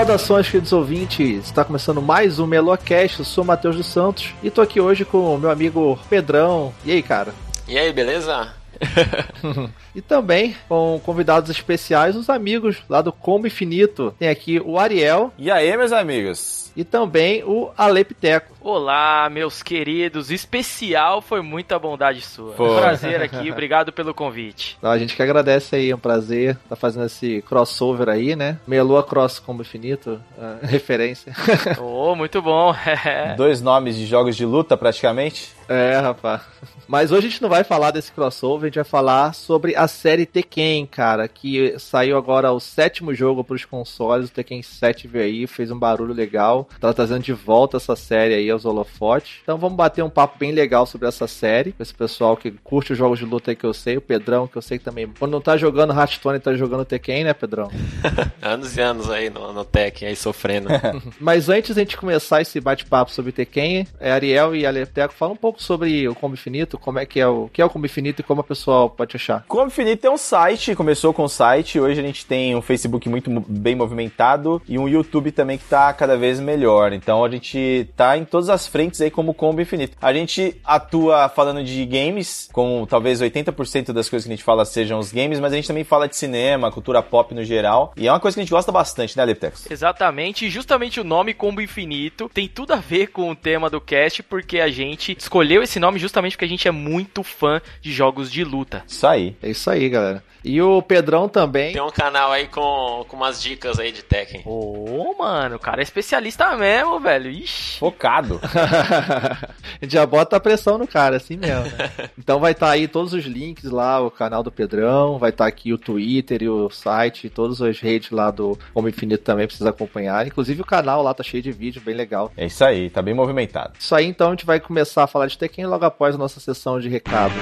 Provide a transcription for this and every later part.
Saudações, queridos ouvintes! Está começando mais um Melocast. Eu sou o Matheus dos Santos e tô aqui hoje com o meu amigo Pedrão. E aí, cara? E aí, beleza? e também com convidados especiais, os amigos lá do Combo Infinito. Tem aqui o Ariel. E aí, meus amigos? E também o Alepteco. Olá, meus queridos. Especial foi muita bondade sua. Foi. Um prazer aqui, obrigado pelo convite. Não, a gente que agradece aí, é um prazer estar tá fazendo esse crossover aí, né? Meia Lua Cross Combo Infinito, uh, referência. oh, muito bom. Dois nomes de jogos de luta, praticamente. É, rapaz. Mas hoje a gente não vai falar desse crossover, a gente vai falar sobre a série Tekken, cara, que saiu agora o sétimo jogo para os consoles, o Tekken 7 veio aí, fez um barulho legal, tá trazendo de volta essa série aí aos holofotes. Então vamos bater um papo bem legal sobre essa série, com esse pessoal que curte os jogos de luta aí que eu sei, o Pedrão, que eu sei que também, quando não tá jogando Hearthstone, tá jogando Tekken, né, Pedrão? anos e anos aí no, no Tekken, aí sofrendo. Mas antes de a gente começar esse bate-papo sobre Tekken, é Ariel e Aleteco, fala um pouco sobre o Combo Infinito, como é que é o que é o Combo Infinito e como a pessoa pode achar. Combo Infinito é um site, começou com o site, hoje a gente tem um Facebook muito bem movimentado e um YouTube também que tá cada vez melhor. Então a gente tá em todas as frentes aí como Combo Infinito. A gente atua falando de games, com talvez 80% das coisas que a gente fala sejam os games, mas a gente também fala de cinema, cultura pop no geral, e é uma coisa que a gente gosta bastante, né, Leptex? Exatamente, e justamente o nome Combo Infinito tem tudo a ver com o tema do cast, porque a gente escolheu escolheu esse nome justamente porque a gente é muito fã de jogos de luta. Isso aí. É isso aí, galera. E o Pedrão também. Tem um canal aí com, com umas dicas aí de Tekken. Ô, oh, mano, o cara é especialista mesmo, velho. Ixi. Focado. a gente já bota a pressão no cara, assim mesmo. Né? Então vai estar tá aí todos os links lá, o canal do Pedrão, vai estar tá aqui o Twitter e o site, todas as redes lá do Homem Infinito também precisa acompanhar. Inclusive o canal lá tá cheio de vídeo, bem legal. É isso aí, tá bem movimentado. Isso aí, então a gente vai começar a falar de Tekken logo após a nossa sessão de recados.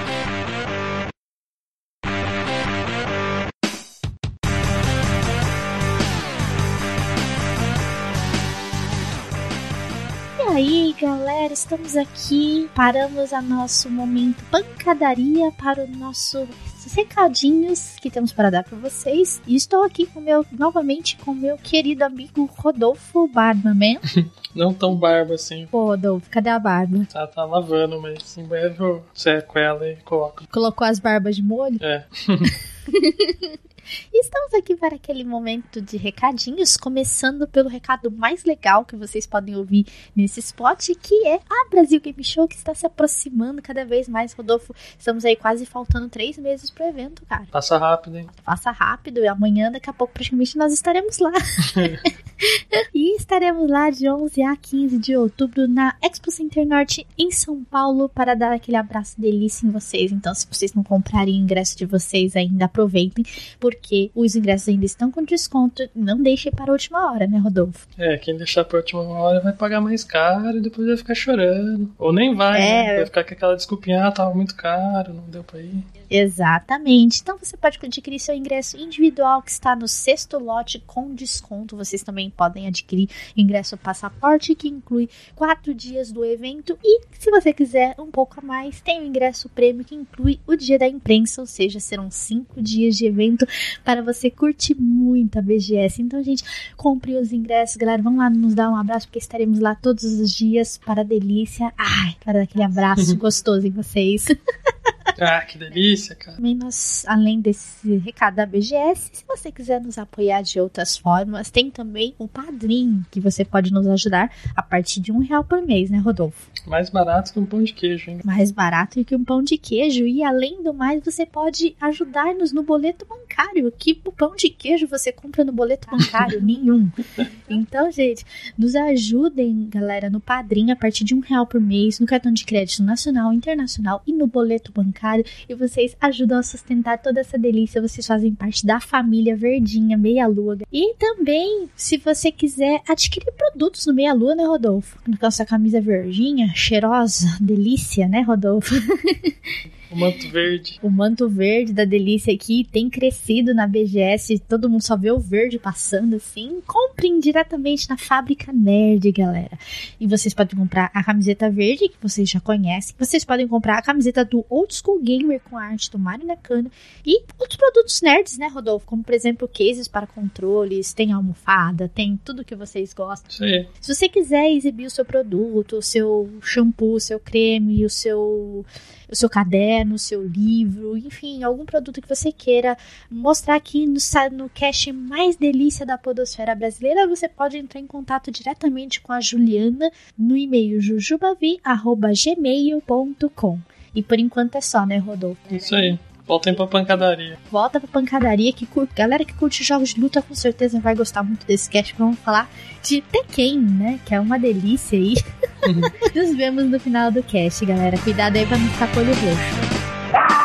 Estamos aqui. Paramos a nosso momento pancadaria para o nosso recadinhos que temos para dar para vocês. E estou aqui com meu novamente com meu querido amigo Rodolfo Barbaman. Não tão barba assim. Pô, Rodolfo, cadê a barba? Tá, tá lavando, mas em breve eu seco ela e coloco. Colocou as barbas de molho? É. Estamos aqui para aquele momento de recadinhos, começando pelo recado mais legal que vocês podem ouvir nesse spot, que é a Brasil Game Show, que está se aproximando cada vez mais. Rodolfo, estamos aí quase faltando três meses pro evento, cara. Passa rápido, hein? Passa rápido, e amanhã, daqui a pouco, praticamente, nós estaremos lá. e estaremos lá de 11 a 15 de outubro na Expo Center Norte em São Paulo para dar aquele abraço delícia em vocês. Então, se vocês não comprarem o ingresso de vocês ainda, aproveitem, porque porque os ingressos ainda estão com desconto. Não deixe para a última hora, né, Rodolfo? É, quem deixar para a última hora vai pagar mais caro e depois vai ficar chorando. Ou nem vai, é... né? Vai ficar com aquela desculpinha, ah, tava muito caro, não deu para ir. Exatamente. Então você pode adquirir seu ingresso individual que está no sexto lote com desconto. Vocês também podem adquirir ingresso passaporte que inclui quatro dias do evento e se você quiser um pouco a mais, tem o ingresso prêmio que inclui o dia da imprensa, ou seja, serão cinco dias de evento para você curtir muito a BGS. Então, gente, compre os ingressos, galera. Vamos lá nos dar um abraço porque estaremos lá todos os dias para a delícia. Ai, para dar aquele abraço gostoso em vocês. Ah, que delícia, cara. Menos, além desse recado da BGS, se você quiser nos apoiar de outras formas, tem também o Padrim, que você pode nos ajudar a partir de um real por mês, né, Rodolfo? Mais barato que um pão de queijo, hein? Mais barato que um pão de queijo. E além do mais, você pode ajudar-nos no boleto bancário. Que pão de queijo você compra no boleto bancário? Nenhum. Então, gente, nos ajudem, galera, no Padrim a partir de um real por mês, no cartão de crédito nacional, internacional e no boleto bancário. E vocês ajudam a sustentar toda essa delícia. Vocês fazem parte da família Verdinha Meia Lua. E também, se você quiser adquirir produtos no Meia Lua, né, Rodolfo? Com a sua camisa verdinha, cheirosa, delícia, né, Rodolfo? O manto verde. O manto verde da delícia aqui tem crescido na BGS. Todo mundo só vê o verde passando assim. Comprem diretamente na Fábrica Nerd, galera. E vocês podem comprar a camiseta verde, que vocês já conhecem. Vocês podem comprar a camiseta do Old School Gamer com a arte do Mario Nakano. E outros produtos nerds, né, Rodolfo? Como, por exemplo, cases para controles, tem almofada, tem tudo que vocês gostam. Sim. Se você quiser exibir o seu produto, o seu shampoo, o seu creme, o seu o seu caderno, o seu livro, enfim, algum produto que você queira mostrar aqui no, no cast mais delícia da podosfera brasileira, você pode entrar em contato diretamente com a Juliana no e-mail jujubavi.gmail.com. E por enquanto é só, né, Rodolfo? Isso aí. Voltem pra pancadaria. Volta pra pancadaria que curte. Galera que curte jogos de luta com certeza vai gostar muito desse cast. Vamos falar de Tekken, né? Que é uma delícia aí. Nos vemos no final do cast, galera. Cuidado aí pra não ficar com o olho roxo.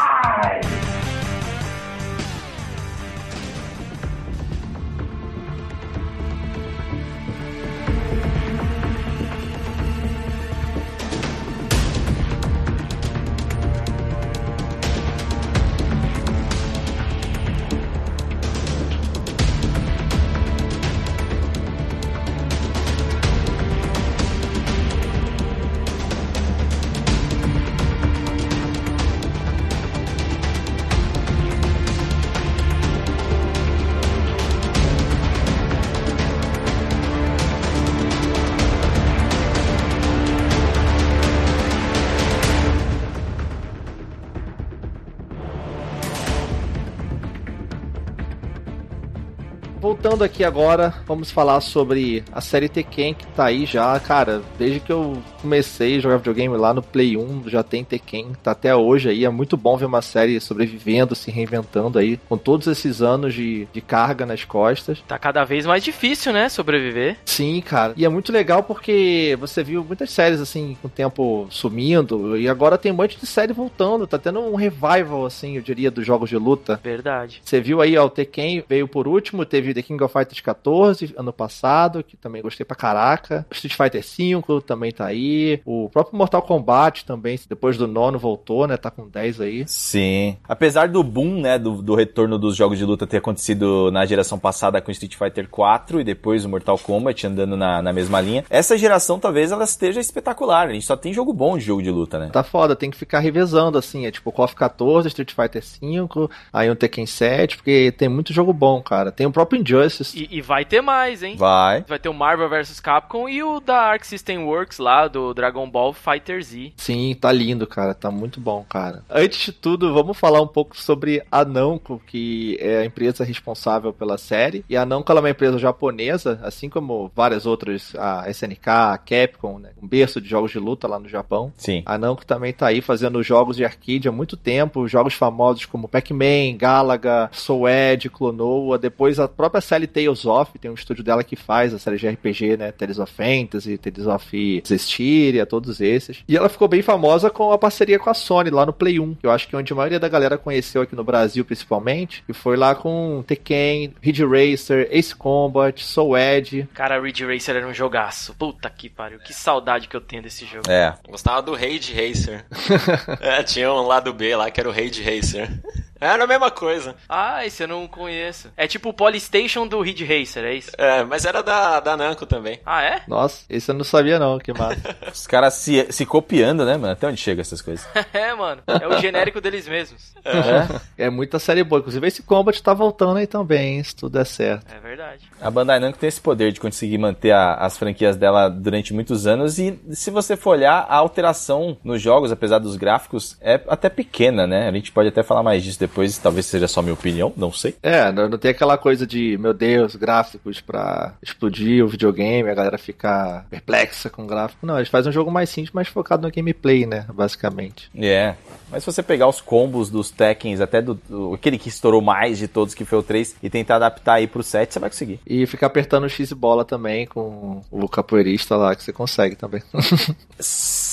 Voltando aqui agora, vamos falar sobre a série Tekken que tá aí já, cara, desde que eu comecei a jogar videogame lá no Play 1, já tem Tekken, tá até hoje aí, é muito bom ver uma série sobrevivendo, se reinventando aí, com todos esses anos de, de carga nas costas. Tá cada vez mais difícil, né, sobreviver. Sim, cara, e é muito legal porque você viu muitas séries assim, com o tempo sumindo, e agora tem um monte de série voltando, tá tendo um revival, assim, eu diria, dos jogos de luta. Verdade. Você viu aí, ó, o Tekken veio por último, teve The King of Fighters 14 ano passado, que também gostei pra caraca. Street Fighter 5 também tá aí. O próprio Mortal Kombat também, depois do nono voltou, né? Tá com 10 aí. Sim. Apesar do boom, né, do, do retorno dos jogos de luta ter acontecido na geração passada com Street Fighter 4 e depois o Mortal Kombat andando na, na mesma linha, essa geração talvez ela esteja espetacular. A gente só tem jogo bom de jogo de luta, né? Tá foda, tem que ficar revezando assim. É tipo KOF 14, Street Fighter 5, aí um Tekken 7, porque tem muito jogo bom, cara. Tem o próprio Injustice. E, e vai ter mais, hein? Vai. Vai ter o Marvel vs Capcom e o da Arc System Works lá, do Dragon Ball Fighter Z. Sim, tá lindo, cara. Tá muito bom, cara. Antes de tudo, vamos falar um pouco sobre a Namco, que é a empresa responsável pela série. E a Namco ela é uma empresa japonesa, assim como várias outras, a SNK, a Capcom, né? Um berço de jogos de luta lá no Japão. Sim. A Namco também tá aí fazendo jogos de arcade há muito tempo, jogos famosos como Pac-Man, Galaga, Soul Edge, Clonoa, depois a própria série Tales of, tem um estúdio dela que faz a série de RPG, né, Tales of Fantasy, Tales of Zestiria, todos esses. E ela ficou bem famosa com a parceria com a Sony lá no Play 1, que eu acho que é onde a maioria da galera conheceu aqui no Brasil principalmente, e foi lá com Tekken, Ridge Racer, Ace Combat, Soul Edge. Cara, Ridge Racer era um jogaço. Puta que pariu, que saudade que eu tenho desse jogo. É. Gostava do Rage Racer. é, tinha um lado B lá que era o Rage Racer. Era a mesma coisa. Ah, esse eu não conheço. É tipo o Polystation do Ridge Racer, é isso? É, mas era da, da Namco também. Ah, é? Nossa, esse eu não sabia não, que massa. Os caras se, se copiando, né, mano? Até onde chega essas coisas? é, mano. É o genérico deles mesmos. É. é muita série boa. Inclusive esse Combat tá voltando aí também, se tudo der certo. É verdade. A Bandai Namco tem esse poder de conseguir manter a, as franquias dela durante muitos anos e se você for olhar, a alteração nos jogos, apesar dos gráficos, é até pequena, né? A gente pode até falar mais disso depois, talvez seja só minha opinião, não sei. É, não, tem aquela coisa de, meu Deus, gráficos pra explodir o videogame, a galera ficar perplexa com o gráfico. Não, eles fazem um jogo mais simples, mais focado no gameplay, né? Basicamente. É. Yeah. Mas se você pegar os combos dos Tekkens, até do, do, aquele que estourou mais de todos, que foi o 3, e tentar adaptar aí pro 7, você vai conseguir. E ficar apertando o X e bola também com o capoeirista lá, que você consegue também.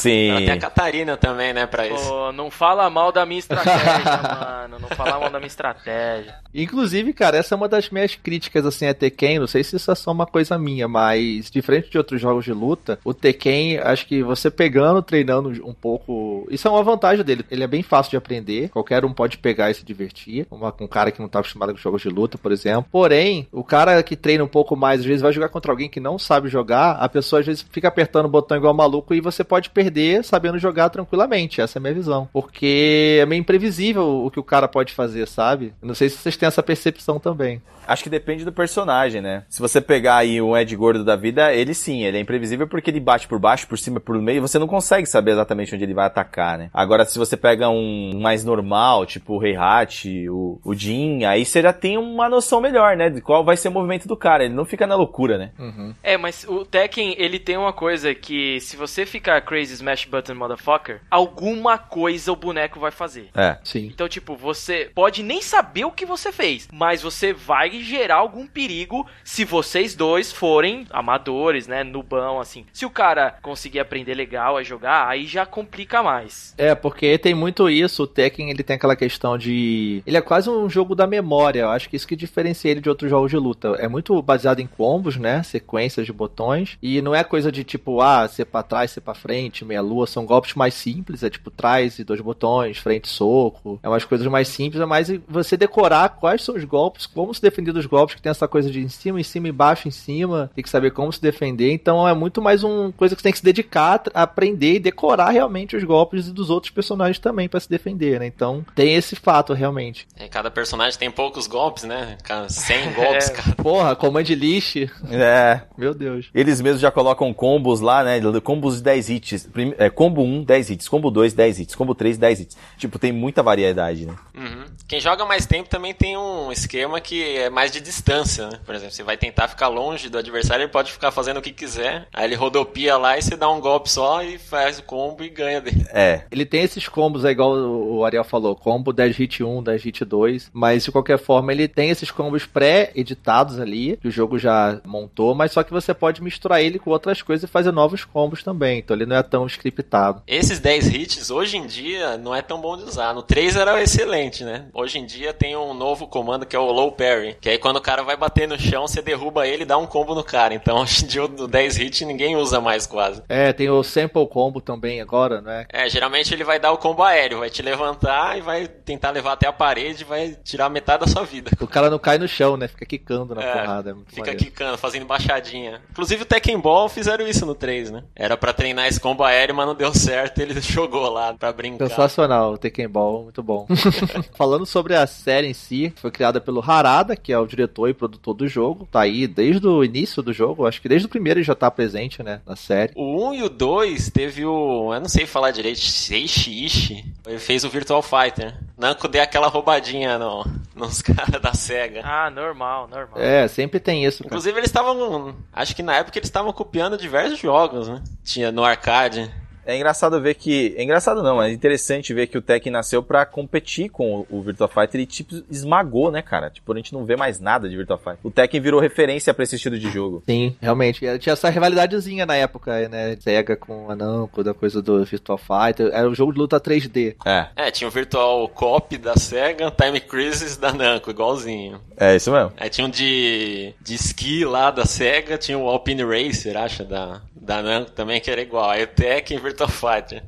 Sim. Tem a Catarina também, né, pra isso. Pô, não fala mal da minha estratégia, mano. Não fala mal da minha estratégia. Inclusive, cara, essa é uma das minhas críticas, assim, a Tekken. Não sei se isso é só uma coisa minha, mas diferente de outros jogos de luta, o Tekken, acho que você pegando, treinando um pouco. Isso é uma vantagem dele. Ele é bem fácil de aprender. Qualquer um pode pegar e se divertir. Uma, um cara que não tá acostumado com jogos de luta, por exemplo. Porém, o cara que treina um pouco mais, às vezes vai jogar contra alguém que não sabe jogar, a pessoa às vezes fica apertando o botão igual maluco e você pode perder sabendo jogar tranquilamente. Essa é a minha visão. Porque é meio imprevisível o que o cara pode fazer, sabe? Não sei se vocês têm essa percepção também. Acho que depende do personagem, né? Se você pegar aí um Ed Gordo da vida, ele sim, ele é imprevisível porque ele bate por baixo, por cima, por meio, você não consegue saber exatamente onde ele vai atacar, né? Agora, se você pega um mais normal, tipo o Rei Hat, o, o Jin, aí você já tem uma noção melhor, né? De qual vai ser o movimento do cara. Ele não fica na loucura, né? Uhum. É, mas o Tekken, ele tem uma coisa que se você ficar crazy smash button motherfucker, alguma coisa o boneco vai fazer. É. Sim. Então, tipo, você pode nem saber o que você fez, mas você vai gerar algum perigo se vocês dois forem amadores, né, nubão, assim. Se o cara conseguir aprender legal a jogar, aí já complica mais. É, porque tem muito isso, o Tekken, ele tem aquela questão de... Ele é quase um jogo da memória, eu acho que isso que diferencia ele de outros jogos de luta. É muito baseado em combos, né, sequências de botões, e não é coisa de tipo, ah, ser pra trás, ser pra frente, meia lua, são golpes mais simples, é tipo trás e dois botões, frente soco, é umas coisas mais simples, é mais você decorar quais são os golpes, como se defender dos golpes, que tem essa coisa de em cima, em cima, embaixo, em cima, tem que saber como se defender, então é muito mais uma coisa que você tem que se dedicar a aprender e decorar realmente os golpes e dos outros personagens também para se defender, né? Então tem esse fato realmente. É, cada personagem tem poucos golpes, né? 100 golpes, é. cara. Porra, Command Lish. É. Meu Deus. Eles mesmos já colocam combos lá, né? Combos de 10 hits. Prim é, combo 1, 10 hits. Combo 2, 10 hits. Combo 3, 10 hits. Tipo, tem muita variedade, né? Uhum. Quem joga mais tempo também tem um esquema que é mais de distância, né? Por exemplo, você vai tentar ficar longe do adversário, ele pode ficar fazendo o que quiser. Aí ele rodopia lá e você dá um golpe só e faz o combo e ganha dele. É. Ele tem esses combos, é igual o Ariel falou, combo 10 hit 1, 10 hit 2, mas de qualquer forma ele tem esses combos pré-editados ali, que o jogo já montou, mas só que você pode misturar ele com outras coisas e fazer novos combos também, então ele não é tão scriptado. Esses 10 hits, hoje em dia, não é tão bom de usar. No 3 era excelente, né? Hoje em dia tem um novo comando que é o low parry, que aí quando o cara vai bater no chão, você derruba ele e dá um combo no cara. Então hoje em dia o 10 hit ninguém usa mais quase. É, tem o sample combo também agora, né? É, geralmente ele vai dar o combo aéreo, vai te levantar e vai tentar levar até a parede e vai tirar metade da sua vida. O cara não cai no chão, né? Fica quicando na É, porrada. É Fica maneiro. quicando, fazendo baixadinha. Inclusive o Tekken Ball fizeram isso no 3, né? Era pra treinar esse combo aéreo, mas não deu certo, ele jogou lá pra brincar. Sensacional, o Tekken Ball, muito bom. Falando sobre a série em si, foi criada pelo Harada, que é o diretor e produtor do jogo. Tá aí desde o início do jogo, acho que desde o primeiro ele já tá presente, né, na série. O 1 e o 2 teve o. Eu não sei falar direito, Seishi Ishii. Ele fez o Virtual Fighter. Namco deu aquela roubadinha no, nos caras da SEGA. Ah, normal, normal. É, sempre tem isso, cara. Inclusive eles estavam. Acho que na época eles estavam copiando diversos jogos, né? Tinha no arcade. É engraçado ver que. É engraçado não, é interessante ver que o Tekken nasceu pra competir com o, o Virtua Fighter e, tipo, esmagou, né, cara? Tipo, a gente não vê mais nada de Virtua Fighter. O Tekken virou referência pra esse estilo de jogo. Sim, realmente. Tinha essa rivalidadezinha na época, né? Sega com a Namco, da coisa do Virtual Fighter. Era um jogo de luta 3D. É, É, tinha o Virtual Cop da SEGA, Time Crisis da Namco, igualzinho. é isso mesmo. Aí tinha um de, de esqui lá da SEGA, tinha o Alpine Racer, acha, da, da Namco também, que era igual. Aí o Tekken, Virtua Virtua Fighter.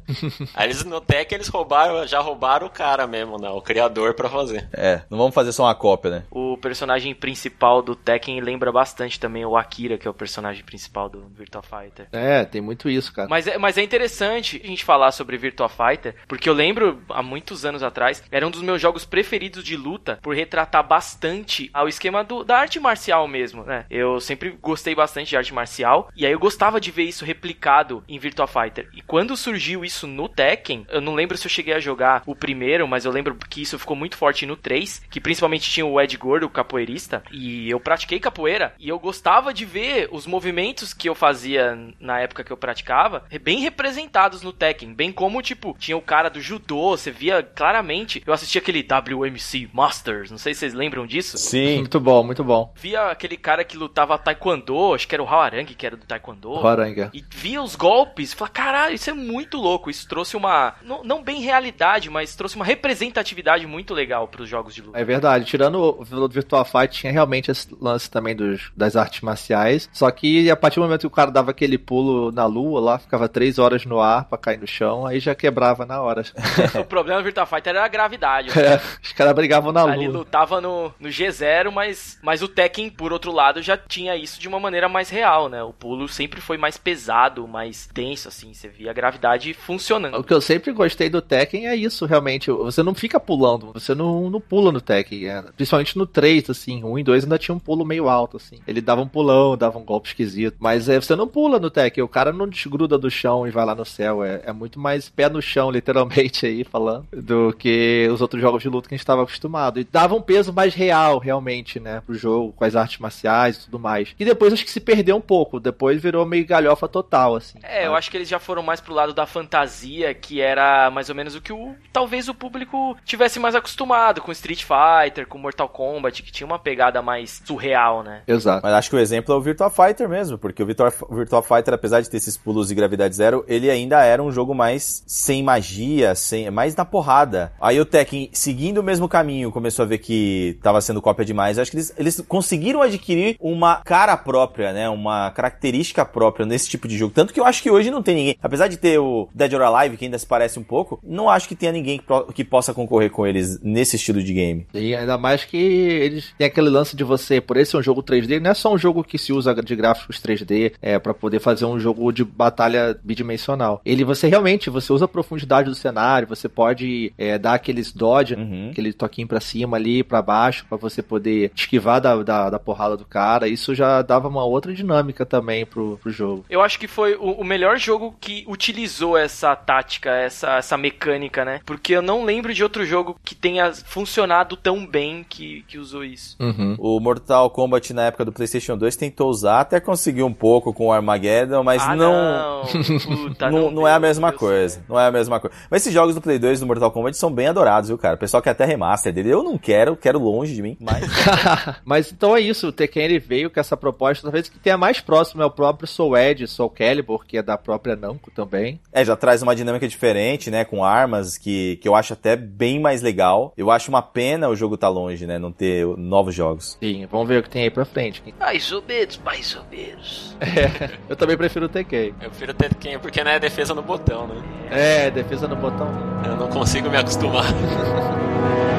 Aí eles no Tekken eles roubaram, já roubaram o cara mesmo, né? O criador pra fazer. É, não vamos fazer só uma cópia, né? O personagem principal do Tekken lembra bastante também o Akira, que é o personagem principal do Virtua Fighter. É, tem muito isso, cara. Mas é, mas é interessante a gente falar sobre Virtua Fighter, porque eu lembro há muitos anos atrás, era um dos meus jogos preferidos de luta, por retratar bastante ao esquema do, da arte marcial mesmo, né? Eu sempre gostei bastante de arte marcial, e aí eu gostava de ver isso replicado em Virtua Fighter. E quando surgiu isso no Tekken, eu não lembro se eu cheguei a jogar o primeiro, mas eu lembro que isso ficou muito forte no 3, que principalmente tinha o Ed Gordo, o capoeirista, e eu pratiquei capoeira, e eu gostava de ver os movimentos que eu fazia na época que eu praticava, bem representados no Tekken, bem como, tipo, tinha o cara do judô, você via claramente, eu assistia aquele WMC Masters, não sei se vocês lembram disso. Sim. Muito bom, muito bom. Via aquele cara que lutava taekwondo, acho que era o Hawarang, que era do taekwondo. Hawarang. E via os golpes, e falava, caralho, isso é muito louco, isso trouxe uma, não, não bem realidade, mas trouxe uma representatividade muito legal para os jogos de luta. É verdade, tirando o Virtual Fight, tinha realmente esse lance também dos, das artes marciais, só que a partir do momento que o cara dava aquele pulo na lua lá, ficava três horas no ar pra cair no chão, aí já quebrava na hora. o problema do Virtua Fighter era a gravidade. É, os caras brigavam na lua. Ali lutava no, no G0, mas, mas o Tekken, por outro lado, já tinha isso de uma maneira mais real, né? O pulo sempre foi mais pesado, mais tenso, assim, você via a gravidade funcionando. O que eu sempre gostei do Tekken é isso, realmente. Você não fica pulando, você não, não pula no Tekken. É, principalmente no 3, assim, 1 e 2 ainda tinha um pulo meio alto, assim. Ele dava um pulão, dava um golpe esquisito. Mas é, você não pula no Tekken, o cara não desgruda do chão e vai lá no céu. É, é muito mais pé no chão, literalmente, aí, falando, do que os outros jogos de luta que a gente estava acostumado. E dava um peso mais real, realmente, né, pro jogo, com as artes marciais e tudo mais. E depois acho que se perdeu um pouco, depois virou meio galhofa total, assim. É, sabe? eu acho que eles já foram mais pro lado da fantasia, que era mais ou menos o que o talvez o público tivesse mais acostumado com Street Fighter, com Mortal Kombat, que tinha uma pegada mais surreal, né? Exato. Mas acho que o exemplo é o Virtua Fighter mesmo, porque o Virtua, o Virtua Fighter, apesar de ter esses pulos de gravidade zero, ele ainda era um jogo mais sem magia, sem mais na porrada. Aí o Tekken, seguindo o mesmo caminho, começou a ver que tava sendo cópia demais. Acho que eles, eles conseguiram adquirir uma cara própria, né? Uma característica própria nesse tipo de jogo. Tanto que eu acho que hoje não tem ninguém. Apesar de ter o Dead or Alive, que ainda se parece um pouco, não acho que tenha ninguém que, que possa concorrer com eles nesse estilo de game. E ainda mais que eles têm aquele lance de você, por esse ser um jogo 3D, não é só um jogo que se usa de gráficos 3D é, para poder fazer um jogo de batalha bidimensional. Ele, você realmente, você usa a profundidade do cenário, você pode é, dar aqueles dodge, uhum. aquele toquinho para cima ali, para baixo, para você poder esquivar da, da, da, porrada do cara. Isso já dava uma outra dinâmica também pro, pro jogo. Eu acho que foi o, o melhor jogo que utilizou essa tática, essa, essa mecânica, né? Porque eu não lembro de outro jogo que tenha funcionado tão bem que, que usou isso. Uhum. O Mortal Kombat na época do PlayStation 2 tentou usar, até conseguiu um pouco com o Armageddon, mas ah, não. Não. Puta, não, não, não é a mesma coisa. Não é a mesma coisa. Mas esses jogos do Play 2 do Mortal Kombat são bem adorados, viu, cara? O pessoal quer até remaster dele. Eu não quero, quero longe de mim, mas. mas então é isso. O Tekken ele veio com essa proposta, talvez que tenha mais próximo é o próprio Soul Edge, Soul Calibur, que é da própria Namco também. É, já traz uma dinâmica diferente, né? Com armas que, que eu acho até bem mais legal. Eu acho uma pena o jogo tá longe, né? Não ter novos jogos. Sim, vamos ver o que tem aí pra frente. Mais ou menos, mais ou menos. É, eu também prefiro o Tekken. Eu prefiro o Tekken porque não é defesa no botão, né? É, defesa no botão. Eu não consigo me acostumar.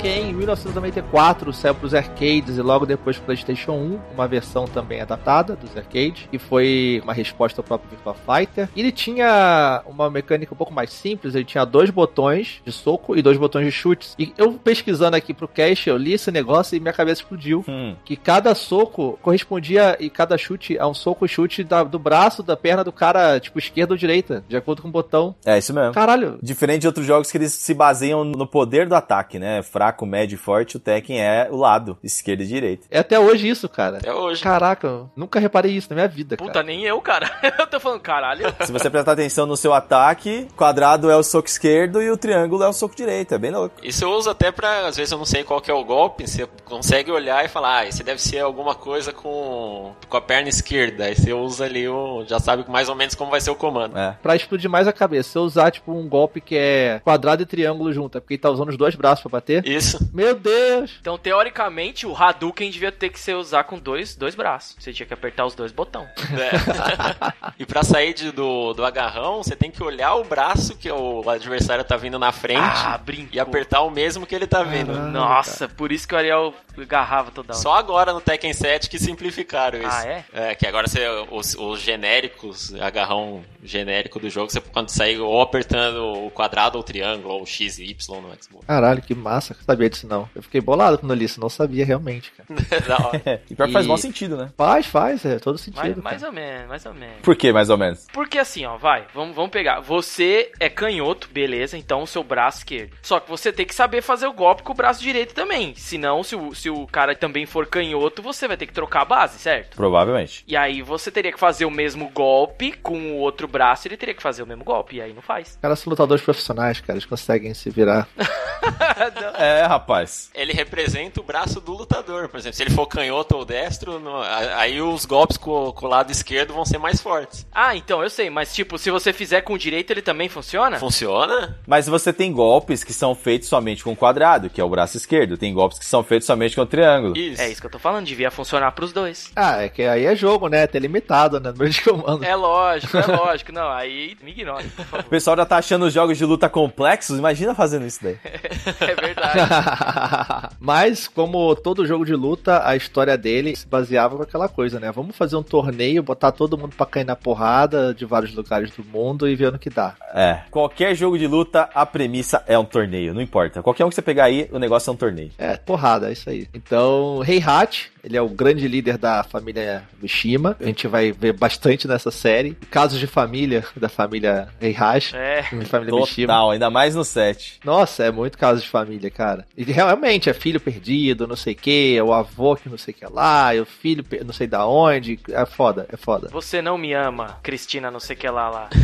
Tekken em 1994 saiu para os arcades e logo depois para PlayStation 1, uma versão também adaptada dos arcades, e foi uma resposta ao próprio Virtua Fighter. E ele tinha uma mecânica um pouco mais simples, ele tinha dois botões de soco e dois botões de chutes. E eu pesquisando aqui pro cache, eu li esse negócio e minha cabeça explodiu. Hum. Que cada soco correspondia e cada chute a um soco e chute da, do braço, da perna do cara, tipo esquerda ou direita, de acordo com o botão. É isso mesmo. Caralho. Diferente de outros jogos que eles se baseiam no poder do ataque, né? Fraco, médio de forte, o Tekken é o lado, esquerda e direita. É até hoje isso, cara. Até hoje. Caraca, nunca reparei isso na minha vida, Puta, cara. nem eu, cara. eu tô falando, caralho. Se você prestar atenção no seu ataque, quadrado é o soco esquerdo e o triângulo é o soco direito. É bem louco. Isso eu uso até pra, às vezes eu não sei qual que é o golpe, você consegue olhar e falar, ah, esse deve ser alguma coisa com, com a perna esquerda. Aí você usa ali, o, já sabe mais ou menos como vai ser o comando. É. Pra explodir mais a cabeça, se eu usar, tipo, um golpe que é quadrado e triângulo junto, é porque ele tá usando os dois braços pra bater. Isso. Meu Deus! Então, teoricamente, o Hadouken devia ter que ser usar com dois, dois braços. Você tinha que apertar os dois botões. É. e pra sair de- do, do agarrão, você tem que olhar o braço que o adversário tá vindo na frente Ah, brincou. e apertar o mesmo que ele tá vindo. Caralho. Nossa, por isso que o Ariel agarrava toda hora. Só agora no Tekken 7 que simplificaram isso. Ah, é? É, que agora você, os, os genéricos, agarrão genérico do jogo, você quando sair ou apertando o quadrado ou o triângulo, ou o X e Y no Xbox. Caralho, que massa. Eu sabia disso não. Eu fiquei bolado quando eu li isso, não sabia realmente, cara. da hora. E pior que faz E- mau sentido, né? Faz, faz, é todo Mais, sentido. mais cara. ou menos, mais ou menos. Por que, mais ou menos? Porque assim, ó, vai, vamos, vamos pegar. Você é canhoto, beleza, então o seu braço esquerdo. Só que você tem que saber fazer o golpe com o braço direito também. Senão, se o, se o cara também for canhoto, você vai ter que trocar a base, certo? Provavelmente. E aí você teria que fazer o mesmo golpe com o outro braço, ele teria que fazer o mesmo golpe, e aí não faz. Os caras são lutadores profissionais, cara. Eles conseguem se virar. É, rapaz. Ele representa o braço do lutador, por exemplo. Se ele for canhoto ou destro, no- aí os golpes com, com o lado esquerdo vão ser mais fortes. Ah, então, eu sei, mas tipo, se você fizer com o direito, ele também funciona? Funciona? Mas você tem golpes que são feitos somente com o quadrado, que é o braço esquerdo. Tem golpes que são feitos somente com o triângulo. Isso. É isso que eu tô falando, devia funcionar pros dois. Ah, é que aí é jogo, né? Tem limitado, né? Número de comando. É lógico, é lógico. Não, aí me ignore, por O pessoal já tá achando os jogos de luta complexos, imagina fazendo isso daí. É verdade. Mas, como todo jogo de luta, a história dele se baseava com aquela coisa, né? Vamos fazer um torneio, botar todo mundo pra cair na porrada de vários lugares do mundo e ver no que dá. É. Qualquer jogo de luta, a premissa é um torneio, não importa. Qualquer um que você pegar aí, o negócio é um torneio. É, porrada, é isso aí. Então, Heihachi, ele é o grande líder da família Mishima. A gente vai ver bastante nessa série. Casos de família da família Heihachi. É. Família Mishima. Total, ainda mais no set. Nossa, é muito caso de família, cara. E realmente é filho perdido, não sei o que, é o avô que não sei o que lá, é o filho per- não sei da onde. É foda, é foda. Você não me ama, Cristina, não sei o que lá lá.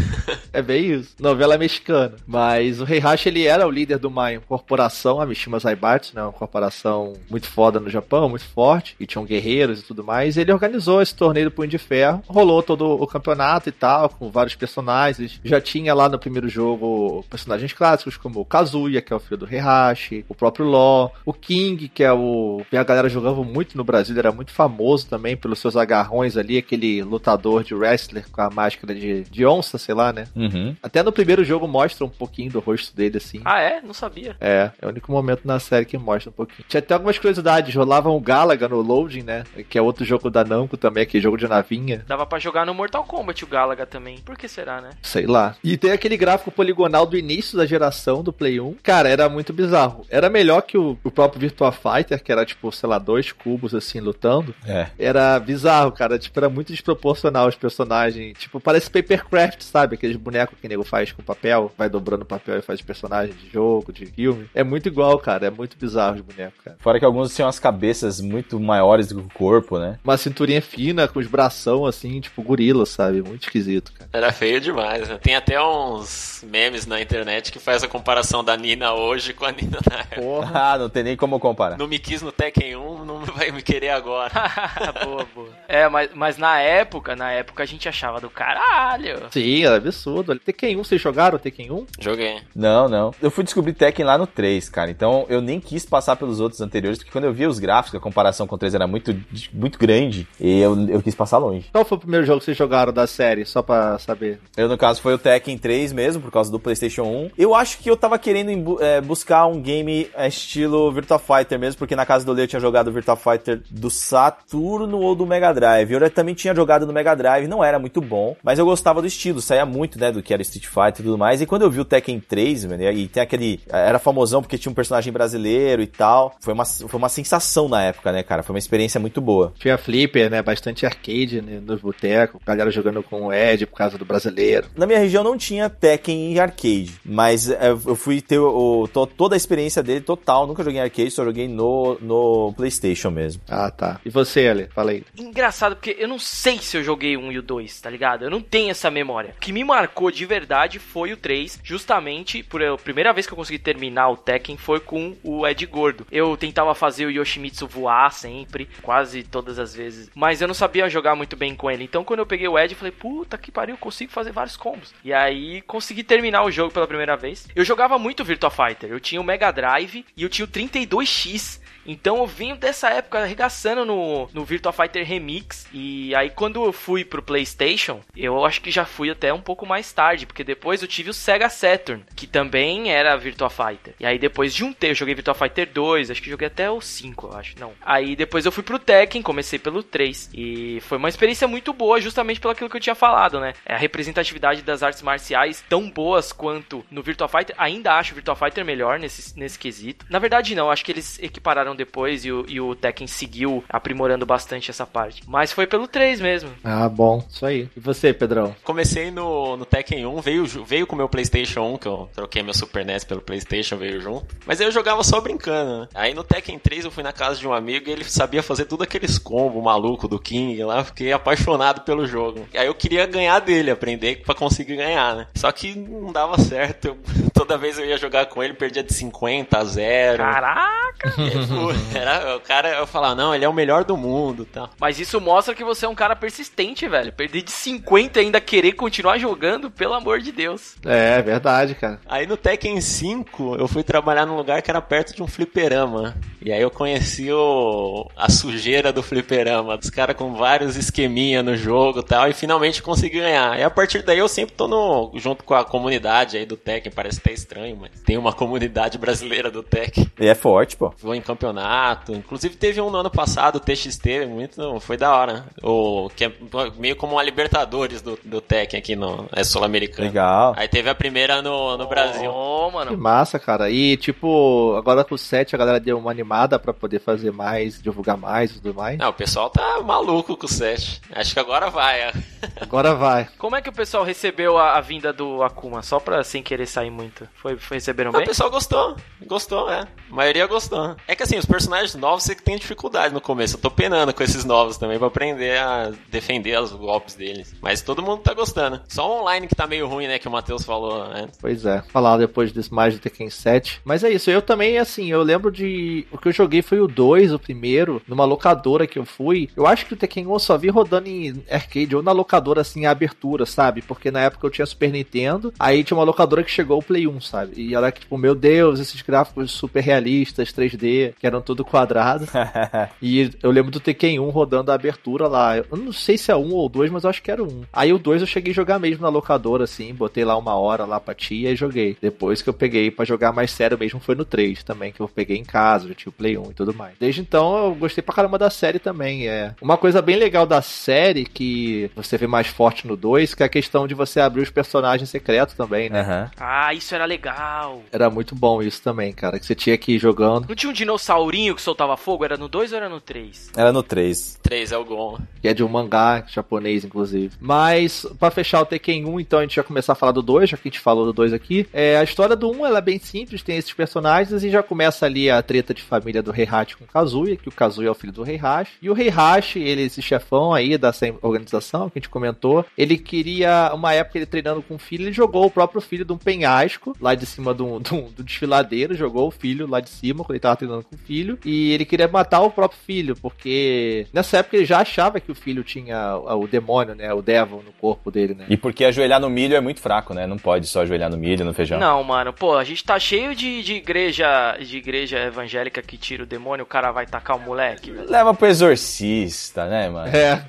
É bem isso. Novela mexicana. Mas o Heihachi, ele era o líder de uma corporação, a Mishima Zaibatsu, né? Uma corporação muito foda no Japão, muito forte. E tinham guerreiros e tudo mais. E ele organizou esse torneio do Punho de Ferro. Rolou todo o campeonato e tal, com vários personagens. Já tinha lá no primeiro jogo personagens clássicos, como o Kazuya, que é o filho do Heihachi. O próprio Law. O King, que é o... que a galera jogava muito no Brasil. Era muito famoso também pelos seus agarrões ali. Aquele lutador de wrestler com a máscara de, de onça, sei lá, né? Uhum. Até no primeiro jogo mostra um pouquinho do rosto dele, assim. Ah, é? Não sabia. É, é o único momento na série que mostra um pouquinho. Tinha até algumas curiosidades, rolavam o Galaga no Loading, né? Que é outro jogo da Namco também, aquele jogo de navinha. Dava pra jogar no Mortal Kombat o Galaga também. Por que será, né? Sei lá. E tem aquele gráfico poligonal do início da geração do Play 1. Cara, era muito bizarro. Era melhor que o, o próprio Virtua Fighter, que era tipo, sei lá, dois cubos assim lutando. É. Era bizarro, cara. Tipo, era muito desproporcional os personagens. Tipo, parece papercraft, sabe? Aqueles bonecos que o nego faz com papel, vai dobrando o papel e faz personagens de jogo, de filme. É muito igual, cara. É muito bizarro os bonecos, cara. Fora que alguns tinham as cabeças muito maiores do que o corpo, né? Uma cinturinha fina, com os bração assim, tipo gorila, sabe? Muito esquisito, cara. Era feio demais. né? Tem até uns memes na internet que faz a comparação da Nina hoje com a Nina na época. Porra. Ah, não tem nem como comparar. Não me quis no Tekken 1, não vai me querer agora. boa, boa. É, mas, mas na época, na época a gente achava do caralho. Sim, era absurdo. Tekken 1, vocês jogaram Tekken 1? Joguei. Não, não. Eu fui descobrir Tekken lá no 3, cara. Então eu nem quis passar pelos outros anteriores, porque quando eu via os gráficos, a comparação com o 3 era muito, muito grande. E eu, eu quis passar longe. Qual foi o primeiro jogo que vocês jogaram da série? Só pra saber. Eu, no caso, foi o Tekken 3 mesmo, por causa do PlayStation 1. Eu acho que eu tava querendo é, buscar um game é, estilo Virtua Fighter mesmo, porque na casa do Leo eu tinha jogado Virtua Fighter do Saturno ou do Mega Drive. Eu também tinha jogado no Mega Drive, não era muito bom, mas eu gostava do estilo, saía muito, né, do que era Street Fighter e tudo mais. E quando eu vi o Tekken 3, mano, e tem aquele. Era famosão porque tinha um personagem brasileiro e tal. Foi uma, foi uma sensação na época, né, cara? Foi uma experiência muito boa. Tinha flipper, né? Bastante arcade né? nos botecos. Galera jogando com o Ed por causa do brasileiro. Na minha região não tinha Tekken em arcade, mas é, eu fui ter o, to- toda a experiência dele total digital, nunca joguei em arcade, só joguei no, no PlayStation mesmo. Ah, tá. E você, Ali? Fala aí. Engraçado, porque eu não sei se eu joguei um e o 2, tá ligado? Eu não tenho essa memória. O que me marcou de verdade foi o 3, justamente por a primeira vez que eu consegui terminar o Tekken foi com o Ed Gordo. Eu tentava fazer o Yoshimitsu voar sempre, quase todas as vezes, mas eu não sabia jogar muito bem com ele. Então quando eu peguei o Ed, eu falei, puta que pariu, consigo fazer vários combos. E aí consegui terminar o jogo pela primeira vez. Eu jogava muito Virtua Fighter. Eu tinha o Mega Drive e eu tinha o 32X. Então eu vim dessa época arregaçando no, no Virtua Fighter Remix. E aí quando eu fui pro PlayStation, eu acho que já fui até um pouco mais tarde, porque depois eu tive o Sega Saturn, que também era Virtua Fighter. E aí depois juntei, eu joguei Virtua Fighter 2, acho que joguei até o 5, eu acho. Não. Aí depois eu fui pro Tekken, comecei pelo 3. E foi uma experiência muito boa, justamente pelo aquilo que eu tinha falado, né? A representatividade das artes marciais tão boas quanto no Virtua Fighter. Ainda acho o Virtua Fighter melhor nesse, nesse quesito. Na verdade, não, acho que eles equipararam depois e o, e o Tekken seguiu aprimorando bastante essa parte. Mas foi pelo 3 mesmo. Ah, bom. Isso aí. E você, Pedrão? Comecei no, no Tekken 1, veio, veio com o meu PlayStation 1, que eu troquei meu Super NES pelo PlayStation, veio junto. Mas aí eu jogava só brincando, né? Aí no Tekken 3 eu fui na casa de um amigo e ele sabia fazer tudo aqueles combos maluco do King lá. Fiquei apaixonado pelo jogo. E aí eu queria ganhar dele, aprender para conseguir ganhar, né? Só que não dava certo. Eu, toda vez eu ia jogar com ele, perdia de 50 a 0. Caraca! Era, o cara, eu falava, não, ele é o melhor do mundo tá. Mas isso mostra que você é um cara persistente, velho. Perder de 50 e ainda querer continuar jogando, pelo amor de Deus. É, verdade, cara. Aí no Tekken 5, eu fui trabalhar num lugar que era perto de um fliperama. E aí eu conheci o, a sujeira do fliperama, dos caras com vários esqueminha no jogo e tal, e finalmente consegui ganhar. E a partir daí eu sempre tô no, junto com a comunidade aí do Tekken, parece até estranho, mas tem uma comunidade brasileira do Tekken. E é forte, pô. Vou em campeonato. Inclusive teve um no ano passado, o TXT, muito, foi da hora. O, que é meio como uma Libertadores do, do Tekken aqui no é Sul-Americano. Legal. Aí teve a primeira no, no Brasil. Ô, mano. Que massa, cara. E, tipo, agora com o 7 a galera deu uma animada pra poder fazer mais, divulgar mais e tudo mais. Não, o pessoal tá maluco com o 7. Acho que agora vai. Agora vai. Como é que o pessoal recebeu a, a vinda do Akuma? Só pra sem querer sair muito. Foi, foi receberam Ah, O bem? pessoal gostou. Gostou, é. A maioria gostou. É que assim, os personagens novos você que tem dificuldade no começo. Eu tô penando com esses novos também pra aprender a defender os golpes deles. Mas todo mundo tá gostando. Só o online que tá meio ruim, né? Que o Matheus falou, né? Pois é, falar depois desse mais do Tekken 7. Mas é isso, eu também, assim, eu lembro de. O que eu joguei foi o 2, o primeiro, numa locadora que eu fui. Eu acho que o Tekken 1 eu só vi rodando em arcade ou na locadora, assim, a abertura, sabe? Porque na época eu tinha Super Nintendo, aí tinha uma locadora que chegou o Play 1, sabe? E ela que, tipo, meu Deus, esses gráficos super realistas, 3D, que eram tudo quadrado. e eu lembro do Tekken 1 rodando a abertura lá. Eu não sei se é um ou dois, mas eu acho que era um. Aí o 2 eu cheguei a jogar mesmo na locadora, assim, botei lá uma hora lá pra tia e joguei. Depois que eu peguei pra jogar mais sério mesmo foi no 3 também, que eu peguei em casa, já tinha o Play 1 e tudo mais. Desde então eu gostei pra caramba da série também. É uma coisa bem legal da série que você vê mais forte no 2, que é a questão de você abrir os personagens secretos também, né? Aham. Ah, isso era legal. Era muito bom isso também, cara, que você tinha que ir jogando. Não tinha um dinossaurinho que soltava fogo? Era no 2 ou era no 3? Era no 3. 3 é o Gon. que é de um mangá japonês, inclusive. Mas, pra fechar o Tekken 1, então a gente vai começar a falar do 2, já que a gente falou do 2 aqui. É, a história do 1 ela é bem simples, tem esses personagens e já começa ali a treta de família do Heihachi com o Kazuya, que o Kazuya é o filho do Heihachi. E o Heihachi, ele, esse chefão aí dessa organização que a gente comentou, ele queria, uma época ele treinando com o filho, ele jogou o próprio filho de um penhasco, lá de cima do, do, do desfiladeiro, jogou o filho lá de cima, quando ele tava treinando com o filho, e ele queria matar o próprio filho, porque nessa época ele já achava que o filho tinha o demônio, né, o devil no corpo dele, né. E porque ajoelhar no milho é muito fraco, né? Não pode só ajoelhar no milho, no feijão. Não, mano, pô, a gente tá cheio de, de igreja de igreja evangélica que tira o demônio, o cara vai tacar o moleque, velho. Leva pro exorcista, né, mano? É.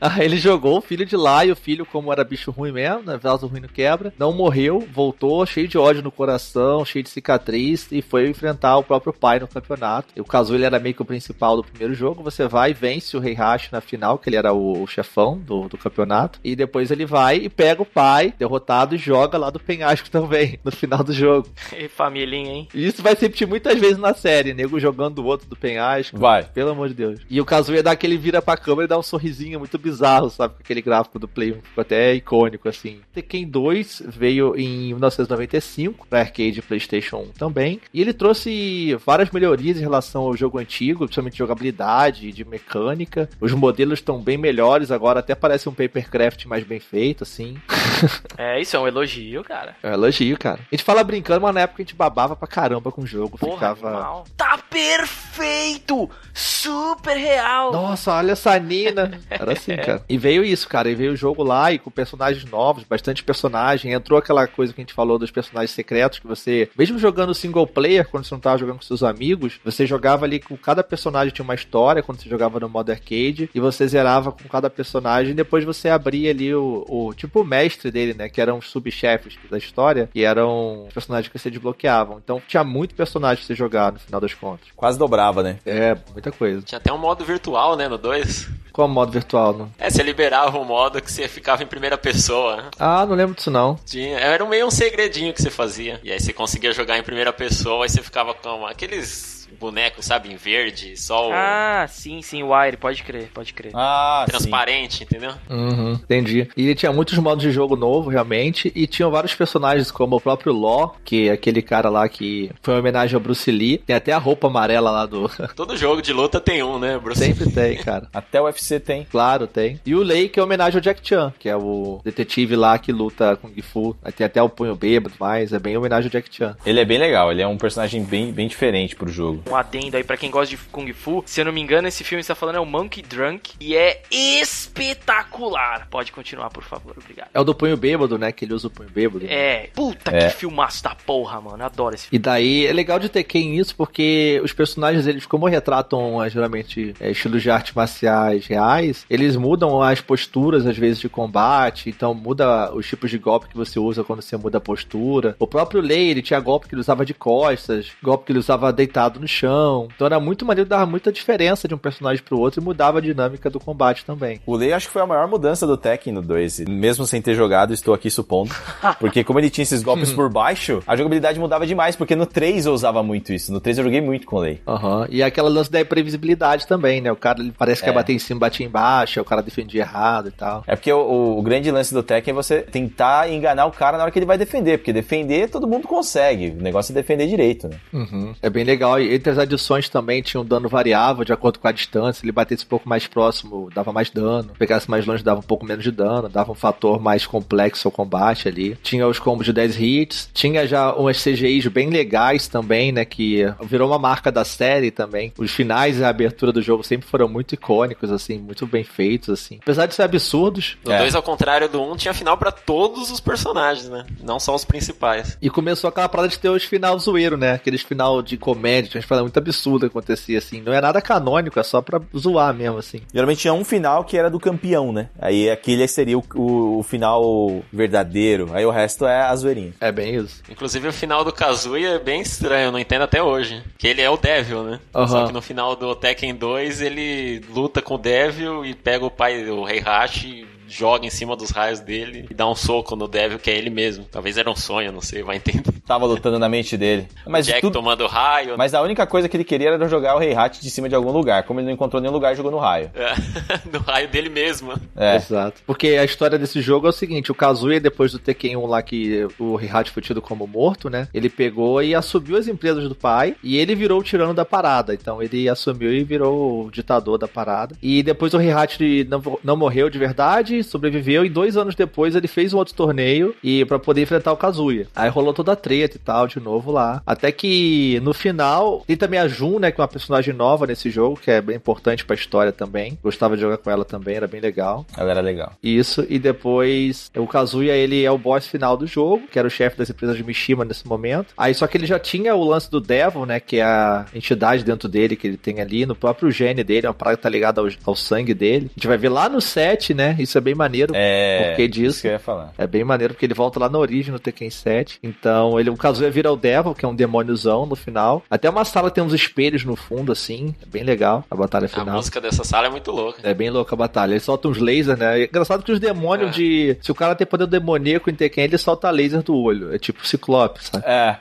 Aí ele jogou o filho de lá e o filho, como era bicho ruim mesmo, né? Vaso ruim não quebra, não morreu, voltou cheio de ódio no coração, cheio de cicatriz e foi enfrentar o próprio pai no campeonato. E o Kazuya ele era meio que o principal do primeiro jogo. Você vai e vence o Heihachi na final, que ele era o, o chefão do, do campeonato. E depois ele vai e pega o pai derrotado e joga lá do penhasco também, no final do jogo. E família, hein? E isso vai se repetir muitas vezes na série, nego jogando o outro do penhasco. Vai. Pelo amor de Deus. E o Kazuya dá aquele vira pra câmera e dá um sorrisinho muito bizarro, sabe? Com aquele gráfico do Play 1 ficou até icônico, assim. Tekken 2 veio em 1995 para arcade e PlayStation 1 também. E ele trouxe várias melhorias em relação ao jogo antigo, principalmente de jogabilidade, de mecânica. Os modelos estão bem melhores agora, até parece um papercraft mais bem feito, assim. é, isso é um elogio, cara. É um elogio, cara. A gente fala brincando, mas na época a gente babava pra caramba com o jogo. Porra, ficava. Animal. Tá perfeito! Super real! Nossa, olha essa Nina. Era assim, cara. E veio isso, cara. E veio o jogo lá e com personagens novos, bastante personagem. Entrou aquela coisa que a gente falou dos personagens secretos que você, mesmo jogando single player, quando você não tava jogando com seus amigos, você jogava ali com cada personagem tinha uma história quando você jogava no modo arcade e você zerava com cada personagem e depois você abria ali o, o tipo o mestre dele, né? Que eram os subchefes da história e eram os personagens que você desbloqueavam. Então tinha muito personagem pra você jogar no final das contas. Quase dobrava, né? É, muita coisa. Tinha até um modo virtual, né, no 2. Qual modo virtual? Não? É, você liberava um modo que você ficava em primeira pessoa. Ah, não lembro disso não. Tinha, era meio um segredinho que você fazia. E aí você conseguia jogar em primeira pessoa, aí você ficava com aqueles boneco, sabe, em verde, o... Ah, sim, sim, o Wire, pode crer, pode crer. Ah, Transparente, sim. entendeu? Uhum, entendi. E ele tinha muitos modos de jogo novo, realmente, e tinham vários personagens, como o próprio Law, que é aquele cara lá que foi uma homenagem ao Bruce Lee. Tem até a roupa amarela lá do... Todo jogo de luta tem um, né, Bruce Sempre tem, cara. até o UFC tem. Claro, tem. E o Lei, que é homenagem ao Jack Chan, que é o detetive lá que luta com Gifu. Tem até o punho bêbado, mas é bem homenagem ao Jack Chan. Ele é bem legal, ele é um personagem bem, bem diferente pro jogo. Um adendo aí pra quem gosta de Kung Fu. Se eu não me engano, esse filme está falando é o Monkey Drunk e é espetacular. Pode continuar, por favor, obrigado. É o do punho bêbado, né? Que ele usa o punho bêbado. É, puta é. que filmaço da porra, mano. Adoro esse filme. E daí é legal de ter quem isso, porque os personagens, eles, como retratam geralmente é, estilos de artes marciais reais, eles mudam as posturas, às vezes, de combate. Então muda os tipos de golpe que você usa quando você muda a postura. O próprio Lei, ele tinha golpe que ele usava de costas, golpe que ele usava deitado no chão. Então era muito maneiro, dava muita diferença de um personagem pro outro e mudava a dinâmica do combate também. O Lei acho que foi a maior mudança do Tekken no 2. Mesmo sem ter jogado, estou aqui supondo. Porque como ele tinha esses golpes por baixo, a jogabilidade mudava demais, porque no 3 eu usava muito isso. No 3 eu joguei muito com o Lei. Aham. Uhum. E aquela lance da imprevisibilidade também, né? O cara ele parece que é. ia bater em cima, bater embaixo, o cara defendia errado e tal. É porque o, o grande lance do Tekken é você tentar enganar o cara na hora que ele vai defender, porque defender todo mundo consegue. O negócio é defender direito, né? Uhum. É bem legal. E entre as adições também tinha um dano variável de acordo com a distância. Ele batesse um pouco mais próximo, dava mais dano. Pegasse mais longe, dava um pouco menos de dano. Dava um fator mais complexo ao combate ali. Tinha os combos de 10 hits. Tinha já umas CGIs bem legais também, né? Que virou uma marca da série também. Os finais e a abertura do jogo sempre foram muito icônicos, assim, muito bem feitos, assim. Apesar de ser absurdos. No 2, é. ao contrário do 1, um, tinha final para todos os personagens, né? Não só os principais. E começou aquela parada de ter os final zoeiro, né? Aqueles final de comédia, tinha uma parada muito absurda acontecia, assim. Não é nada canônico, é só pra zoar mesmo, assim. Geralmente tinha um final que era do campeão, né? Aí aquele seria o, o, o final verdadeiro. Aí o resto é a zoeirinha. É bem isso. Inclusive o final do Kazuya é bem estranho, eu não entendo até hoje. Que ele é o Devil, né? Uhum. Só que no final do Tekken 2 ele luta com o Devil e pega o pai, o Heihachi joga em cima dos raios dele e dá um soco no Devil, que é ele mesmo. Talvez era um sonho, não sei, vai entender. Tava lutando na mente dele. Mas Jack tudo... tomando raio. Mas a única coisa que ele queria era jogar o Rei Hat de cima de algum lugar. Como ele não encontrou nenhum lugar, jogou no raio. É, no raio dele mesmo. É. Exato. Porque a história desse jogo é o seguinte: o Kazuya, depois do Tekken 1 lá que o Rei Hat foi tido como morto, né? Ele pegou e assumiu as empresas do pai e ele virou o tirano da parada. Então ele assumiu e virou o ditador da parada. E depois o Rei Hat não, não morreu de verdade, sobreviveu e dois anos depois ele fez um outro torneio e para poder enfrentar o Kazuya. Aí rolou toda a treta e tal de novo lá. Até que no final tem também a Jun, né, que é uma personagem nova nesse jogo, que é bem importante para a história também. Gostava de jogar com ela também, era bem legal. Ela era legal. Isso, e depois o Kazuya, ele é o boss final do jogo, que era o chefe das empresas de Mishima nesse momento. Aí só que ele já tinha o lance do Devil, né, que é a entidade dentro dele que ele tem ali, no próprio gene dele, é uma praga que tá ligada ao, ao sangue dele. A gente vai ver lá no set, né, isso é bem maneiro. É, é, porque disso. Isso que eu ia falar. É bem maneiro porque ele volta lá na origem no Tekken 7. Então, ele, o Kazuya vira o Devil, que é um demôniozão no final. Até uma sala tem uns espelhos no fundo, assim. É bem legal a batalha final. A música dessa sala é muito louca. É bem louca a batalha. Ele solta uns lasers, né? É engraçado que os demônios é. de. Se o cara tem poder demoníaco em Tekken, ele solta laser do olho. É tipo Ciclope, sabe? É,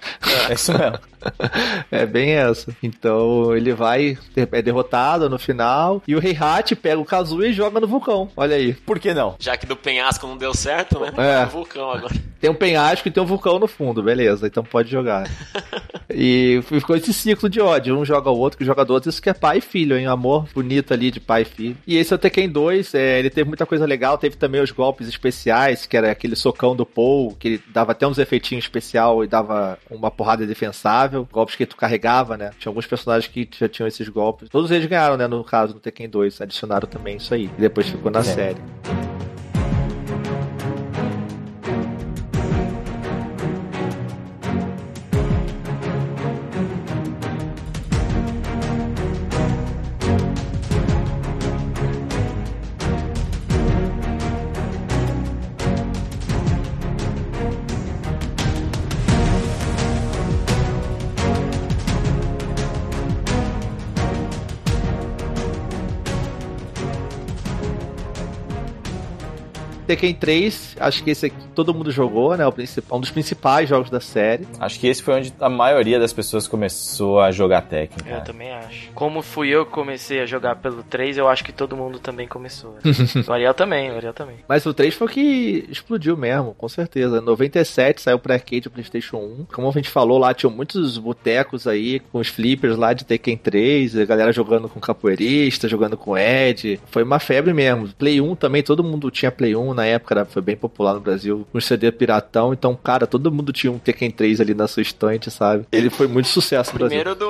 é isso mesmo. é bem essa. Então ele vai, é derrotado no final, e o Heihachi pega o Kazuya e joga no vulcão. Olha aí. Por que não? Já que do penhasco não deu certo, né? É. No vulcão agora. Tem um penhasco e tem um vulcão no fundo, beleza. Então pode jogar. e ficou esse ciclo de ódio. Um joga o outro, que joga do outro. Isso que é pai e filho, hein? Amor bonito ali de pai e filho. E esse é o Tekken 2. É, ele teve muita coisa legal. Teve também os golpes especiais, que era aquele socão do Paul, que ele dava até uns efeitinhos especial e dava uma porrada defensável. Golpes que tu carregava, né? Tinha alguns personagens que já tinham esses golpes. Todos eles ganharam, né? No caso, no Tekken 2. Adicionaram também isso aí. E depois ficou na É. série. Tekken 3, acho que esse aqui todo mundo jogou, né? O principal, um dos principais jogos da série. Acho que esse foi onde a maioria das pessoas começou a jogar Tekken. Eu cara. também acho. Como fui eu que comecei a jogar pelo 3, eu acho que todo mundo também começou. o Ariel também, o Ariel também. Mas o 3 foi o que explodiu mesmo, com certeza. Em 97 saiu pra arcade o PlayStation 1. Como a gente falou lá, tinham muitos botecos aí com os flippers lá de Tekken 3, a galera jogando com capoeirista, jogando com Ed. Foi uma febre mesmo. Play 1 também, todo mundo tinha Play 1 na época, era- foi bem popular no Brasil, com CD piratão. Então, cara, todo mundo tinha um Tekken 3 ali na sua estante, sabe? Ele foi muito sucesso no Brasil. Primeiro do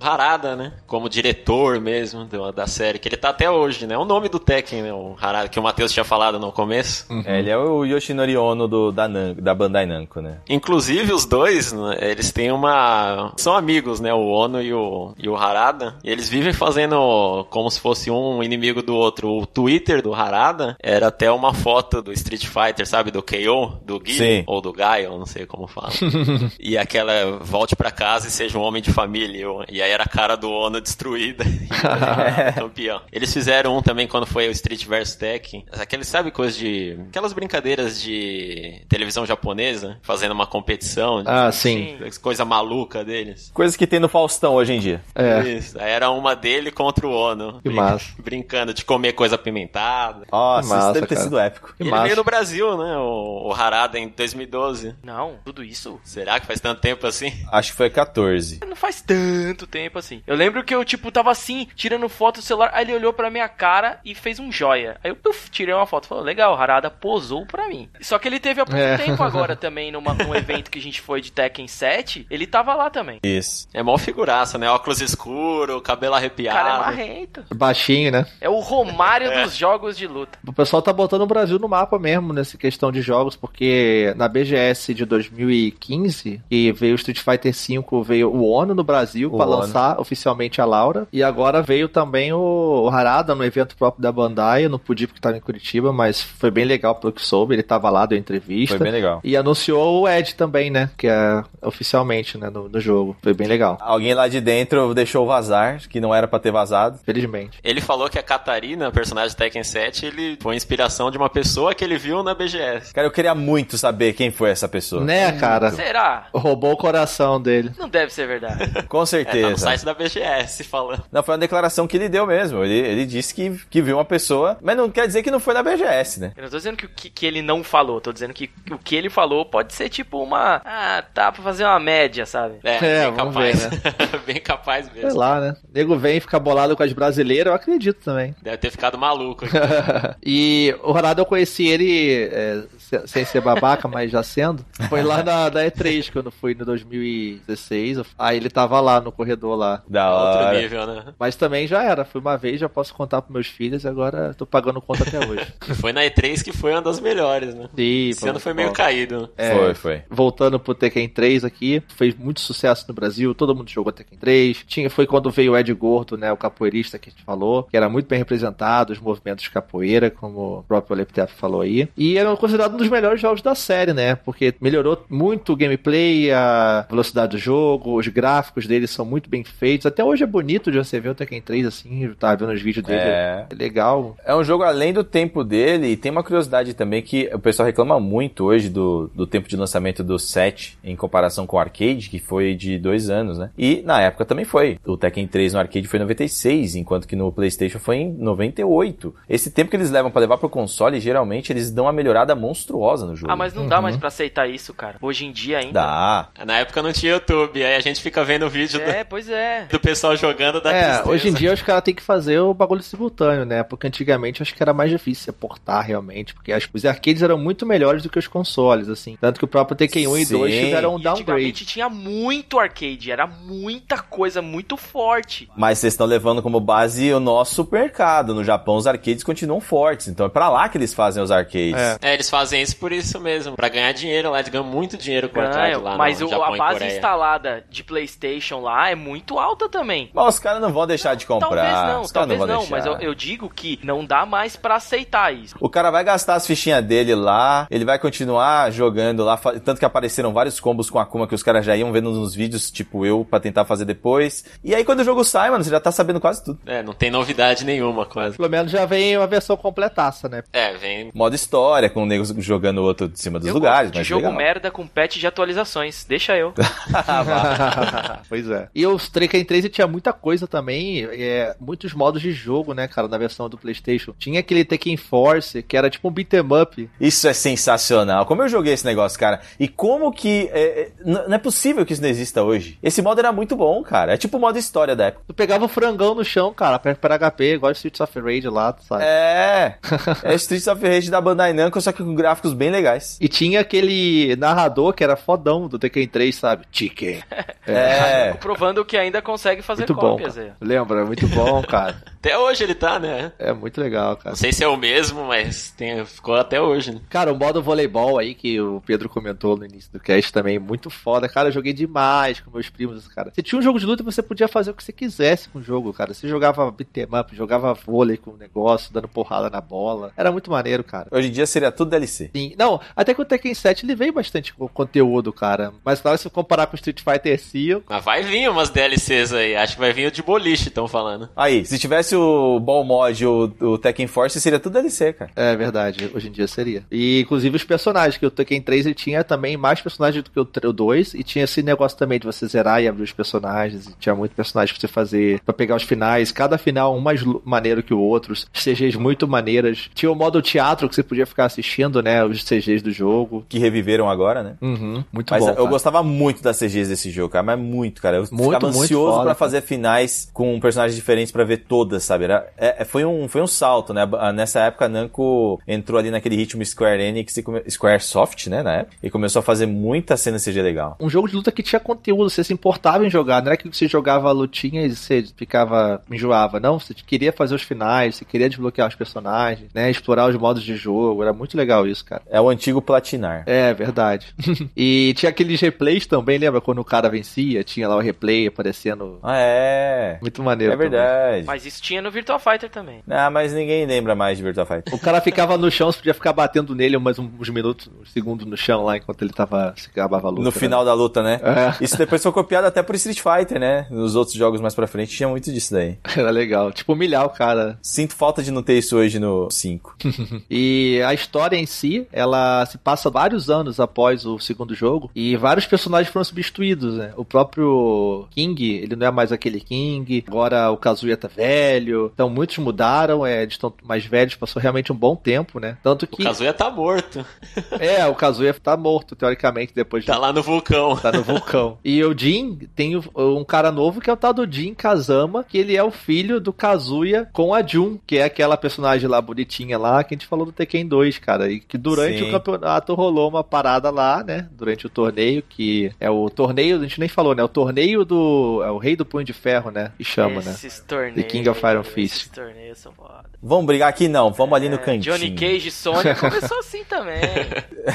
Harada, né? Como diretor mesmo da série, que ele tá até hoje, né? O nome do Tekken, né? O Harada, que o Matheus tinha falado no começo. É, ele é o Yoshinori Ono do, da, Nan- da Bandai Namco, né? Inclusive, os dois, né, eles têm uma. São amigos, né? O Ono e o, e o Harada. E eles vivem fazendo como se fosse um inimigo do outro. O Twitter do Harada era até uma foto do Street Fighter, sabe? Do KO, do Gui, Sim. ou do Gaio, não sei como fala. e aquela volte pra casa e seja um homem de família. E aí era a cara do Ono destruída. e campeão. Eles fizeram um também quando foi o Street vs Tekken. Aqueles, sabe, coisas de. Aquelas brincadeiras de televisão japonesa, fazendo uma competição. Ah, sim. Coisa maluca deles. Coisas que tem no Faustão hoje em dia. É. Isso. Aí era uma dele contra o Ono. Que massa. Brincando de comer coisa apimentada. Nossa, massa, isso deve ter cara. sido épico. Que E ele massa. veio no Brasil, né? O, o Harada em 2012. Não, tudo isso Será que faz tanto tempo assim? Acho que foi 14. não faz tanto tempo assim. Eu lembro que eu, tipo, tava assim, tirando foto do celular, aí ele olhou pra minha cara e fez um joia. Aí eu puf, tirei uma foto. Falou, legal, Harada posou pra mim. Só que ele teve há pouco É. tempo agora também, numa, num evento que a gente foi de Tekken 7. Ele tava lá também. Isso. É mó figuraça, né? Óculos escuro, cabelo O cara é arrepiado. marrento. Baixinho, né? É o Romário dos jogos de luta. O pessoal tá botando o Brasil no mapa mesmo nessa questão de jogos, porque na BGS de 2015, que veio o Street Fighter V, veio o Ono no Brasil O lançar oficialmente a Laura, e agora veio também o, o Harada no evento próprio da Bandai, eu não pude porque tava em Curitiba, mas foi bem legal pelo que soube, ele tava lá, deu entrevista. Foi bem legal. E anunciou o Ed também, né? Que é oficialmente, né? No, no jogo. Foi bem legal. Alguém lá de dentro deixou vazar, que não era pra ter vazado. Felizmente. Ele falou que a Catarina, personagem de Tekken 7, ele foi inspiração de uma pessoa que ele viu na BGS. Cara, eu queria muito saber quem foi essa pessoa. Né, cara? Será? Roubou o coração dele. Não deve ser verdade. Com É, tá no certeza. site da BGS falando. Não, foi uma declaração que ele deu mesmo. Ele, ele disse que, que viu uma pessoa, mas não quer dizer que não foi na BGS, né? Eu não tô dizendo que o que, que ele não falou, tô dizendo que o que ele falou pode ser tipo uma. Ah, tá pra fazer uma média, sabe? É, É, bem vamos capaz. ver, bem capaz Sei mesmo. lá, né? O nego vem e fica bolado com as brasileiras, eu acredito também. Deve ter ficado maluco aqui. e o Ronaldo eu conheci ele é, se- sem ser babaca, mas já sendo. Foi lá na, na E3, quando fui no 2016. Aí ele tava lá no corredor lá. Da Outro hora. nível, né? Mas também já era. Fui uma vez, já posso contar pros meus filhos e agora tô pagando conta até hoje. Foi na E3 que foi uma das melhores, né? Sim, Esse ano foi meio caído. É, Foi, foi. Voltando pro Tekken 3 aqui, fez muito sucesso no Brasil, todo mundo jogou Tekken 3. Tinha, foi quando veio o Ed Gordo, né, o capoeirista que a gente falou, que era muito bem representado, os movimentos de capoeira, como o próprio Leptef falou aí. E era considerado dos melhores jogos da série, né, porque melhorou muito o gameplay, a velocidade do jogo, os gráficos dele são muito bem feitos. Até hoje é bonito de você ver o Tekken 3 assim, tá vendo os vídeos dele. É. é legal. É um jogo além do tempo dele, e tem uma curiosidade também que o pessoal reclama muito hoje do, do tempo de lançamento do 7 em comparação com o arcade, que foi de dois anos, né? E na época também foi. O Tekken 3 no arcade foi em 96, enquanto que no PlayStation foi em 98. Esse tempo que eles levam para levar pro console, geralmente eles dão uma melhorada monstruosa no jogo. Ah, mas não dá mais para aceitar isso, cara. Hoje em dia ainda. Dá. Na época não tinha YouTube, aí a gente fica vendo o vídeo é, do, pois é. do pessoal jogando da É, tristeza. hoje em dia os caras têm que fazer o bagulho simultâneo, né? Porque antigamente acho que era mais difícil portar realmente, porque as, os arcades eram muito melhores do que os consoles, assim. Tanto que o próprio Tekken 1 Sim. e 2 tiveram um downgrade. Antigamente tinha muito arcade, era muita coisa, muito forte. Mas vocês estão levando como base o nosso mercado. No Japão os arcades continuam fortes, então é pra lá que eles fazem os arcades. É, é eles fazem por isso mesmo, pra ganhar dinheiro lá, eles ganham muito dinheiro com arcade lá Mas no o, Japão a base instalada de Playstation lá é muito alta também. Mas os caras não vão deixar de comprar. Talvez não, talvez não, não mas eu, eu, digo que não dá mais para aceitar isso. O cara vai gastar as fichinhas dele lá, ele vai continuar jogando lá, tanto que apareceram vários combos com a Akuma que os caras já iam vendo nos vídeos, tipo eu, para tentar fazer depois. E aí quando o jogo sai, mano, você já tá sabendo quase tudo. É, não tem novidade nenhuma quase. Pelo menos já vem uma versão completaça, né? É, vem. Modo história, com o nego jogando o outro de cima dos eu lugares. Mas jogo legal. merda com patch de atualizações. Deixa eu. pois é. E os Tekken 3 tinha muita coisa também, é, muitos modos de jogo, né, cara, na versão do PlayStation. Tinha aquele Tekken Force, que era tipo um beat'em up. Isso é sensacional. Como eu joguei esse negócio, cara. E como que. É, é não é possível que isso não exista hoje. Esse modo era muito bom, cara. É tipo o modo história da época. Tu pegava o frangão no chão, cara, para HP, igual Streets of Rage lá, sabe? É. é Streets of Rage da Bandai Namco, só que com gráficos bem legais. E tinha aquele narrador que era fodão do Tekken 3, sabe? Chicken. É. Provando que ainda consegue fazer muito cópias bom, Lembra? Muito bom, cara. até hoje ele tá, né? É muito legal, cara. Não sei se é o mesmo, mas tem, ficou até hoje, né? Cara, o modo voleibol aí que o Pedro comentou no início do cast também, muito foda. Cara, eu joguei demais com meus primos, cara. Você tinha um jogo de luta você podia fazer o que você quisesse com o jogo, cara. Você jogava beat'em up, jogava vôlei com o negócio, dando porrada na bola. Era muito maneiro, cara. Hoje em dia seria tudo DLC. Sim. Não, até que o Tekken 7 ele veio bastante conteúdo, cara. Mas na hora se comparar com o Street Fighter 5... Mas vai vir umas DLCs aí. Acho que vai vir o de boliche, estão falando. Aí, se tivesse o Ball Mod ou o Tekken Force, seria tudo DLC, cara. É verdade. Hoje em dia seria. E, inclusive, os personagens, que o Tekken 3 ele tinha também mais personagens do que o 2. E tinha esse negócio também de você zerar e abrir os personagens. E tinha muito personagem pra você fazer pra pegar os finais. Cada final um mais maneiro que o outro. CGs muito maneiras. Tinha o modo teatro que você podia ficar assistindo, né? Os CGs do jogo. Que reviveram agora, né? Uhum, muito mas bom. eu cara. gostava muito das CGs desse jogo, cara. Mas muito, cara. Eu muito, ficava ansioso foda, pra fazer finais com personagens diferentes para ver todas, sabe? Era, é, foi, um, foi um salto, né? Nessa época a Namco entrou ali naquele ritmo Square Enix e come... Square Soft, né? Na época, e começou a fazer muita cena CG legal. Um jogo de luta que tinha conteúdo, você se importava em jogar. Não era que você jogava a lutinha e você ficava. enjoava. Não, você queria fazer os finais, você queria desbloquear os personagens, né? Explorar os modos de jogo. Era muito legal isso, cara. É o antigo platinar. É, verdade. e tinha aqueles replays também, lembra? Quando o cara vencia, tinha lá o replay aparecendo. Ah, é. Muito maneiro. É verdade. Também. Mas isso tinha no Virtua Fighter também. Ah, mas ninguém lembra mais de Virtua Fighter. O cara ficava no chão, você podia ficar batendo nele mais uns minutos, uns segundos no chão lá, enquanto ele tava. se acabava a luta. No né? final da luta, né? É. Isso depois foi copiado até por Street Fighter, né? Nos outros jogos mais pra frente tinha muito disso daí. Era legal. Tipo, humilhar o cara. Sinto falta de não ter isso hoje no 5. e a história em si, ela se passa vários anos após o segundo jogo e vários personagens foram substituídos, né? O próprio King, ele não é mais aquele King, agora o Kazuya tá velho, então muitos mudaram, é, eles estão mais velhos, passou realmente um bom tempo, né? Tanto que... O Kazuya tá morto. é, o Kazuya tá morto, teoricamente, depois de... Tá lá no vulcão. Tá no vulcão. e o Jin, tem um cara novo que é o tal do Jin Kazama, que ele é o filho do Kazuya com a Jun, que é aquela personagem lá bonitinha lá que a gente falou do Tekken 2, cara, e que durante Sim. o campeonato rolou uma parada lá, né, durante o torneio, que é o torneio, a gente nem falou, né, o torneio do, é o Rei do Punho de Ferro, né, que chama, esses né. Torneios, The King of Iron Fist. Esses torneios são foda. Vamos brigar aqui não, vamos ali no É, cantinho. Johnny Cage e Sônia começou assim também.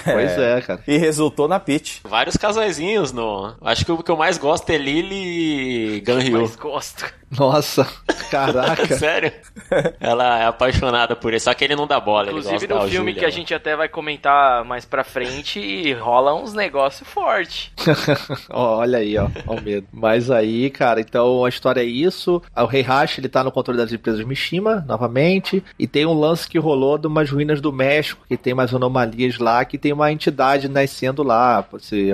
Pois é, cara. E resultou na pitch. Vários casaizinhos no. Acho que o que eu mais gosto é Lily e Ganryu. Mas gosto. Nossa, caraca. Sério? Ela é apaixonada por ele, só que ele não dá bola. Inclusive ele gosta no da filme Julia, que a né? gente até vai comentar mais pra frente, rola uns negócios fortes. olha aí, ó, ó o medo. Mas aí, cara, então a história é isso. O Rei Hash, ele tá no controle das empresas Mishima, novamente. E tem um lance que rolou de umas ruínas do México, que tem umas anomalias lá, que tem uma entidade nascendo lá, se,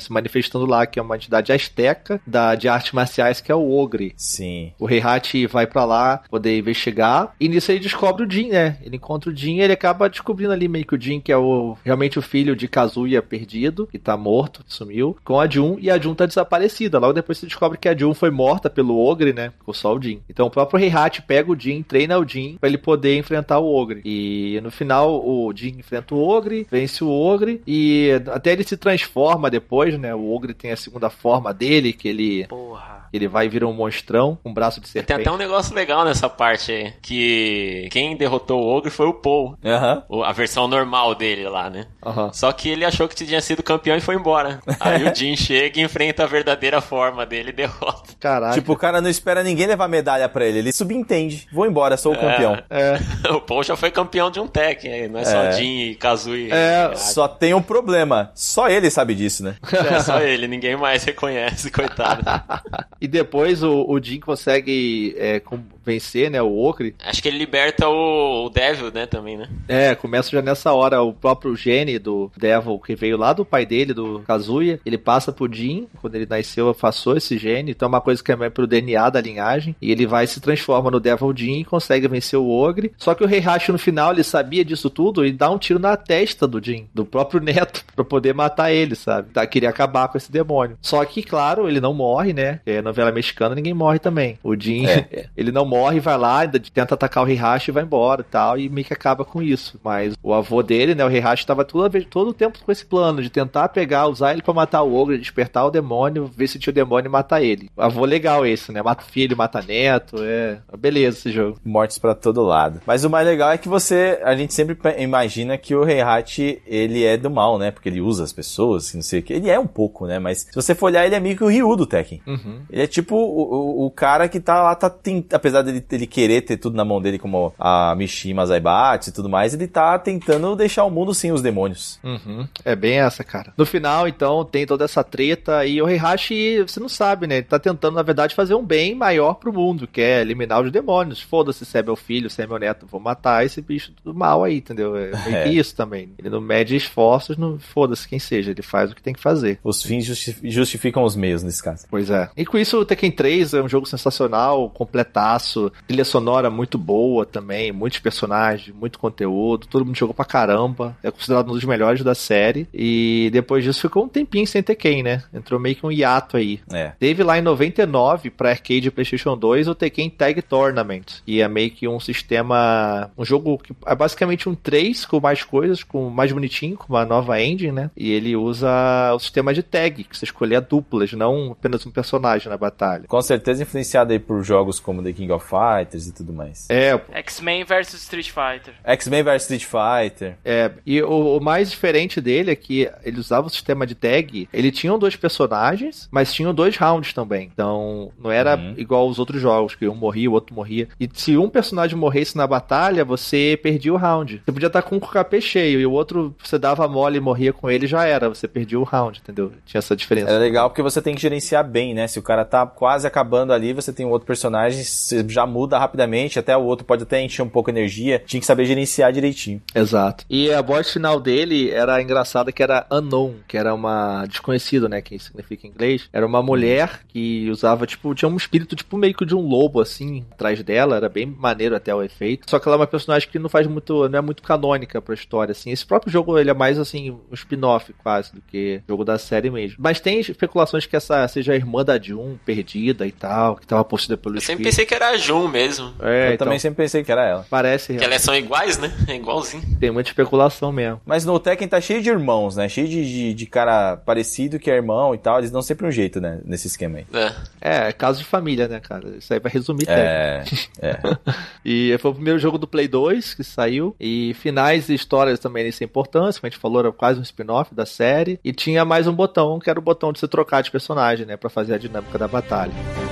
se manifestando lá, que é uma entidade asteca da, de artes marciais, que é o Ogre. Sim. O Rei Hat vai para lá poder investigar. E nisso ele descobre o Jin, né? Ele encontra o Jin e ele acaba descobrindo ali meio que o Jin, que é o realmente o filho de Kazuya perdido, que tá morto, sumiu, com a Jun, e a Jun tá desaparecida. Logo depois você descobre que a Jun foi morta pelo Ogre, né? Ficou só o Jin. Então o próprio Rei Hat pega o Jin, treina o Jin para ele poder enfrentar o Ogre. E no final o Jin enfrenta o Ogre, vence o Ogre e até ele se transforma depois, né? O Ogre tem a segunda forma dele, que ele Porra. Ele vai virar um monstrão com um braço de serpente. Tem até um negócio legal nessa parte aí. Que quem derrotou o Ogre foi o Paul. Uhum. A versão normal dele lá, né? Uhum. Só que ele achou que tinha sido campeão e foi embora. Aí o Jin chega e enfrenta a verdadeira forma dele e derrota. Caraca. Tipo, o cara não espera ninguém levar medalha pra ele. Ele subentende. Vou embora, sou o campeão. É. o Paul já foi campeão de um tech, não é, só É. Jin e Kazui. É, Só tem um problema. Só ele sabe disso, né? É só ele, ninguém mais reconhece, coitado. E depois o, o Jin consegue é, vencer, né, o Ogre. Acho que ele liberta o, o Devil, né, também, né? É, começa já nessa hora o próprio gene do Devil, que veio lá do pai dele, do Kazuya, ele passa pro Jin, quando ele nasceu, passou esse gene, então é uma coisa que é pro DNA da linhagem, e ele vai e se transforma no Devil Jin e consegue vencer o Ogre. Só que o Heihachi no final, ele sabia disso tudo e dá um tiro na testa do Jin, do próprio neto, pra poder matar ele, sabe? Tá, queria acabar com esse demônio. Só que, claro, ele não morre, né? É novela mexicana, ninguém morre também. O Jin, É. ele não morre, vai lá, ainda tenta atacar o Heihachi e vai embora e tal, e meio que acaba com isso. Mas o avô dele, né, o Heihachi, tava toda vez, todo o tempo com esse plano de tentar pegar, usar ele pra matar o ogro, despertar o demônio, ver se tinha o demônio e matar ele. O avô legal esse, né? Mata filho, mata neto, é. Beleza esse jogo. Mortes pra todo lado. Mas o mais legal é que você, a gente sempre imagina que o Heihachi, ele é do mal, né? Porque ele usa as pessoas, não sei o que. Ele é um pouco, né? Mas se você for olhar, ele é meio que o Ryu do Tekken. Uhum. Ele é tipo o, o, o cara que tá lá, tá tent... apesar dele, dele querer ter tudo na mão dele, como a Mishima Zaibatsu e tudo mais, ele tá tentando deixar o mundo sem os demônios. Uhum. É bem essa, cara. No final, então, tem toda essa treta e o Heihachi, você não sabe, né? Ele tá tentando, na verdade, fazer um bem maior pro mundo, que é eliminar os demônios. Foda-se se é meu filho, se é meu neto, vou matar esse bicho do mal aí, entendeu? É meio É. isso também. Ele não mede esforços, não foda-se quem seja, ele faz o que tem que fazer. Os fins justi- justificam os meios nesse caso. Pois é. E com isso, o Tekken 3 é um jogo sensacional, completaço, trilha sonora muito boa também, muitos personagens, muito conteúdo, todo mundo jogou pra caramba, é considerado um dos melhores da série, e depois disso ficou um tempinho sem Tekken, né? Entrou meio que um hiato aí. É. Teve lá em 99, pra arcade e PlayStation 2, o Tekken Tag Tournament, que é meio que um sistema, um jogo que é basicamente um 3 com mais coisas, com mais bonitinho, com uma nova engine, né? E ele usa o sistema de tag, que você escolher duplas, não apenas um personagem na batalha. Com certeza influenciado aí por jogos como The King of Fighters e tudo mais. É, X-Men vs Street Fighter. X-Men vs Street Fighter. É, e o, o mais diferente dele é que ele usava o sistema de tag, ele tinha dois personagens, mas tinham dois rounds também. Então, não era Uhum. igual aos outros jogos, que um morria, o outro morria. E se um personagem morresse na batalha, você perdia o round. Você podia estar com o KP cheio, e o outro, você dava mole e morria com ele, já era. Você perdia o round, entendeu? Tinha essa diferença. É legal porque você tem que gerenciar bem, né? Se o cara tá quase acabando ali, você tem um outro personagem, você já muda rapidamente, até o outro pode até encher um pouco a energia. Tinha que saber gerenciar direitinho. Exato. E a voz final dele era engraçada que era unknown, que era uma desconhecido, né, que significa em inglês. Era uma mulher que usava tipo, tinha um espírito tipo meio que de um lobo assim atrás dela, era bem maneiro até o efeito. Só que ela é uma personagem que não faz muito, não é muito canônica pra história assim. Esse próprio jogo ele é mais assim um spin-off quase do que jogo da série mesmo. Mas tem especulações que essa seja a irmã da Jun, perdida e tal, que tava possuída pelo Eu sempre espírito. pensei que era a Jun mesmo. É, Eu então, também sempre pensei que era ela. parece Que elas são iguais, né? É igualzinho. tem muita especulação mesmo. Mas no Tekken tá cheio de irmãos, né? Cheio de, de, de cara parecido que é irmão e tal. Eles dão sempre um jeito, né? Nesse esquema aí. É. É, caso de família, né, cara? Isso aí vai resumir Tekken. É, é. E foi o primeiro jogo do Play 2 que saiu. E finais e histórias também nessa importância. Como a gente falou, era quase um spin-off da série. E tinha mais um botão, que era o botão de você trocar de personagem, né? Pra fazer a dinâmica da batalha.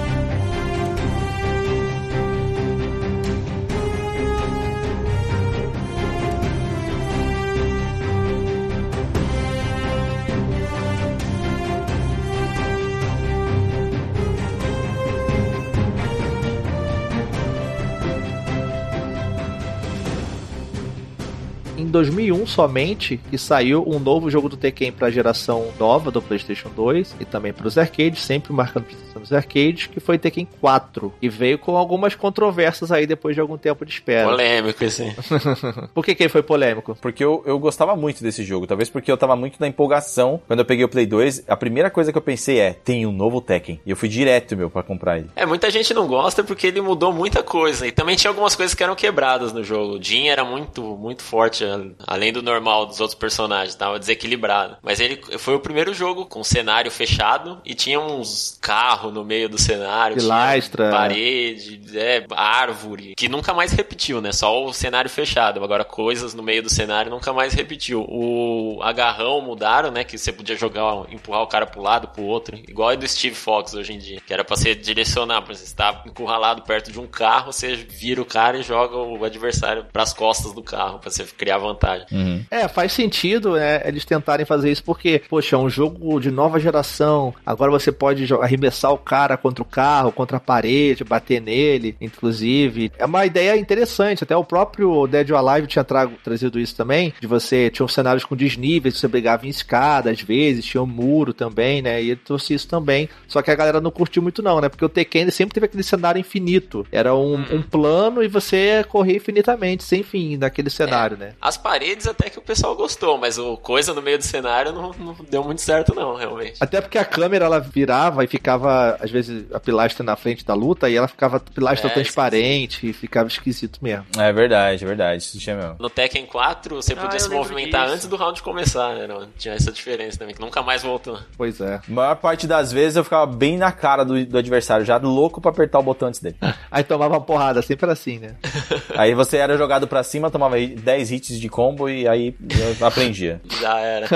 2001 somente que saiu um novo jogo do Tekken para a geração nova do PlayStation 2 e também para os arcades, sempre marcando presença nos arcades, que foi Tekken 4 e veio com algumas controvérsias aí depois de algum tempo de espera. Polêmico esse. Por que que ele foi polêmico? Porque eu, eu gostava muito desse jogo, talvez porque eu tava muito na empolgação. Quando eu peguei o Play 2, a primeira coisa que eu pensei é, tem um novo Tekken. E eu fui direto, meu, para comprar ele. É, muita gente não gosta porque ele mudou muita coisa. E também tinha algumas coisas que eram quebradas no jogo. O Jin era muito, muito forte, além do normal dos outros personagens, tava desequilibrado. Mas ele foi o primeiro jogo com cenário fechado e tinha uns carros no meio do cenário. Pilastra. Parede, é, árvore. Que nunca mais repetiu, né? Só o cenário fechado. Agora coisas no meio do cenário nunca mais repetiu. O agarrão mudaram, né? Que você podia jogar, empurrar o cara pro lado, pro outro. Igual é do Steve Fox hoje em dia. Que era pra você direcionar. Pra você estar encurralado perto de um carro, você vira o cara e joga o adversário pras costas do carro. Pra você criar vantagem. Uhum. É, faz sentido, né? Eles tentarem fazer isso porque, poxa, é um jogo de nova geração. Agora você pode arremessar o cara contra o carro, contra a parede, bater nele, inclusive. É uma ideia interessante. Até o próprio Dead or Alive tinha trago, trazido isso também. De você tinha cenários com desníveis, você brigava em escada às vezes, tinha um muro também, né? E trouxe isso também. Só que a galera não curtiu muito, não, né? Porque o Tekken sempre teve aquele cenário infinito. Era um, um plano e você corria infinitamente, sem fim, naquele cenário, é, né? As paredes até que o pessoal gostou, mas o coisa no meio do cenário não, não deu muito certo, não, realmente. Até porque a câmera ela virava e ficava, às vezes, a pilastra na frente da luta e ela ficava pilastra é, transparente e ficava esquisito mesmo. É verdade, é verdade. Isso tinha mesmo. No Tekken 4, você ah, podia se movimentar disso. antes do round começar, né? Tinha essa diferença também, que nunca mais voltou. Pois é. A maior parte das vezes eu ficava bem na cara do, do adversário, já louco pra apertar o botão antes dele. Aí tomava uma porrada, sempre assim, né? aí você era jogado pra cima, tomava 10 hits de combo e aí eu aprendia. já era.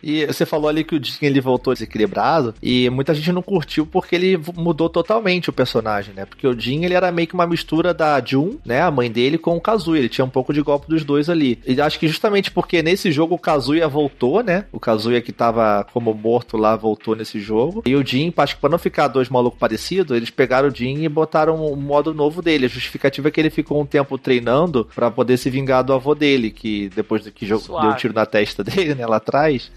e você falou ali que o Jin ele voltou desequilibrado e muita gente não curtiu porque ele mudou totalmente o personagem, né? Porque o Jin ele era meio que uma mistura da Jun, né, a mãe dele, com o Kazuya. Ele tinha um pouco de golpe dos dois ali. E acho que justamente porque nesse jogo o Kazuya voltou, né? O Kazuya que tava como morto lá voltou nesse jogo. E o Jin, acho que pra não ficar dois malucos parecidos, eles pegaram o Jin e botaram um modo novo dele. A justificativa é que ele ficou um tempo treinando para poder se vingar do avô dele, que depois que deu um tiro na testa dele, né, lá atrás.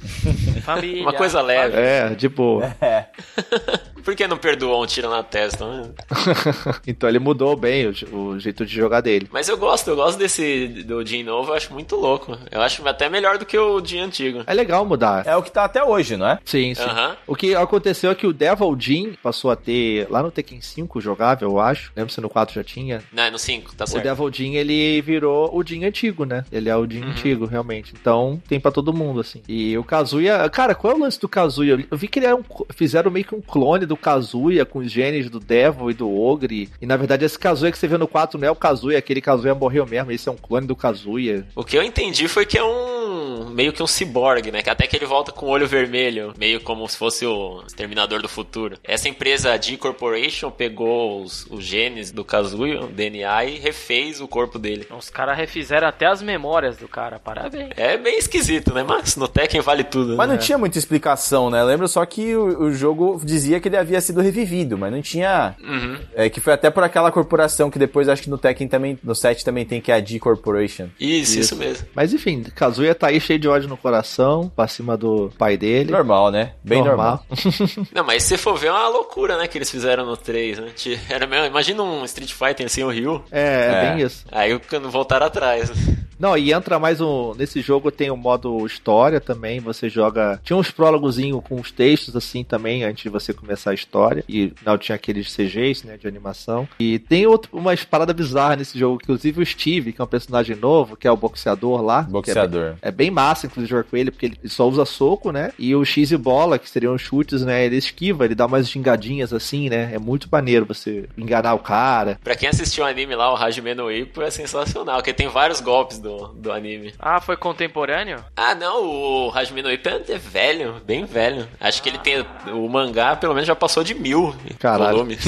Família. Uma coisa leve. É, de boa. É. Por que não perdoou um tiro na testa? Né? então ele mudou bem o, o, jeito de jogar dele. Mas eu gosto, eu gosto desse do Jin novo, eu acho muito louco. Eu acho até melhor do que o Jin antigo. É legal mudar. É o que tá até hoje, não é? Sim, sim. O que aconteceu é que o Devil Jin passou a ter lá no Tekken 5 jogável, eu acho. Lembra se no 4 já tinha? Não, é no 5, tá certo. O Devil Jin, ele virou o Jin antigo, né? Ele é o Jin uhum. antigo, realmente. Então, tem para todo mundo, assim. E o Kazuya... Cara, qual é o lance do Kazuya? Eu vi que ele era um... fizeram meio que um clone do Kazuya com os genes do Devil e do Ogre. E, na verdade, esse Kazuya que você vê no 4 não é o Kazuya, aquele Kazuya morreu mesmo. Esse é um clone do Kazuya. O que eu entendi foi que é um... meio que um cyborg, né? Que até que ele volta com o olho vermelho, meio como se fosse o Exterminador do Futuro. Essa empresa, a G Corporation, pegou os, os genes do Kazuya, o DNA, e refez o corpo dele. Os caras refizeram até as memórias do cara, parabéns. É bem esquisito, né? Mas no Tekken vale tudo. Mas né? não tinha muita explicação, né? Lembro só que o, o, jogo dizia que ele havia sido revivido, mas não tinha. Uhum. É, que foi até por aquela corporação que depois acho que no Tekken também, no 7 também tem que é a G Corporation. Isso, isso, isso mesmo. Mas enfim, Kazuya tá aí cheio de ódio no coração, pra cima do pai dele. Normal, né? Bem normal. normal. não, mas se for ver, é uma loucura, né? Que eles fizeram no 3, né? Era mesmo, imagina um Street Fighter sem o Ryu. É, é, é bem isso. Aí voltaram atrás. Não, e entra mais um. Nesse jogo tem o um modo história também. Você joga. Tinha uns prólogozinhos com os textos assim também, antes de você começar a história. E não tinha aqueles CGs, né? De animação. E tem outro, umas paradas bizarras nesse jogo. Inclusive o Steve, que é um personagem novo, que é o boxeador lá. Boxeador. É bem, é bem, massa, inclusive, jogar com ele, porque ele só usa soco, né? E o X e bola, que seriam os chutes, né? Ele esquiva, ele dá umas gingadinhas assim, né? É muito maneiro você enganar o cara. Pra quem assistiu o anime lá, o Hajime no Ippo, é sensacional, porque tem vários golpes do do, do anime. Ah, foi contemporâneo? Ah, não, o Hajime no Ippo é velho, bem velho. Acho ah. que ele tem. O mangá, pelo menos, já passou de mil Caralho. volumes.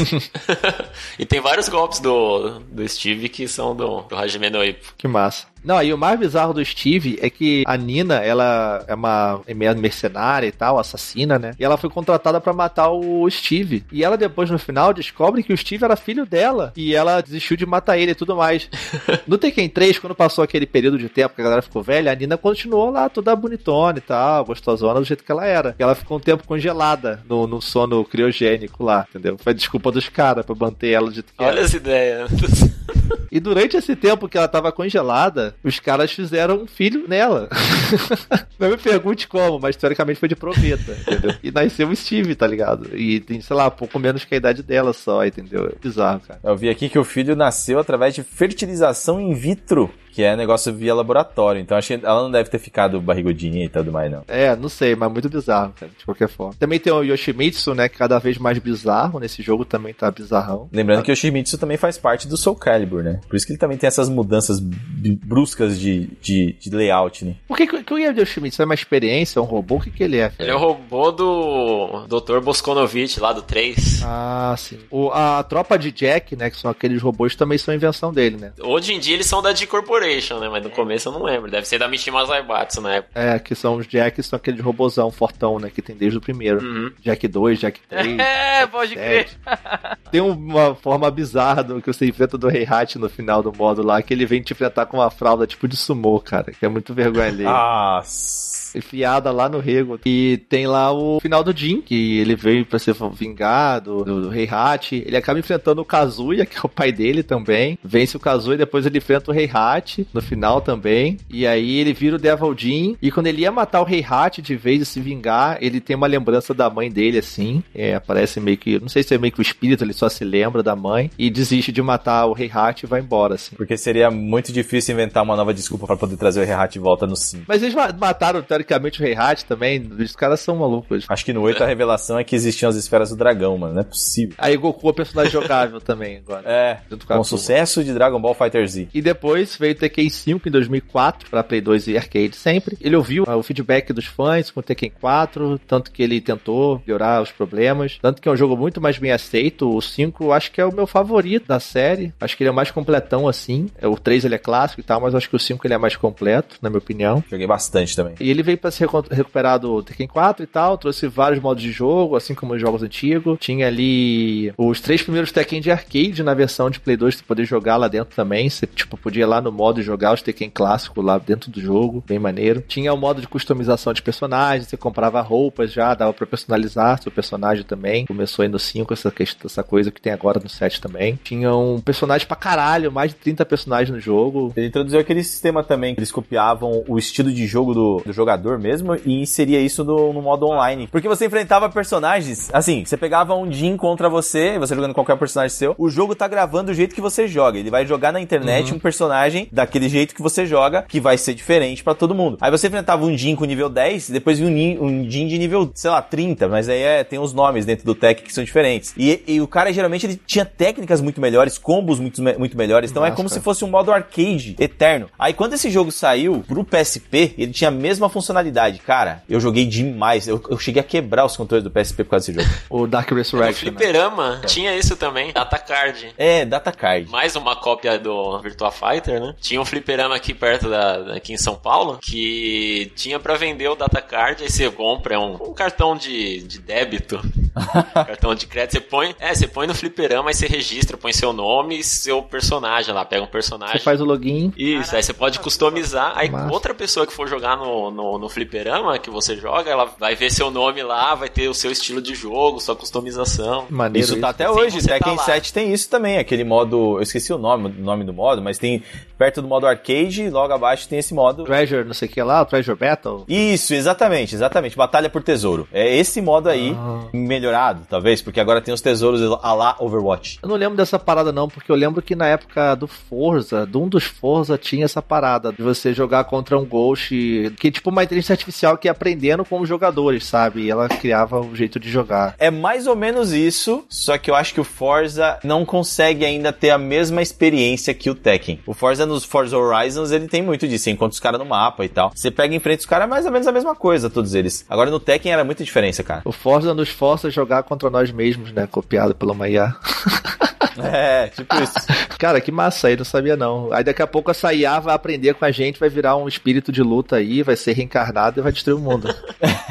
e tem vários golpes do, do Steve que são do, do Hajime no Ippo. Que massa. Não, e o mais bizarro do Steve é que a Nina, ela é uma mercenária e tal, assassina, né? E ela foi contratada para matar o Steve. E ela depois, no final, descobre que o Steve era filho dela. E ela desistiu de matar ele e tudo mais. no Tekken 3, quando passou aquele período de tempo que a galera ficou velha, a Nina continuou lá toda bonitona e tal, gostosona do jeito que ela era. E ela ficou um tempo congelada no, no sono criogênico lá, entendeu? Foi desculpa dos caras pra manter ela que Olha essa ideia. E durante esse tempo que ela tava congelada, os caras fizeram um filho nela. Não me pergunte como, mas teoricamente foi de proveta, entendeu? E nasceu o Steve, tá ligado? E tem, sei lá, pouco menos que a idade dela só, entendeu? É bizarro, cara. Eu vi aqui que o filho nasceu através de fertilização in vitro que é negócio via laboratório. Então acho que ela não deve ter ficado barrigudinha e tudo mais, não. É, não sei, mas muito bizarro, cara, de qualquer forma. Também tem o Yoshimitsu, né, que cada vez mais bizarro. Nesse jogo também tá bizarrão. Lembrando ah. que o Yoshimitsu também faz parte do Soul Calibur, né? Por isso que ele também tem essas mudanças bruscas de, de, de layout, né? O que, que o Yoshimitsu é uma experiência, é um robô? O que, que ele é? Ele é o robô do Dr. Boskonovich, lá do 3. Ah, sim. O, a tropa de Jack, né, que são aqueles robôs, também são invenção dele, né? Hoje em dia eles são da D-Corporation Corporation, né? Mas no começo eu não lembro. Deve ser da Mishima Zaibatsu na época. É, que são os Jacks, são aqueles robozão fortão, né? Que tem desde o primeiro. Uhum. Jack 2, Jack 3. É, pode crer. Tem uma forma bizarra do que você enfrenta do Rei Hat no final do modo lá, que ele vem te enfrentar com uma fralda tipo de sumô, cara. Que é muito vergonha ali. Nossa enfiada lá no rego. E tem lá o final do Jin, que ele veio para ser vingado do, do, Rei Hat. Ele acaba enfrentando o Kazuya, que é o pai dele também. Vence o Kazuya, depois ele enfrenta o Rei Hat no final também. E aí ele vira o Devil Jin. E quando ele ia matar o Rei Hat de vez de se vingar, ele tem uma lembrança da mãe dele, assim. É, aparece meio que. Não sei se é meio que o espírito, ele só se lembra da mãe. E desiste de matar o Rei Hat e vai embora, assim. Porque seria muito difícil inventar uma nova desculpa para poder trazer o Rei Hat de volta no sim. Mas eles mataram, teoricamente, o Rei Hat também. Os caras são malucos. Acho que no 8 a revelação é que existiam as esferas do dragão, mano. Não é possível. Aí Goku é personagem jogável também agora. É, com, o sucesso de Dragon Ball Fighter Z. E depois veio o Tekken 5 em 2004 para Play 2 e arcade sempre. Ele ouviu o feedback dos fãs com o Tekken 4, tanto que ele tentou melhorar os problemas, tanto que é um jogo muito mais bem aceito. O 5 acho que é o meu favorito da série. Acho que ele é o mais completão assim. É, o 3 ele é clássico e tal, mas acho que o 5 ele é mais completo, na minha opinião. Joguei bastante também. E ele veio para se recuperar do Tekken 4 e tal, trouxe vários modos de jogo, assim como os jogos antigos. Tinha ali os três primeiros Tekken de arcade na versão de Play 2, você poder jogar lá dentro também. Você, tipo, podia ir lá no modo jogar os Tekken clássicos lá dentro do jogo, bem maneiro. Tinha o modo de customização de personagens, você comprava roupas já, dava pra personalizar seu personagem também. Começou aí no 5 essa, essa coisa que tem agora no 7 também. Tinha um personagem pra caralho, mais de 30 personagens no jogo. Ele introduziu aquele sistema também, que eles copiavam o estilo de jogo do, do jogador mesmo e seria isso no, no, modo online. Porque você enfrentava personagens, assim, você pegava um Jin contra você, você jogando qualquer personagem seu, o jogo tá gravando o jeito que você joga. Ele vai jogar na internet uhum. um personagem daquele jeito que você joga, que vai ser diferente para todo mundo. Aí você enfrentava um Jin com nível 10, depois um, um Jin de nível, sei lá, 30, mas aí é, tem os nomes dentro do tech que são diferentes. E, e o cara geralmente ele tinha técnicas muito melhores, combos muito, muito melhores, então Nossa, é como cara. se fosse um modo arcade eterno. Aí quando esse jogo saiu pro PSP, ele tinha a mesma funcionalidade. Cara, eu joguei demais. Eu, eu cheguei a quebrar os controles do PSP por causa desse jogo. o Dark Resurrection. O Fliperama né? tinha isso também, Data Card. É, Data Card. Mais uma cópia do Virtua Fighter, né? Tinha um fliperama aqui perto da, aqui em São Paulo, que tinha para vender o Data Card, aí você compra um, um cartão de, de débito, cartão de crédito, você põe, é, você põe no fliperama, aí você registra, põe seu nome e seu personagem lá, pega um personagem. Você faz o login. Isso, Caraca. aí você pode customizar, aí Massa. outra pessoa que for jogar no, no, no fliperama que você joga, ela vai ver seu nome lá, vai ter o seu estilo de jogo, sua customização. Maneiro isso, tá até hoje. Tekken tá 7 tem isso também, aquele modo. Eu esqueci o nome, o nome do modo, mas tem perto do modo arcade, logo abaixo tem esse modo. Treasure, não sei o que lá, o Treasure Battle. Isso, exatamente, exatamente. Batalha por tesouro. É esse modo aí, ah. melhorado, talvez, porque agora tem os tesouros a lá Overwatch. Eu não lembro dessa parada, não, porque eu lembro que na época do Forza, de um dos Forza, tinha essa parada de você jogar contra um Ghost, que é tipo uma inteligência artificial que ia aprendendo com os jogadores, sabe? E ela criava o um jeito de jogar. É mais ou menos isso, só que eu acho que o Forza não consegue ainda ter a mesma experiência que o Tekken. O Forza nos Forza Horizons ele tem muito disso, você encontra os caras no mapa e tal. Você pega em frente os caras, é mais ou menos a mesma coisa, todos eles. Agora no Tekken era muita diferença, cara. O Forza nos força a jogar contra nós mesmos, né? Copiado pela Maia. É, tipo isso. Cara, que massa aí, não sabia não. Aí daqui a pouco a Saia vai aprender com a gente, vai virar um espírito de luta aí, vai ser reencarnado e vai destruir o mundo.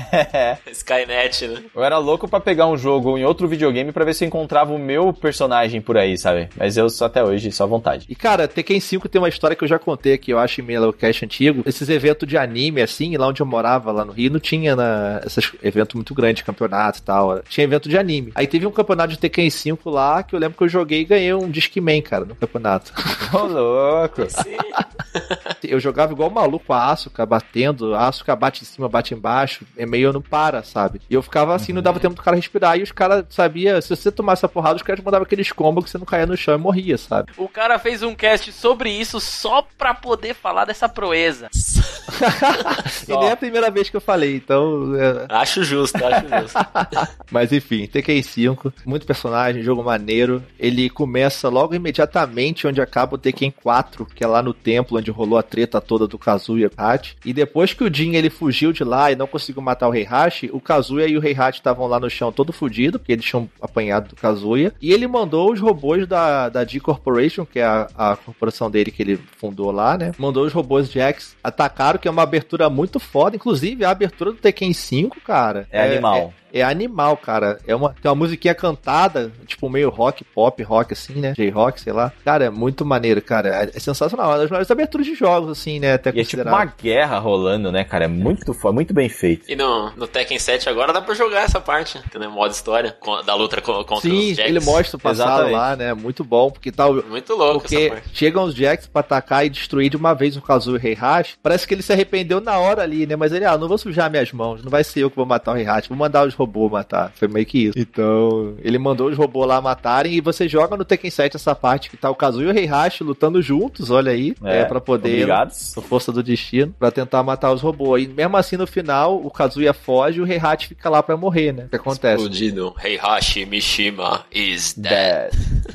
Skynet, né? Eu era louco pra pegar um jogo em outro videogame pra ver se eu encontrava o meu personagem por aí, sabe? Mas eu só até hoje, só vontade. E cara, Tekken 5 tem uma história que eu já contei aqui, eu acho em meu cast antigo. Esses eventos de anime, assim, lá onde eu morava, lá no Rio, não tinha na, esses eventos muito grandes, campeonato e tal. Tinha evento de anime. Aí teve um campeonato de Tekken 5 lá que eu lembro que eu joguei e ganhei um Discman, cara, no campeonato. Ô, louco. Sim. eu jogava igual maluco a Asuka, batendo, a Asuka bate em cima, bate embaixo, é meio não para, sabe? E eu ficava assim, não dava tempo do cara respirar, e os caras sabia, se você tomasse a porrada, os caras mandavam aqueles combos que você não caía no chão e morria, sabe? O cara fez um cast sobre isso só pra poder falar dessa proeza. e nem é a primeira vez que eu falei, então. é- Acho justo, acho justo. Mas enfim, Tekken 5, muito personagem, jogo maneiro. Ele começa logo imediatamente onde acaba o Tekken 4, que é lá no templo onde rolou a treta toda do Kazuya e o Heihachi. E depois que o Jin ele fugiu de lá e não conseguiu matar o Heihachi, o Kazuya e o Heihachi estavam lá no chão todo fudido, porque eles tinham apanhado do Kazuya. E ele mandou os robôs da, da G Corporation, que é a, a corporação dele que ele fundou lá, né? Mandou os robôs Jax atacaram, que é uma abertura muito foda. Inclusive, a abertura do Tekken 5, cara. É animal. É animal, cara. É uma, tem uma musiquinha cantada, tipo meio rock, pop, rock assim, né? J-rock, sei lá. Cara, é muito maneiro, cara. É, é sensacional. É uma das melhores aberturas de jogos, assim, né? Até E é tipo uma guerra rolando, né, cara? É muito foda, muito bem feito. E no, no Tekken 7 agora dá pra jogar essa parte, entendeu? Modo história, da luta co- contra Sim, os Jacks. ele mostra o passado Exatamente. lá, né? Muito bom, porque tal. Muito louco Porque essa parte. chegam os Jacks pra atacar e destruir de uma vez o Kazuya e o Heihachi. Parece que ele se arrependeu na hora ali, né? Mas ele, ah, não vou sujar minhas mãos. Não vai ser eu que vou matar o Heihachi. Vou mandar os robôs matar. Foi meio que isso. Então, ele mandou os robôs lá matarem. E você joga no Tekken 7 essa parte que tá o Kazuya e o Heihachi lutando juntos, olha aí. É, pra poder... Obrigados. a força do destino, pra tentar matar os robôs. E mesmo assim, no final, o Kazuya foge e o Heihachi fica lá pra morrer, né? O que acontece? Explodido. Heihachi Mishima is dead.